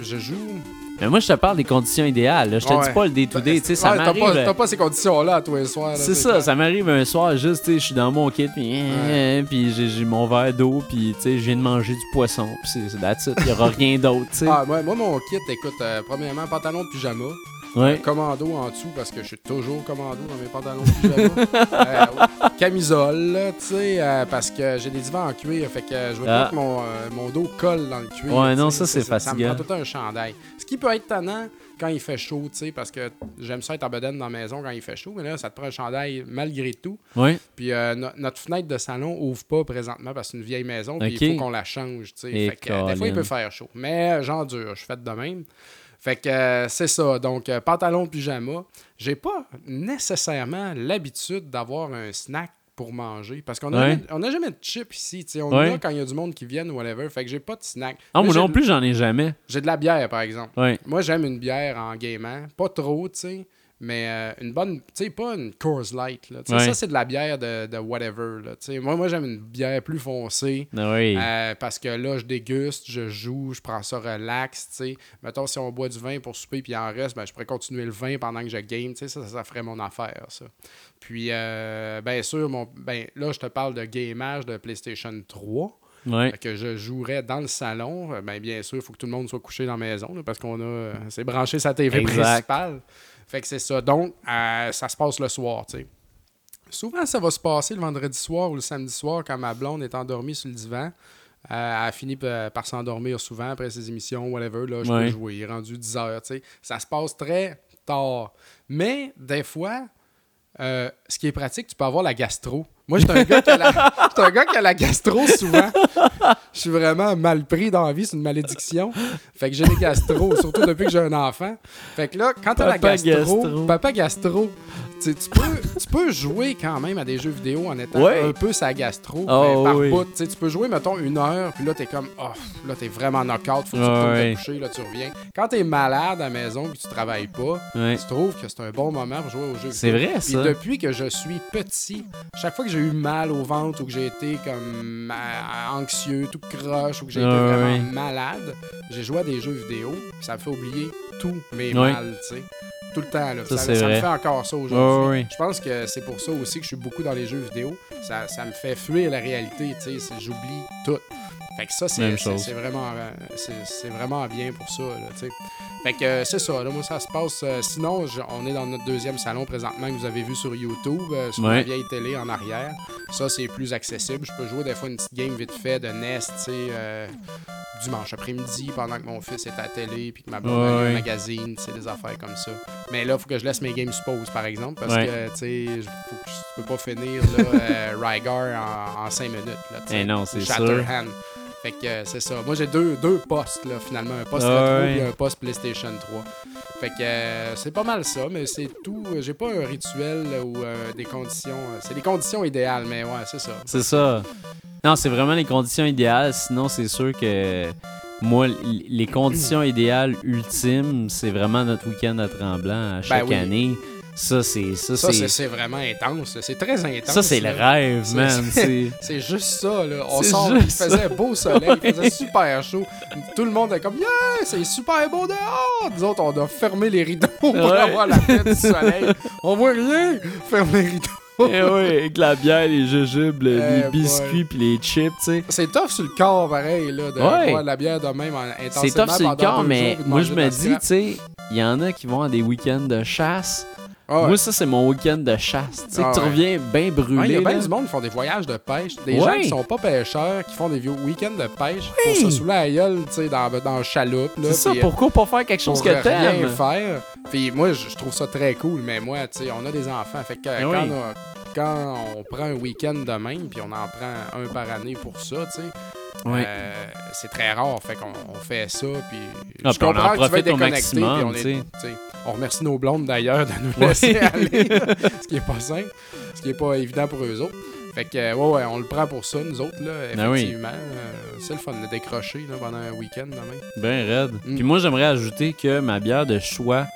je, je joue. Mais moi, je te parle des conditions idéales. là. Je te Ouais. dis pas le day-to-day. Tu sais, ça Ouais, t'as m'arrive. pas, t'as pas ces conditions-là à tous les soirs. C'est ça, clair. ça m'arrive un soir, juste, je suis dans mon kit, puis, puis j'ai mon verre d'eau, puis, tu sais, je viens de manger du poisson, puis c'est that's it. Il y aura rien d'autre, tu sais. Ah, moi, moi, mon kit, écoute, euh, premièrement, pantalon de pyjama. Ouais. Commando en dessous parce que je suis toujours commando dans mes pantalons. Euh, ouais. camisole, tu sais, euh, parce que j'ai des divans en cuir, fait que je veux Ah. pas que mon, euh, mon dos colle dans le cuir. Ouais, non, ça, c'est Ça me fatigant. prend tout le temps un chandail. Ce qui peut être tannant quand il fait chaud, tu sais, parce que j'aime ça être en bedaine dans la maison quand il fait chaud, mais là, ça te prend un chandail malgré tout. Ouais. Puis euh, no- notre fenêtre de salon ouvre pas présentement parce que c'est une vieille maison, puis il faut qu'on la change, tu sais. Et Fait que, euh, des fois, il peut faire chaud. Mais euh, j'endure, je fais de même. Fait que euh, c'est ça. Donc, euh, pantalon, pyjama. J'ai pas nécessairement l'habitude d'avoir un snack pour manger. Parce qu'on n'a Ouais. on a jamais de chips ici. tu sais. On Ouais. en a quand il y a du monde qui vient ou whatever. Fait que j'ai pas de snack. Ah, Mais moi non plus, j'en ai jamais. J'ai de la bière, par exemple. Ouais. Moi, j'aime une bière en gamant. Pas trop, tu sais. Mais euh, une bonne, tu sais, pas une Coors Light. Là. Ouais. Ça, c'est de la bière de, de whatever. Là. Moi, moi j'aime une bière plus foncée. Ah Oui. euh, parce que là, je déguste, je joue, je prends ça relax, tu sais. Mettons, si on boit du vin pour souper puis il en reste, ben, je pourrais continuer le vin pendant que je game, sais. Ça, ça, ferait mon affaire, ça. Puis, euh, bien sûr, mon, ben, là, je te parle de gamage de PlayStation 3. Ouais. Fait que je jouerais dans le salon. Ben, bien sûr, il faut que tout le monde soit couché dans la maison là, parce qu'on a. c'est branché sa TV Exact. principale. Fait que c'est ça. Donc, euh, ça se passe le soir, tu sais. Souvent, ça va se passer le vendredi soir ou le samedi soir quand ma blonde est endormie sur le divan. Euh, elle a fini par s'endormir souvent après ses émissions, whatever. Là, je Ouais. peux jouer. Il est rendu 10 heures, tu sais. Ça se passe très tard. Mais, des fois, euh, ce qui est pratique, tu peux avoir la gastro. Moi, j'étais un, gars qui a la- un gars qui a la gastro souvent. Je suis vraiment mal pris dans la vie, c'est une malédiction. Fait que j'ai des gastro, surtout depuis que j'ai un enfant. Fait que là, quand t'as la gastro, gastro. papa gastro, tu peux, tu peux jouer quand même à des jeux vidéo en étant Ouais. un peu sa gastro, Oh, mais par oui. bout. Tu peux jouer, mettons, une heure, puis là, t'es comme, oh, là, t'es vraiment knock-out, faut que tu ouais. te coucher, là, tu reviens. Quand t'es malade à la maison, puis tu travailles pas, tu trouves que c'est un bon moment pour jouer aux jeux C'est vidéo. vrai, Puis ça. depuis que je suis petit, chaque fois que j'ai eu mal au ventre ou que j'ai été comme euh, anxieux, tout croche ou que j'ai été Ah, vraiment ouais. malade, j'ai joué à des jeux vidéo. Ça me fait oublier tous mes mal, tu sais. Tout le temps, là. Ça, Ça, c'est ça me fait encore ça aujourd'hui. Je pense que c'est pour ça aussi que je suis beaucoup dans les jeux vidéo. Ça, ça me fait fuir la réalité, tu sais. J'oublie tout. Fait que ça, c'est c'est- vraiment, euh, c'est c'est vraiment bien pour ça, là, tu sais. Fait que euh, c'est ça, là, moi ça se passe. euh, sinon, je- on est dans notre deuxième salon présentement que vous avez vu sur YouTube, euh, sur Ouais. la vieille télé en arrière. Ça, c'est plus accessible. Je peux jouer des fois une petite game vite fait de NES, tu sais, dimanche après-midi pendant que mon fils est à la télé puis que ma blonde Ouais, a un magazine, des affaires comme ça. Mais là, il faut que je laisse mes games pause, par exemple, parce Ouais. que, tu sais, je- peux pas finir là, Rygar en, en 5 minutes, là, tu sais. Eh non, c'est sûr. Shatterhand. Fait que euh, c'est ça. Moi, j'ai deux, deux postes, là, finalement. Un poste Ah ouais. et un poste PlayStation 3. Fait que euh, c'est pas mal ça, mais c'est tout. J'ai pas un rituel ou euh, des conditions. c'est des conditions idéales, mais ouais, c'est ça. C'est ça. Non, c'est vraiment les conditions idéales. Sinon, c'est sûr que moi, les conditions idéales ultimes, c'est vraiment notre week-end à Tremblant à chaque Ben oui. année. Ça, c'est. Ça, Ça, c'est vraiment intense. C'est très intense. Ça, c'est le rêve, man. C'est. C'est juste ça, là. On sort, il faisait beau soleil, il faisait super chaud. Tout le monde est comme, yeah, c'est super beau dehors. Nous autres, on a fermé les rideaux pour Ouais. avoir la tête du soleil. On voit rien. Ferme les rideaux. Eh oui, avec la bière, les jujubes, le- Eh les biscuits puis les chips, tu sais. C'est tough sur le corps, pareil, là, de Ouais. boire de la bière de même en- intensément C'est tough sur le corps, mais moi, je me dis, tu sais, il y en a qui vont à des week-ends de chasse. Ah ouais. Moi, ça, c'est mon week-end de chasse. Tu sais, Ah tu reviens bien brûlé. Ouais, Il y a bien du monde qui font des voyages de pêche. Des Ouais. gens qui sont pas pêcheurs, qui font des vieux week-ends de pêche Oui. pour se saouler à la gueule, tu sais, dans, dans chaloupe. C'est ça, pourquoi pas faire quelque chose que rien t'aimes? faire. Puis moi, je, trouve ça très cool, mais moi, tu sais, on a des enfants. Fait que Eh quand, oui. on, quand on prend un week-end de même, puis on en prend un par année pour ça, tu sais, Euh, c'est très rare. Fait qu'on on fait ça, puis Ah, je puis on en comprends que tu déconnecté, maximum, puis on, est, on remercie nos blondes d'ailleurs de nous laisser aller, ce qui est pas simple, ce qui est pas évident pour eux autres. Fait que, ouais, ouais, on le prend pour ça, nous autres, là, Ben oui. effectivement. Euh, c'est le fun de décrocher là, pendant un week-end, de même. Ben raide. Mm. Puis moi, j'aimerais ajouter que ma bière de choix,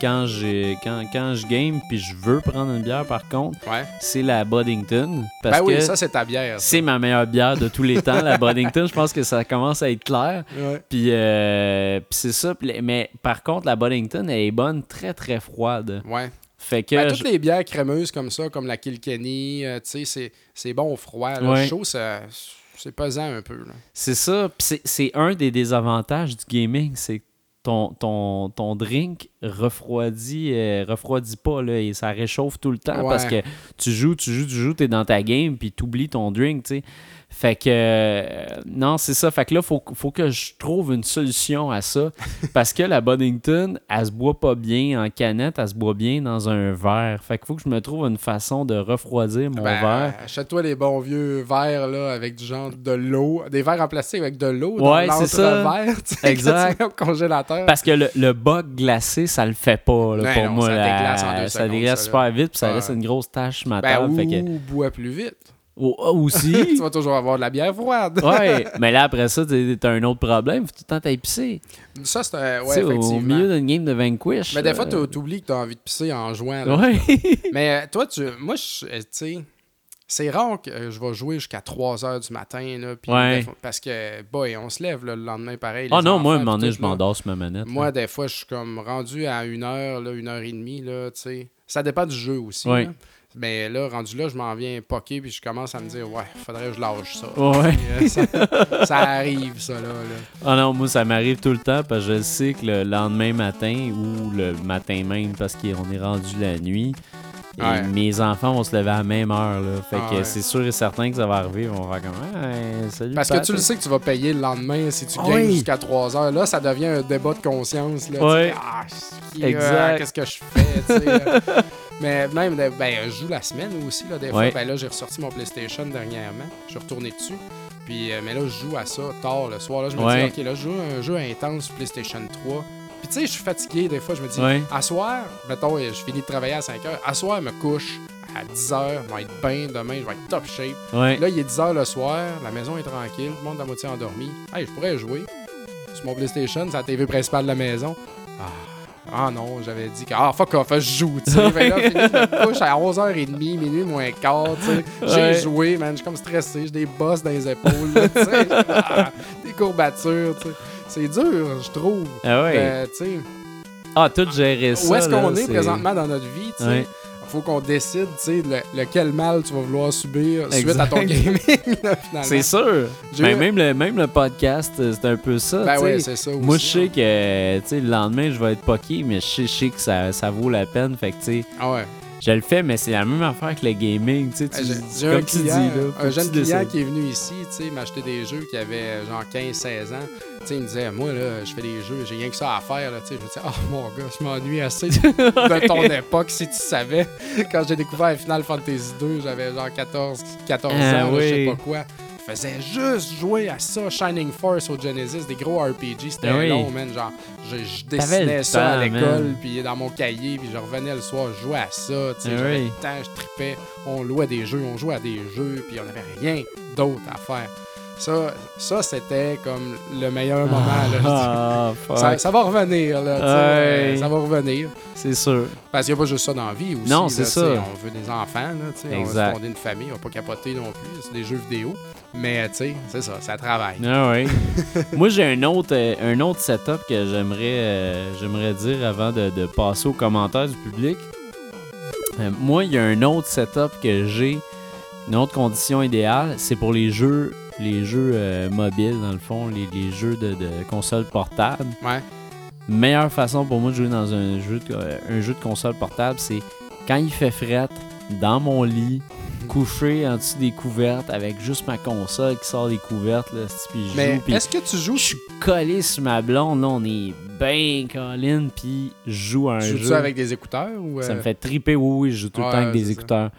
quand, j'ai, quand, quand je game puis je veux prendre une bière, par contre, Ouais. c'est la Boddington. Parce Ben oui, que ça, c'est ta bière. c'est ma meilleure bière de tous les temps, la Boddington. Je pense que ça commence à être clair. Ouais. Puis, euh, puis c'est ça. Mais par contre, la Boddington, elle est bonne très, très froide. Ouais. Fait que... Ben, je- toutes les bières crémeuses comme ça, comme la Kilkenny, euh, tu sais, c'est- bon au froid. Là. Ouais. Chaud, ça- c'est pesant un peu. C'est ça. C'est- un des désavantages du gaming, c'est ton, ton, ton drink refroidit, euh, refroidit pas, là, et ça réchauffe tout le temps Ouais. parce que tu joues, tu joues, tu joues, t'es dans ta game, puis t'oublies ton drink, tu sais. Fait que, euh, non, c'est ça. Fait que là, faut, faut que je trouve une solution à ça. Parce que la Boddington, elle se boit pas bien en canette, elle se boit bien dans un verre. Fait qu'il faut que je me trouve une façon de refroidir mon Ben, verre. Achète-toi les bons vieux verres là, avec du genre de l'eau. Des verres en plastique avec de l'eau Ouais, dans c'est ça. l'entre-verre. Exact. au congélateur. Parce que le, le bug glacé, ça le fait pas là, Ben pour non, moi. ça déglace en deux ça secondes, déglace ça, super vite, puis ça Ouais. laisse une grosse tache sur ma Ben, ou fait que- bois plus vite. Oh, oh, tu aussi. vas toujours avoir de la bière froide. ouais, mais là, après ça, t'as un autre problème. Faut tout le temps pisser. Ça, c'est un. Tu Ouais, au milieu d'une game de Vanquish. Mais des fois, t'ou- t'oublies que t'as envie de pisser en jouant. là. Ouais. Mais euh, toi, tu, moi, euh, tu sais, c'est rare que euh, je vais jouer jusqu'à 3 heures du matin. Là, Ouais. fois- parce que, boy, on se lève là, le lendemain pareil. Ah les non, moi, à un moment donné, je m'endors ma manette. Moi, là. des fois, je suis comme rendu à une heure, là, une heure et demie, là, tu sais. Ça dépend du jeu aussi. Ouais. Mais là, rendu là, je m'en viens poquer, puis je commence à me dire, ouais, faudrait que je lâche ça. Ouais. Puis, euh, ça, ça arrive, ça, là. là. Ah non, moi, ça m'arrive tout le temps parce que je sais que le lendemain matin ou le matin même parce qu'on est rendu la nuit, et Ouais. mes enfants vont se lever à la même heure. Là. Fait Ah que ouais. c'est sûr et certain que ça va arriver. Ils vont faire comme hey, salut. Parce que tu le sais que tu vas payer le lendemain si tu Ah gagnes oui. jusqu'à 3 heures. Là, ça devient un débat de conscience. Là, Tu Ouais. dis, ah, Exact. euh, qu'est-ce que je fais, tu. Mais même, ben, je joue la semaine aussi, là, des fois. Ben là, j'ai ressorti mon PlayStation dernièrement. Je suis retourné dessus. Puis, euh, mais là, je joue à ça tard le soir. Là, je me Ouais. dis, OK, là, je joue un jeu intense sur PlayStation 3. Puis, tu sais, je suis fatigué. Des fois, je me dis, Ouais. à soir, mettons, je finis de travailler à 5 heures. À soir, je me couche à 10 heures. Je vais être bien demain. Je vais être top shape. Là, il est 10h le soir, la maison est tranquille, le monde est à moitié endormi. Hey, je pourrais jouer sur mon PlayStation, c'est la TV principale de la maison. Ah, ah non, j'avais dit que ah fuck off, je joue, tu sais. Que là, fini, je me couche à 11h30, minuit moins quart, tu sais. J'ai Ouais. joué, man, je suis comme stressé, j'ai des bosses dans les épaules, tu sais. Ah, des courbatures, tu sais. C'est dur, je trouve. Ah ouais. Euh, tu sais, Ah, tout gérer ça. où est-ce qu'on est présentement dans notre vie, tu sais? Ouais. Faut qu'on décide, tu sais, le- lequel mal tu vas vouloir subir suite à ton gaming, là, finalement. C'est sûr. Ben, même, le, même le podcast, euh, c'est un peu ça. Ben oui, c'est ça aussi. Moi, je sais que tu sais, le lendemain, je vais être poqué, mais je sais, que ça, ça vaut la peine. Fait que, tu sais, Ah ouais. je le fais, mais c'est la même affaire que le gaming. Tu sais, tu- J'ai j'ai comme un tu client, dis, là, un jeune client qui est venu ici, tu sais, m'acheter des jeux qui avait genre 15-16 ans. Il me disait, moi, là, je fais des jeux, j'ai rien que ça à faire, là. Je me disais, oh mon gars, je m'ennuie assez de ton époque, si tu savais. Quand j'ai découvert Final Fantasy 2, j'avais genre 14, 14 Ah ans, là, je sais oui. pas quoi. Je faisais juste jouer à ça, Shining Force au Genesis, des gros RPG, c'était Ah oui. long, man. Genre, je, dessinais ça à l'école, puis dans mon cahier, puis je revenais le soir, je jouais à ça, tu sais. Ah j'avais oui. le temps, je tripais. On louait des jeux, on jouait à des jeux, puis on avait rien d'autre à faire. Ça, ça c'était comme le meilleur moment. Là. Ah, ça, ça va revenir, là, Ouais. ça va revenir. C'est sûr. Parce qu'il n'y a pas juste ça dans la vie aussi. Non, c'est ça. On veut des enfants, là, on veut fonder une famille, on va pas capoter non plus, c'est des jeux vidéo. Mais tu sais, c'est ça, ça travaille. Ah. Moi, j'ai un autre, euh, un autre setup que j'aimerais euh, j'aimerais dire avant de, de passer aux commentaires du public. Euh, moi, il y a un autre setup que j'ai, une autre condition idéale, c'est pour les jeux les jeux euh, mobiles, dans le fond, les, les jeux de, de console portable. Ouais. Meilleure façon pour moi de jouer dans un jeu de, euh, un jeu de console portable, c'est quand il fait fret, dans mon lit, couché en dessous des couvertes avec juste ma console qui sort des couvertes, là, puis je Mais joue, est-ce que tu joues, je suis collé sur ma blonde, là, on est bien colline, puis je joue à un joues-tu jeu. avec des écouteurs ou Ça euh, me fait triper, oui, oui, je joue tout le temps avec des ça.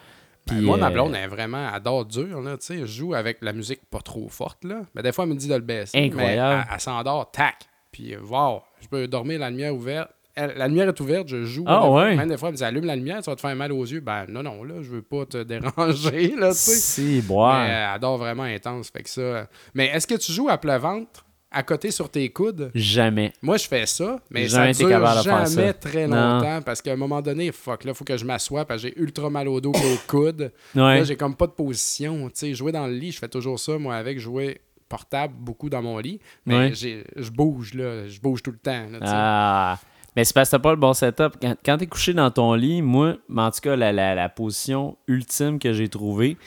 Ben, Puis, moi, ma euh, blonde, elle est vraiment, adore dur, là, tu sais, je joue avec la musique pas trop forte, là. Mais des fois, elle me dit de le baisser. Incroyable. Mais elle, elle s'endort, tac. Puis, euh, wow, je peux dormir la lumière ouverte. Elle- la lumière est ouverte, je joue. Ah, ouais? Même des fois, elle me dit, allume la lumière, ça va te faire mal aux yeux. Ben, non, non, là, je veux pas te déranger, là, tu sais. Si, boire. Mais elle adore vraiment intense, fait que ça. euh. Mais est-ce que tu joues à plat ventre, à côté sur tes coudes? Jamais. Moi, je fais ça, mais ça jamais été dure de jamais ça. très Non. longtemps parce qu'à un moment donné, fuck, là, faut que je m'assoie parce que j'ai ultra mal au dos et au coude. Ouais. Là, j'ai comme pas de position. Tu sais, jouer dans le lit, je fais toujours ça, moi, avec jouer portable beaucoup dans mon lit. Mais Ouais. j'ai- je bouge, là. Je bouge tout le temps. là. Ah. Mais c'est parce que t'as pas le bon setup. Quand, quand t'es couché dans ton lit, moi, mais en tout cas, la, la, la position ultime que j'ai trouvée,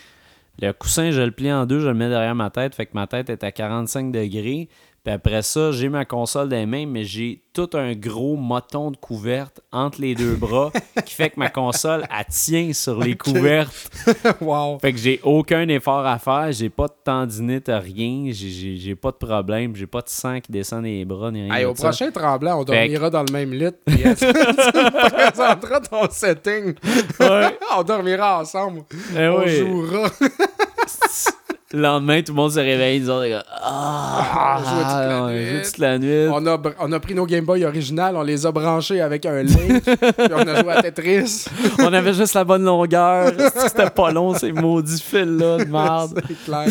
le coussin, je le plie en deux, je le mets derrière ma tête, fait que ma tête est à 45 degrés. Puis après ça, j'ai ma console dans les mains, mais j'ai tout un gros moton de couverte entre les deux bras qui fait que ma console, elle tient sur les couvertes. wow. Fait que j'ai aucun effort à faire, j'ai pas de tendinite, rien, j'ai- pas de problème, j'ai pas de sang qui descend des bras ni rien. Hey, au ça. prochain tremblant, on dormira dans le même lit. Puis tu présenteras ton setting. Ouais. on dormira ensemble. Eh on oui. jouera. Le lendemain, tout le monde se réveille, ils gars, Ah, On a joué toute la nuit. joué toute la nuit. On a, on a pris nos Game Boy originales, on les a branchés avec un link, puis on a joué à Tetris. On avait juste la bonne longueur. C'était pas long, ces maudits fils-là de merde. C'est clair.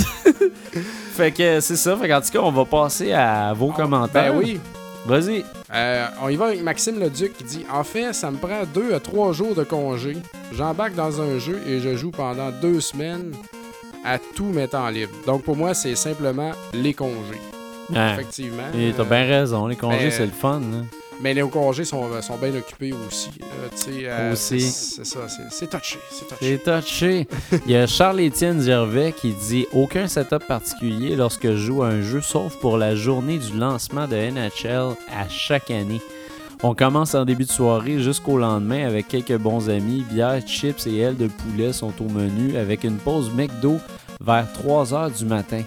Fait que c'est ça. Fait qu'en tout cas, on va passer à vos commentaires. Ben oui. Vas-y. Euh, on y va avec Maxime Leduc qui dit En fait, ça me prend deux à trois jours de congé. J'embarque dans un jeu et je joue pendant deux semaines à tout mes temps libres. Donc pour moi, c'est simplement les congés. Ouais. Effectivement. Et t'as Euh, bien raison. Les congés, ben, c'est le fun. là. Mais les congés sont, sont bien occupés aussi. euh, Aussi. C'est ça, c'est- c'est touché. C'est touché. C'est touché. Il y a Charles-Étienne Gervais qui dit Aucun setup particulier lorsque je joue à un jeu, sauf pour la journée du lancement de NHL à chaque année. On commence en début de soirée jusqu'au lendemain avec quelques bons amis. Bière, chips et ailes de poulet sont au menu avec une pause McDo vers 3 heures du matin.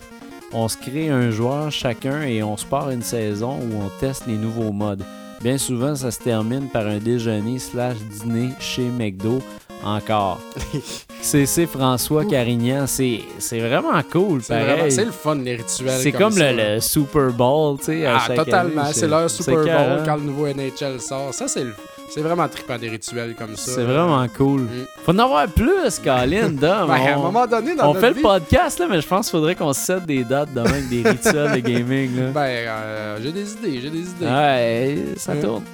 On se crée un joueur chacun et on se part une saison où on teste les nouveaux modes. Bien souvent, ça se termine par un déjeuner slash dîner chez McDo encore. C'est François Carignan, c'est c'est vraiment cool, C'est vraiment- pareil. c'est le fun, les rituels. C'est comme, ça. le, le Super Bowl, tu sais. Ah, totalement. C'est leur Super Bowl quand le nouveau NHL sort. Ça, c'est le- c'est vraiment trippant des rituels comme ça. C'est vraiment cool. Mm. Faut en avoir plus, Colin, Dom. Ben, à un on moment donné, dans on notre fait le podcast, là, mais je pense qu'il faudrait qu'on se set des dates demain avec des rituels de gaming. Là. Ben, euh, j'ai des idées, j'ai des idées. Ouais, ça Mm. tourne.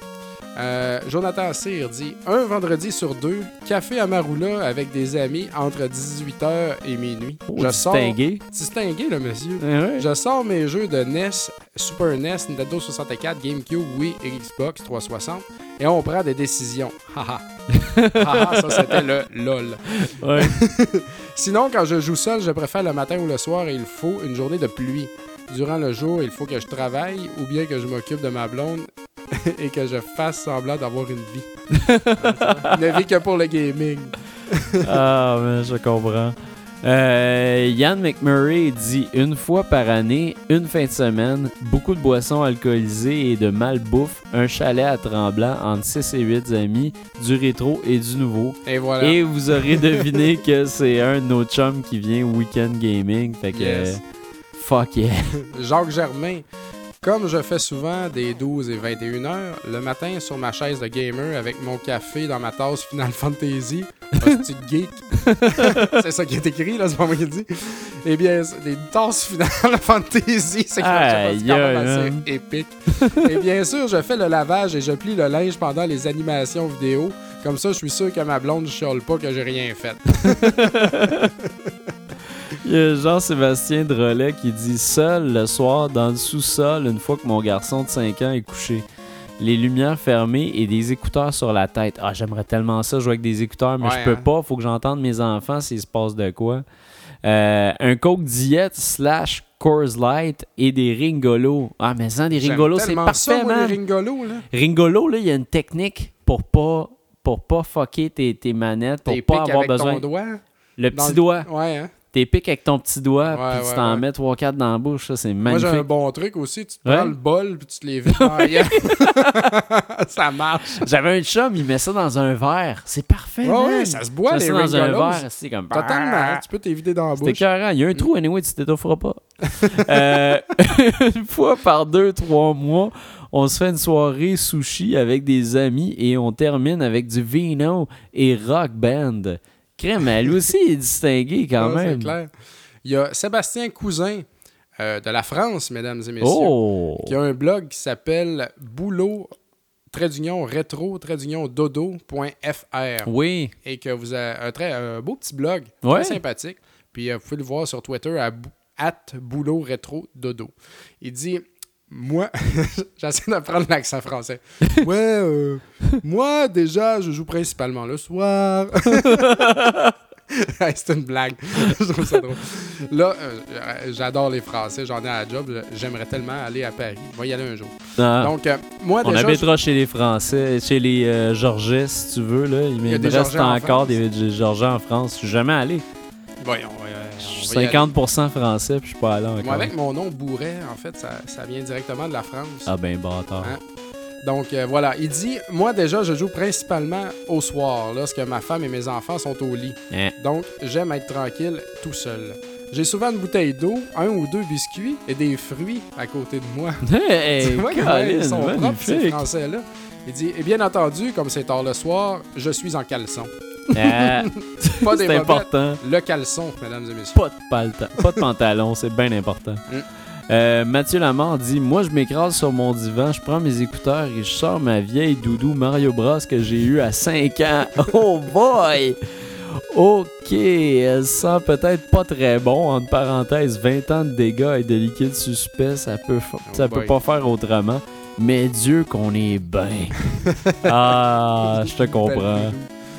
Euh, Jonathan Cyr dit Un vendredi sur deux, café à Maroula avec des amis entre 18h et minuit. Oh, je sors. distingué. Distingué, le monsieur. Ouais. Je sors mes jeux de NES, Super NES, Nintendo 64, GameCube, Wii et Xbox 360 et on prend des décisions. Haha. Haha, ça c'était le LOL. Ouais. Sinon, quand je joue seul, je préfère le matin ou le soir et il faut une journée de pluie. Durant le jour, il faut que je travaille ou bien que je m'occupe de ma blonde et que je fasse semblant d'avoir une vie. ne vie que pour le gaming. ah, mais je comprends. Euh, Yann McMurray dit une fois par année, une fin de semaine, beaucoup de boissons alcoolisées et de malbouffe, un chalet à Tremblant entre 6 et 8 amis, du rétro et du nouveau. Et voilà. Et vous aurez deviné que c'est un de nos chums qui vient Weekend Gaming. Fait que. Yes. euh, fuck yeah. Jacques Germain. Comme je fais souvent des 12 et 21 heures, le matin sur ma chaise de gamer avec mon café dans ma tasse Final Fantasy, de geek. c'est ça qui est écrit, là, c'est pas moi qui le dis. Eh bien, des tasses Final Fantasy, c'est quand même assez épique. et bien sûr, je fais le lavage et je plie le linge pendant les animations vidéo. Comme ça, je suis sûr que ma blonde chiale pas que j'ai rien fait. Il y a Jean-Sébastien Drolet qui dit Seul le soir dans le sous-sol une fois que mon garçon de 5 ans est couché. Les lumières fermées et des écouteurs sur la tête. Ah, j'aimerais tellement ça jouer avec des écouteurs, mais Ouais, je peux hein. pas. Faut que j'entende mes enfants s'il se passe de quoi. Euh, un Coke Diet slash Coors Light et des Ringolos. Ah, mais ça, des Ringolos, c'est parfait, man. Ringolos, là. Ringolo, là, il y a une technique pour pas pour pas fucker tes, tes manettes, pour pas avoir avec besoin. ton doigt. Le petit le- doigt. Ouais, hein. T'es piques avec ton petit doigt, Ouais, puis tu t'en mets 3-4 dans la bouche, ça, c'est Moi, magnifique. j'ai un bon truc aussi. Tu te prends le bol puis tu te les vides. Ça marche. J'avais un chum, il met ça dans un verre. C'est parfait, Ouais, ça se boit, les dans un verre, c'est comme... Totalement. Tu peux t'éviter dans la bouche. écœurant. Il y a un trou, anyway, tu t'étoufferas pas. Euh, une fois par deux, trois mois, on se fait une soirée sushi avec des amis et on termine avec du vino et rock band. Crème, elle aussi est distinguée quand Ouais, même. C'est clair. Il y a Sébastien Cousin euh, de la France, mesdames et messieurs, Oh! qui a un blog qui s'appelle boulot trait d'union rétro trait d'union dodo.fr Oui. et que vous avez un très un beau petit blog Ouais. très sympathique. Puis euh, vous pouvez le voir sur Twitter à boulot rétro dodo. Il dit moi, j'essaie d'apprendre l'accent français. Ouais, euh, moi déjà, je joue principalement le soir. Hey, C'est une blague. je trouve ça drôle. Là, euh, j'adore les Français, j'en ai à la job. J'aimerais tellement aller à Paris. On va y aller un jour. Ah, Donc, euh, moi on déjà. habitera chez les Français, chez les euh, Georgais, si tu veux. Là. Il, me reste Georgiens en encore des, des Georgiens en France. Je suis jamais allé. Euh, Je suis va y aller. 50% français, puis je suis pas allé encore. Moi, avec mon nom Bourret, en fait, ça, ça vient directement de la France. Ah ben, bâtard. Hein? Donc euh, voilà, il dit Moi déjà, je joue principalement au soir, lorsque ma femme et mes enfants sont au lit. Hein? Donc j'aime être tranquille tout seul. J'ai souvent une bouteille d'eau, un ou deux biscuits et des fruits à côté de moi. Hey, Tu vois comment ils sont propres, ces. Français-là? Il dit, et bien entendu, comme c'est tard le soir, je suis en caleçon. Ah, Pas des c'est bobettes, important. le caleçon, mesdames et messieurs. Pas de, palta- pas de pantalon, c'est bien important. Mm. Euh, Mathieu Lamar dit Moi, je m'écrase sur mon divan, je prends mes écouteurs et je sors ma vieille doudou Mario Bros que j'ai eu à 5 ans. Oh boy Ok, elle sent peut-être pas très bon. Entre parenthèses, 20 ans de dégâts et de liquide suspect, ça peut, fa- Oh ça peut pas faire autrement. Mais Dieu qu'on est bien. ah, je te comprends.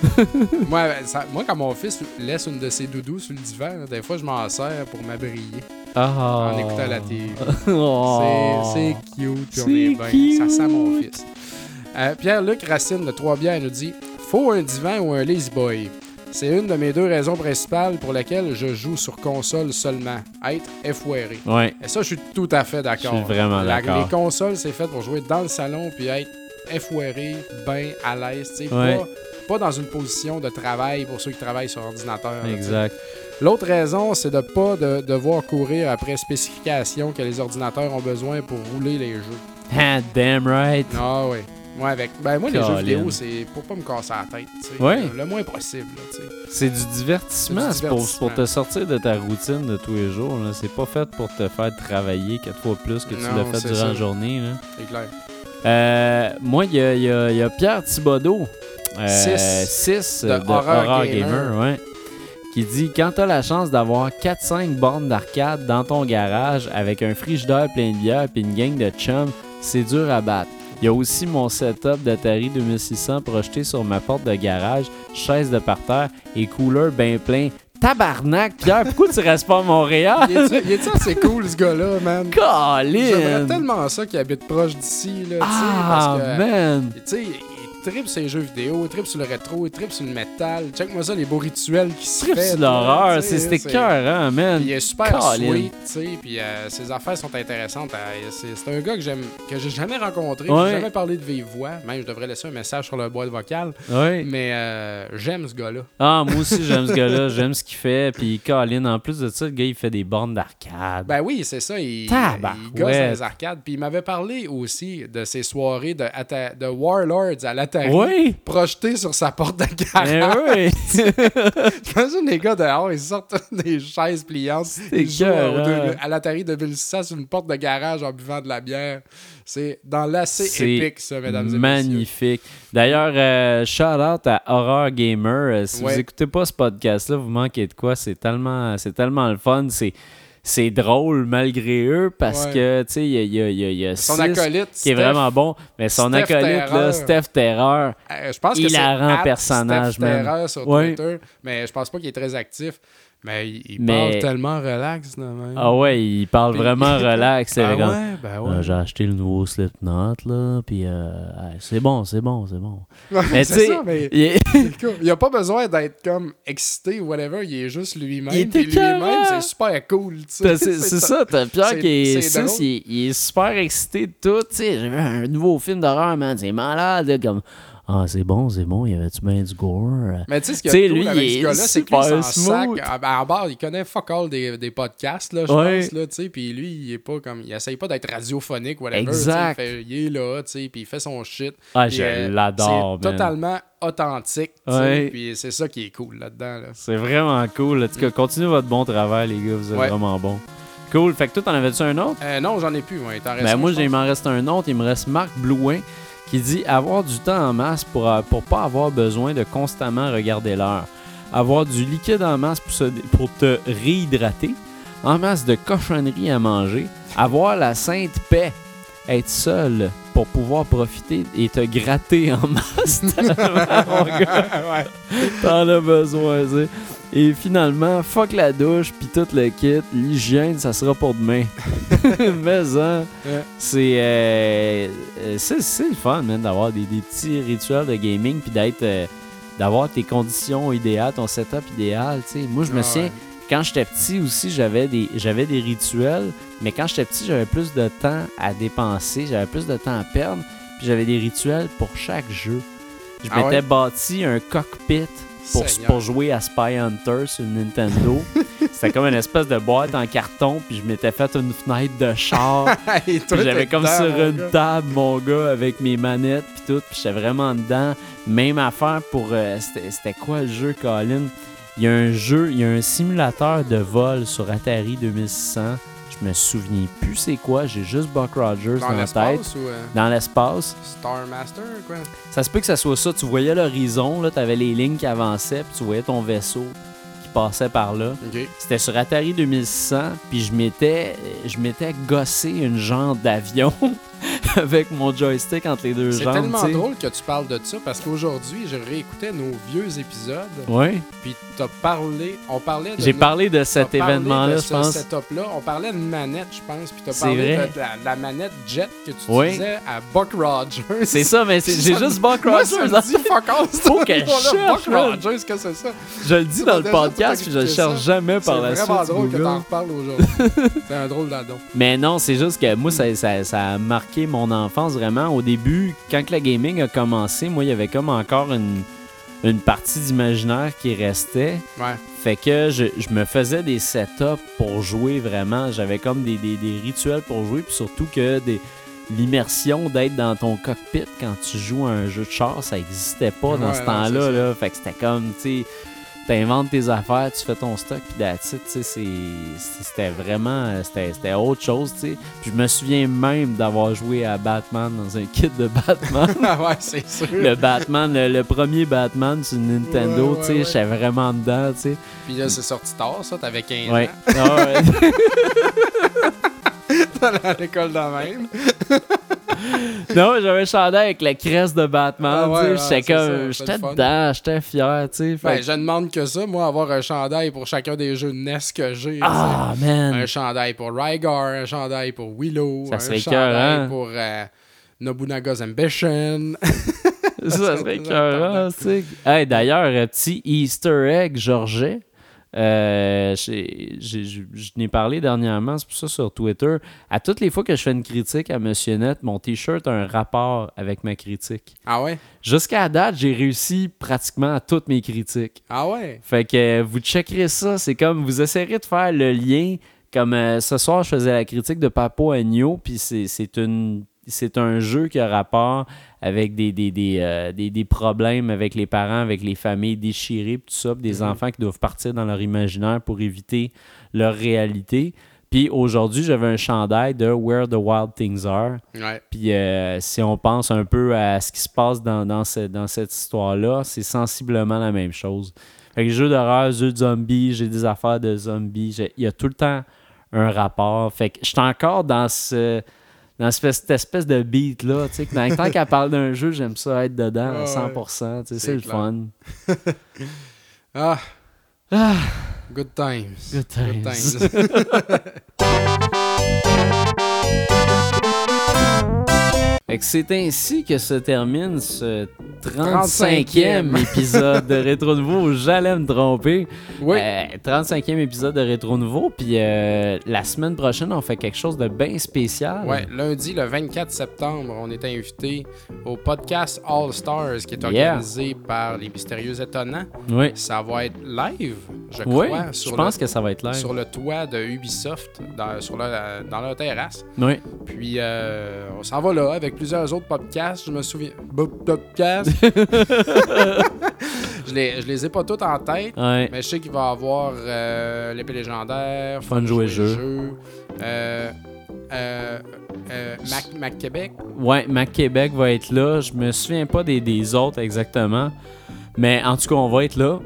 moi, ben, ça- moi, quand mon fils laisse une de ses doudous sur le divan, là, des fois, je m'en sers pour m'abriller Ah. en écoutant la télé. Oh. C'est cute, puis on est bien. Ça sent mon fils. Euh, Pierre-Luc Racine de Trois-Bières nous dit Faut un divan ou un lazy boy. C'est une de mes deux raisons principales pour lesquelles je joue sur console seulement. Être effoiré. Ouais. Et ça, je suis tout à fait d'accord. Je suis vraiment d'accord. Les consoles, c'est fait pour jouer dans le salon puis être effoiré, bien à l'aise. tu sais, Ouais. Pas, pas dans une position de travail pour ceux qui travaillent sur ordinateur. Exact. L'autre raison, c'est de pas de, devoir courir après spécifications que les ordinateurs ont besoin pour rouler les jeux. Ah, damn right. Ah oui. Moi, avec. Ben, moi, les jeux vidéo, c'est pour pas me casser la tête. Ouais. Le moins possible. C'est du divertissement. C'est pour, pour te sortir de ta routine de tous les jours. C'est pas fait pour te faire travailler quatre fois plus que tu l'as fait durant ça. la journée. C'est clair. Euh, moi, il y y a- il y a Pierre Thibodeau, Six. 6 De de, Horror Horror Gamer. Gamer, ouais, qui dit Quand t'as la chance d'avoir 4-5 bornes d'arcade dans ton garage avec un frigidaire plein de bière puis une gang de chums, c'est dur à battre. Il y a aussi mon setup d'Atari 2600 projeté sur ma porte de garage, chaise de parterre et cooler bien plein. Tabarnak, Pierre, pourquoi tu restes pas à Montréal? Il est-tu assez cool, ce gars-là, man? J'aimerais Colin! tellement ça qu'il habite proche d'ici, là, Ah, parce que... man! Tu sais, il tripe sur les jeux vidéo, il tripe sur le rétro, il tripe sur le métal. Check-moi ça, les beaux rituels qui se Trip sur l'horreur, c'était cœur, hein, man. Il est super sweet, tu sais, puis euh, ses affaires sont intéressantes. Euh, c'est, un gars que j'aime, que j'ai jamais rencontré, Ouais. j'ai jamais parlé de vive voix. Même, je devrais laisser un message sur le boîte vocale. Ouais. Mais euh, j'aime ce gars-là. Ah, moi aussi, j'aime ce gars-là, j'aime ce qu'il fait. Puis, Colin, en plus de ça, le gars, il fait des bornes d'arcade. Ben oui, c'est ça. Il, gosse dans les arcades. Puis il m'avait parlé aussi de ses soirées de, de Warlords à oui! Projetées sur sa porte de Eh garage. oui! J'imagine les gars dehors, ils sortent des chaises pliantes. Ils jouent deux- à l'Atari de 2600 sur une porte de garage en buvant de la bière. C'est dans l'assez épique, ça, mesdames et messieurs. Magnifique. D'ailleurs, euh, shout out à Horror Gamer. Euh, si Ouais. vous écoutez pas ce podcast-là, vous manquez de quoi. C'est tellement, c'est tellement le fun. C'est, c'est drôle malgré eux parce Ouais. que, tu sais, il y a, il y a- il y a- il y a Son acolyte, qui est Steph, vraiment bon. Mais son Steph acolyte, là, Terreur. Steph Terreur, euh, je pense que c'est hilarant at personnage, Steph man. Terreur sur Ouais. Twitter, mais je pense pas qu'il est très actif. Mais il, il Mais- parle tellement relax. de même. ah ouais, il parle Puis- vraiment relax. Ah ouais, ben ouais. Euh, j'ai acheté le nouveau Slipknot, là, puis euh, c'est bon, c'est bon, c'est bon. Mais c'est tu sais, ça, mais il cool. il a pas besoin d'être comme excité ou whatever, il est juste lui-même. Il est puis lui-même, c'est super cool. tu sais. C'est ça, t'as Pierre qui est est- il est super excité de tout, tu sais, j'ai vu un nouveau film d'horreur, man, c'est malade, là, comme, ah, c'est bon, c'est bon, il y avait-tu bien du gore? Mais tu sais, ce qu'il Tu y sais, a de lui, cool avec ce gars-là, c'est que lui, sac. ben, en bas, il connaît fuck all des, des podcasts, là, je Ouais. pense, là, tu sais. Puis lui, il est pas comme. Il essaye pas d'être radiophonique, whatever. Exact. Il, fait- il est là, tu sais, puis il fait son shit. Ah, je euh, l'adore, C'est totalement authentique, tu sais. Ouais. Puis c'est ça qui est cool là-dedans, là. C'est vraiment cool, en tout cas, continuez votre bon travail, les gars, vous êtes Ouais. vraiment bons. Cool, fait que toi, t'en avais-tu un autre? Euh, non, j'en ai plus, t'en Ben moi, il pense. m'en reste un autre. Il me reste Marc Blouin qui dit avoir du temps en masse pour, euh, pour pas avoir besoin de constamment regarder l'heure. Avoir du liquide en masse pour, se- pour te réhydrater. En masse de cochonneries à manger. Avoir la sainte paix. Être seul pour pouvoir profiter et te gratter en masse. T'en as besoin, tu sais. Et finalement, fuck la douche, puis tout le kit. L'hygiène, ça sera pour demain. Mais, hein, Ouais. c'est, euh, euh, c'est, le fun, man, d'avoir des, des petits rituels de gaming, puis d'être, euh, d'avoir tes conditions idéales, ton setup idéal, tu sais. Moi, je me Ah souviens. Quand j'étais petit aussi, j'avais des, j'avais des rituels, mais quand j'étais petit, j'avais plus de temps à dépenser, j'avais plus de temps à perdre, puis j'avais des rituels pour chaque jeu. Je Ah m'étais ouais? bâti un cockpit pour, jouer à Spy Hunter sur Nintendo. c'était comme une espèce de boîte en carton, puis je m'étais fait une fenêtre de char. J'avais comme dedans, sur une gars. table, mon gars, avec mes manettes puis tout, puis j'étais vraiment dedans. Même affaire pour... euh, c'était c'était quoi le jeu, Colin? Il y a un jeu, il y a un simulateur de vol sur Atari 2600. Je me souviens plus c'est quoi, j'ai juste Buck Rogers Dans dans, la tête. ou euh, Dans l'espace. Star Master, quoi? Ça se peut que ça soit ça. Tu voyais l'horizon, là, t'avais les lignes qui avançaient, puis tu voyais ton vaisseau qui passait par là. C'était sur Atari 2600, puis je m'étais, je m'étais gossé une jambe d'avion avec mon joystick entre les deux C'est jambes. tellement tu sais. drôle que tu parles de ça parce qu'aujourd'hui, je réécoutais nos vieux épisodes, Ouais. puis t'as parlé, on parlait de J'ai parlé de cet événement-là, je ce pense. setup-là. On parlait de manette, je pense, puis t'as C'est parlé vrai. de la, la manette jet que tu Oui. utilisais à Buck Rogers. C'est ça, mais c'est- j'ai juste Buck Moi, Rogers. me fuck Faut que je nom-là, cherche, Buck. Rogers, que c'est ça? Je le dis dans le podcast, puis je le cherche jamais C'est par la suite. vraiment drôle que t'en reparles aujourd'hui. c'est un drôle d'adon. Mais non, c'est juste que moi, ça, ça- ça a marqué mon enfance vraiment. Au début, quand que le gaming a commencé, moi, il y avait comme encore une, une partie d'imaginaire qui restait. Ouais. Fait que je, je me faisais des setups pour jouer vraiment. J'avais comme des, des- des rituels pour jouer, puis surtout que des l'immersion d'être dans ton cockpit quand tu joues à un jeu de char, ça existait pas dans ce temps-là. Là. Fait que c'était comme, tu sais, t'inventes tes affaires, tu fais ton stock, puis it, tu sais, c'était vraiment, c'était autre chose, tu sais. Puis je me souviens même d'avoir joué à Batman dans un kit de Batman. Ah ouais, c'est sûr. le Batman, le, le premier Batman sur Nintendo, Ouais, ouais, tu sais, ouais. j'étais vraiment dedans, tu sais. Puis là, c'est sorti tard, ça. T'avais 15 Ouais. ans. Ah ouais. T'allais à l'école de même. non, j'avais un chandail avec la creste de Batman, Ah ouais. J'étais c'est ça, comme, j'étais dedans, j'étais fier. Fait Ben, que- je demande que ça, moi, avoir un chandail pour chacun des jeux de NES que j'ai. ah, sais. Un man. chandail pour Rygar, un chandail pour Willow, Ça un chandail pour euh, Nobunaga's Ambition. Ça serait serait tu sais. Hey, d'ailleurs, euh, petit Easter egg, Georget. Euh, je n'ai parlé dernièrement, c'est pour ça sur Twitter. À toutes les fois que je fais une critique à Monsieur Net, mon t-shirt a un rapport avec ma critique. ah ouais? Jusqu'à date, j'ai réussi pratiquement à toutes mes critiques. Ah ouais? Fait que euh, vous checkerez ça. C'est comme vous essayerez de faire le lien. Comme euh, ce soir, je faisais la critique de Papo Agneau, puis c'est c'est une. C'est un jeu qui a rapport avec des, des, des, euh, des- des problèmes avec les parents, avec les familles déchirées, tout ça, puis des Mhm. enfants qui doivent partir dans leur imaginaire pour éviter leur réalité. Puis aujourd'hui, j'avais un chandail de Where the Wild Things Are. Ouais. Puis euh, si on pense un peu à ce qui se passe dans, dans, ce- dans cette histoire-là, c'est sensiblement la même chose. Fait que jeu d'horreur, jeu de zombies, j'ai des affaires de zombies. Il y a tout le temps un rapport. Fait que je suis encore dans ce dans cette espèce, de beat-là. tu sais, que dans- Tant qu'elle parle d'un jeu, j'aime ça être dedans à Ouais, 100%. tu sais, c'est le fun. Ah, Ah, good times. good times. Fait que c'est ainsi que se termine ce 35e 35e. épisode de Rétro Nouveau. J'allais me tromper. oui. Euh, 35e épisode de Rétro Nouveau. Puis euh, la semaine prochaine, on fait quelque chose de bien spécial. Ouais, lundi, le 24 septembre, on est invité au podcast All Stars qui est Yeah. organisé par les Mystérieux Étonnants. Oui. Ça va être live, je Oui, crois, je sur, pense le, que ça va être live. sur le toit de Ubisoft, dans, sur dans leur terrasse. Oui. Puis euh, on s'en va là avec plusieurs autres podcasts. Je me souviens. Podcasts. je, les, je les ai pas tous en tête. Ouais. Mais je sais qu'il va y avoir euh, l'épée légendaire, Fun jouer jeu. euh, euh, euh, Mac, Mac Québec? Ouais, Mac Québec va être là. Je me souviens pas des, des autres exactement. Mais en tout cas, on va être là.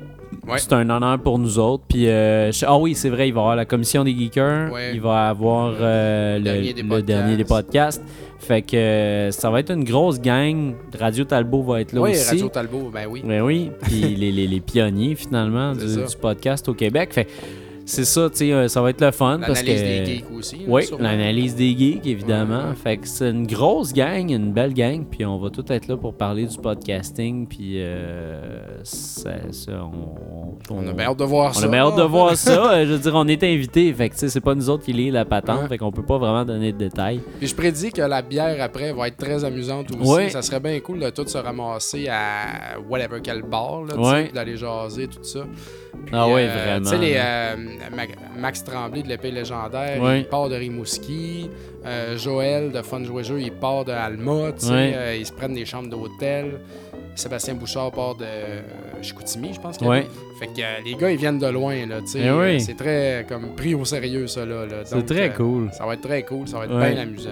Ouais. C'est un honneur pour nous autres. Puis, euh, je- ah oui, c'est vrai, il va y avoir la commission des geekers. Ouais. Il va y avoir euh, le, Dernier des le podcasts. dernier des podcasts. Fait que ça va être une grosse gang. Radio Talbot va être là oui, aussi. Radio Talbot, ben oui. Ben oui, puis les, les- les pionniers finalement du, podcast au Québec. Fait c'est ça, tu sais, euh, ça va être le fun parce que L'analyse des geeks aussi. là, oui, l'analyse des geeks évidemment. Ouais. Fait que c'est une grosse gang, une belle gang, puis on va tout être là pour parler du podcasting, puis euh, ça, ça, on, On a bien hâte de voir on ça. a bien hâte de voir ça. Euh, Je veux dire, on est invités, fait que c'est pas nous autres qui lit la patente, Ouais. fait qu'on peut pas vraiment donner de détails. Puis je prédis que la bière après va être très amusante aussi. Ouais. Ça serait bien cool de tous se ramasser à whatever quel bar, là, d'aller jaser, tout ça. Puis, Ah ouais, euh, vraiment, Tu sais, les, euh, Ma- Max Tremblay de l'épée légendaire, il part de Rimouski. Euh, Joël de Fun Jouer Jeu, il part de Alma. tu sais, ils se prennent des chambres d'hôtel. Sébastien Bouchard part de Chicoutimi, je pense Ouais. Fait que euh, les gars, ils viennent de loin. Là, tu sais. Eh oui. C'est très comme pris au sérieux, ça. Là, là. C'est très euh, cool. Ça va être très cool. Ça va être Ouais. bien amusant.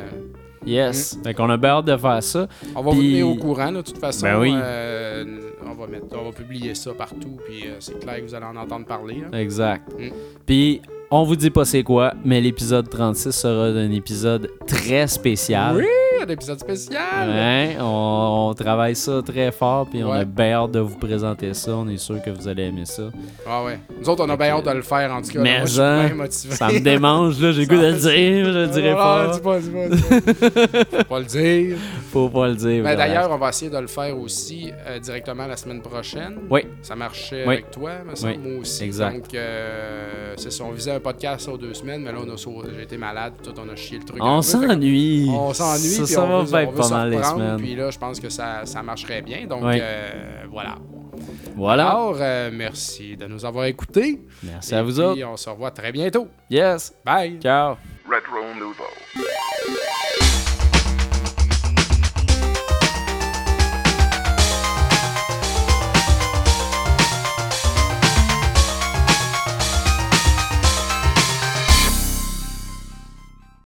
Yes. Fait qu'on a bien hâte de faire ça. On va Puis- vous tenir au courant, de toute façon. Ben oui. Euh, on, va mettre, on va publier ça partout, puis euh, c'est clair que vous allez en entendre parler. là. Exact. Mm. Puis, on vous dit pas c'est quoi, mais l'épisode 36 sera un épisode très spécial. Oui, un épisode spécial! Ouais, on, on travaille ça très fort, puis on a bien hâte de vous présenter ça. On est sûr que vous allez aimer ça. Ah ouais. Nous autres, on a bien hâte de le faire, en tout cas. Mais Moi, suis hein. Ça me démange, là. J'ai le goût de le dire, je le dirai Ah, pas. dis pas, dis pas, dis pas. Faut pas le dire. Faut pas le dire. Mais d'ailleurs, on va essayer de le faire aussi euh, directement la semaine prochaine. Oui. Ça marchait Oui. avec toi, semble, Oui. moi aussi. Exact. Donc, euh, c'est ça. On visait un podcast aux deux semaines, mais là, on a j'ai été malade, tout, on a chié le truc. on s'ennuie. On s'ennuie, Ça, puis ça on va veut, on être se reprendre. Puis là, je pense que ça, ça marcherait bien. Donc, Oui. euh, voilà. Voilà. Alors, euh, merci de nous avoir écoutés. Merci Et à vous puis, autres. on se revoit très bientôt. Yes. Bye! Ciao. Retro Nouveau.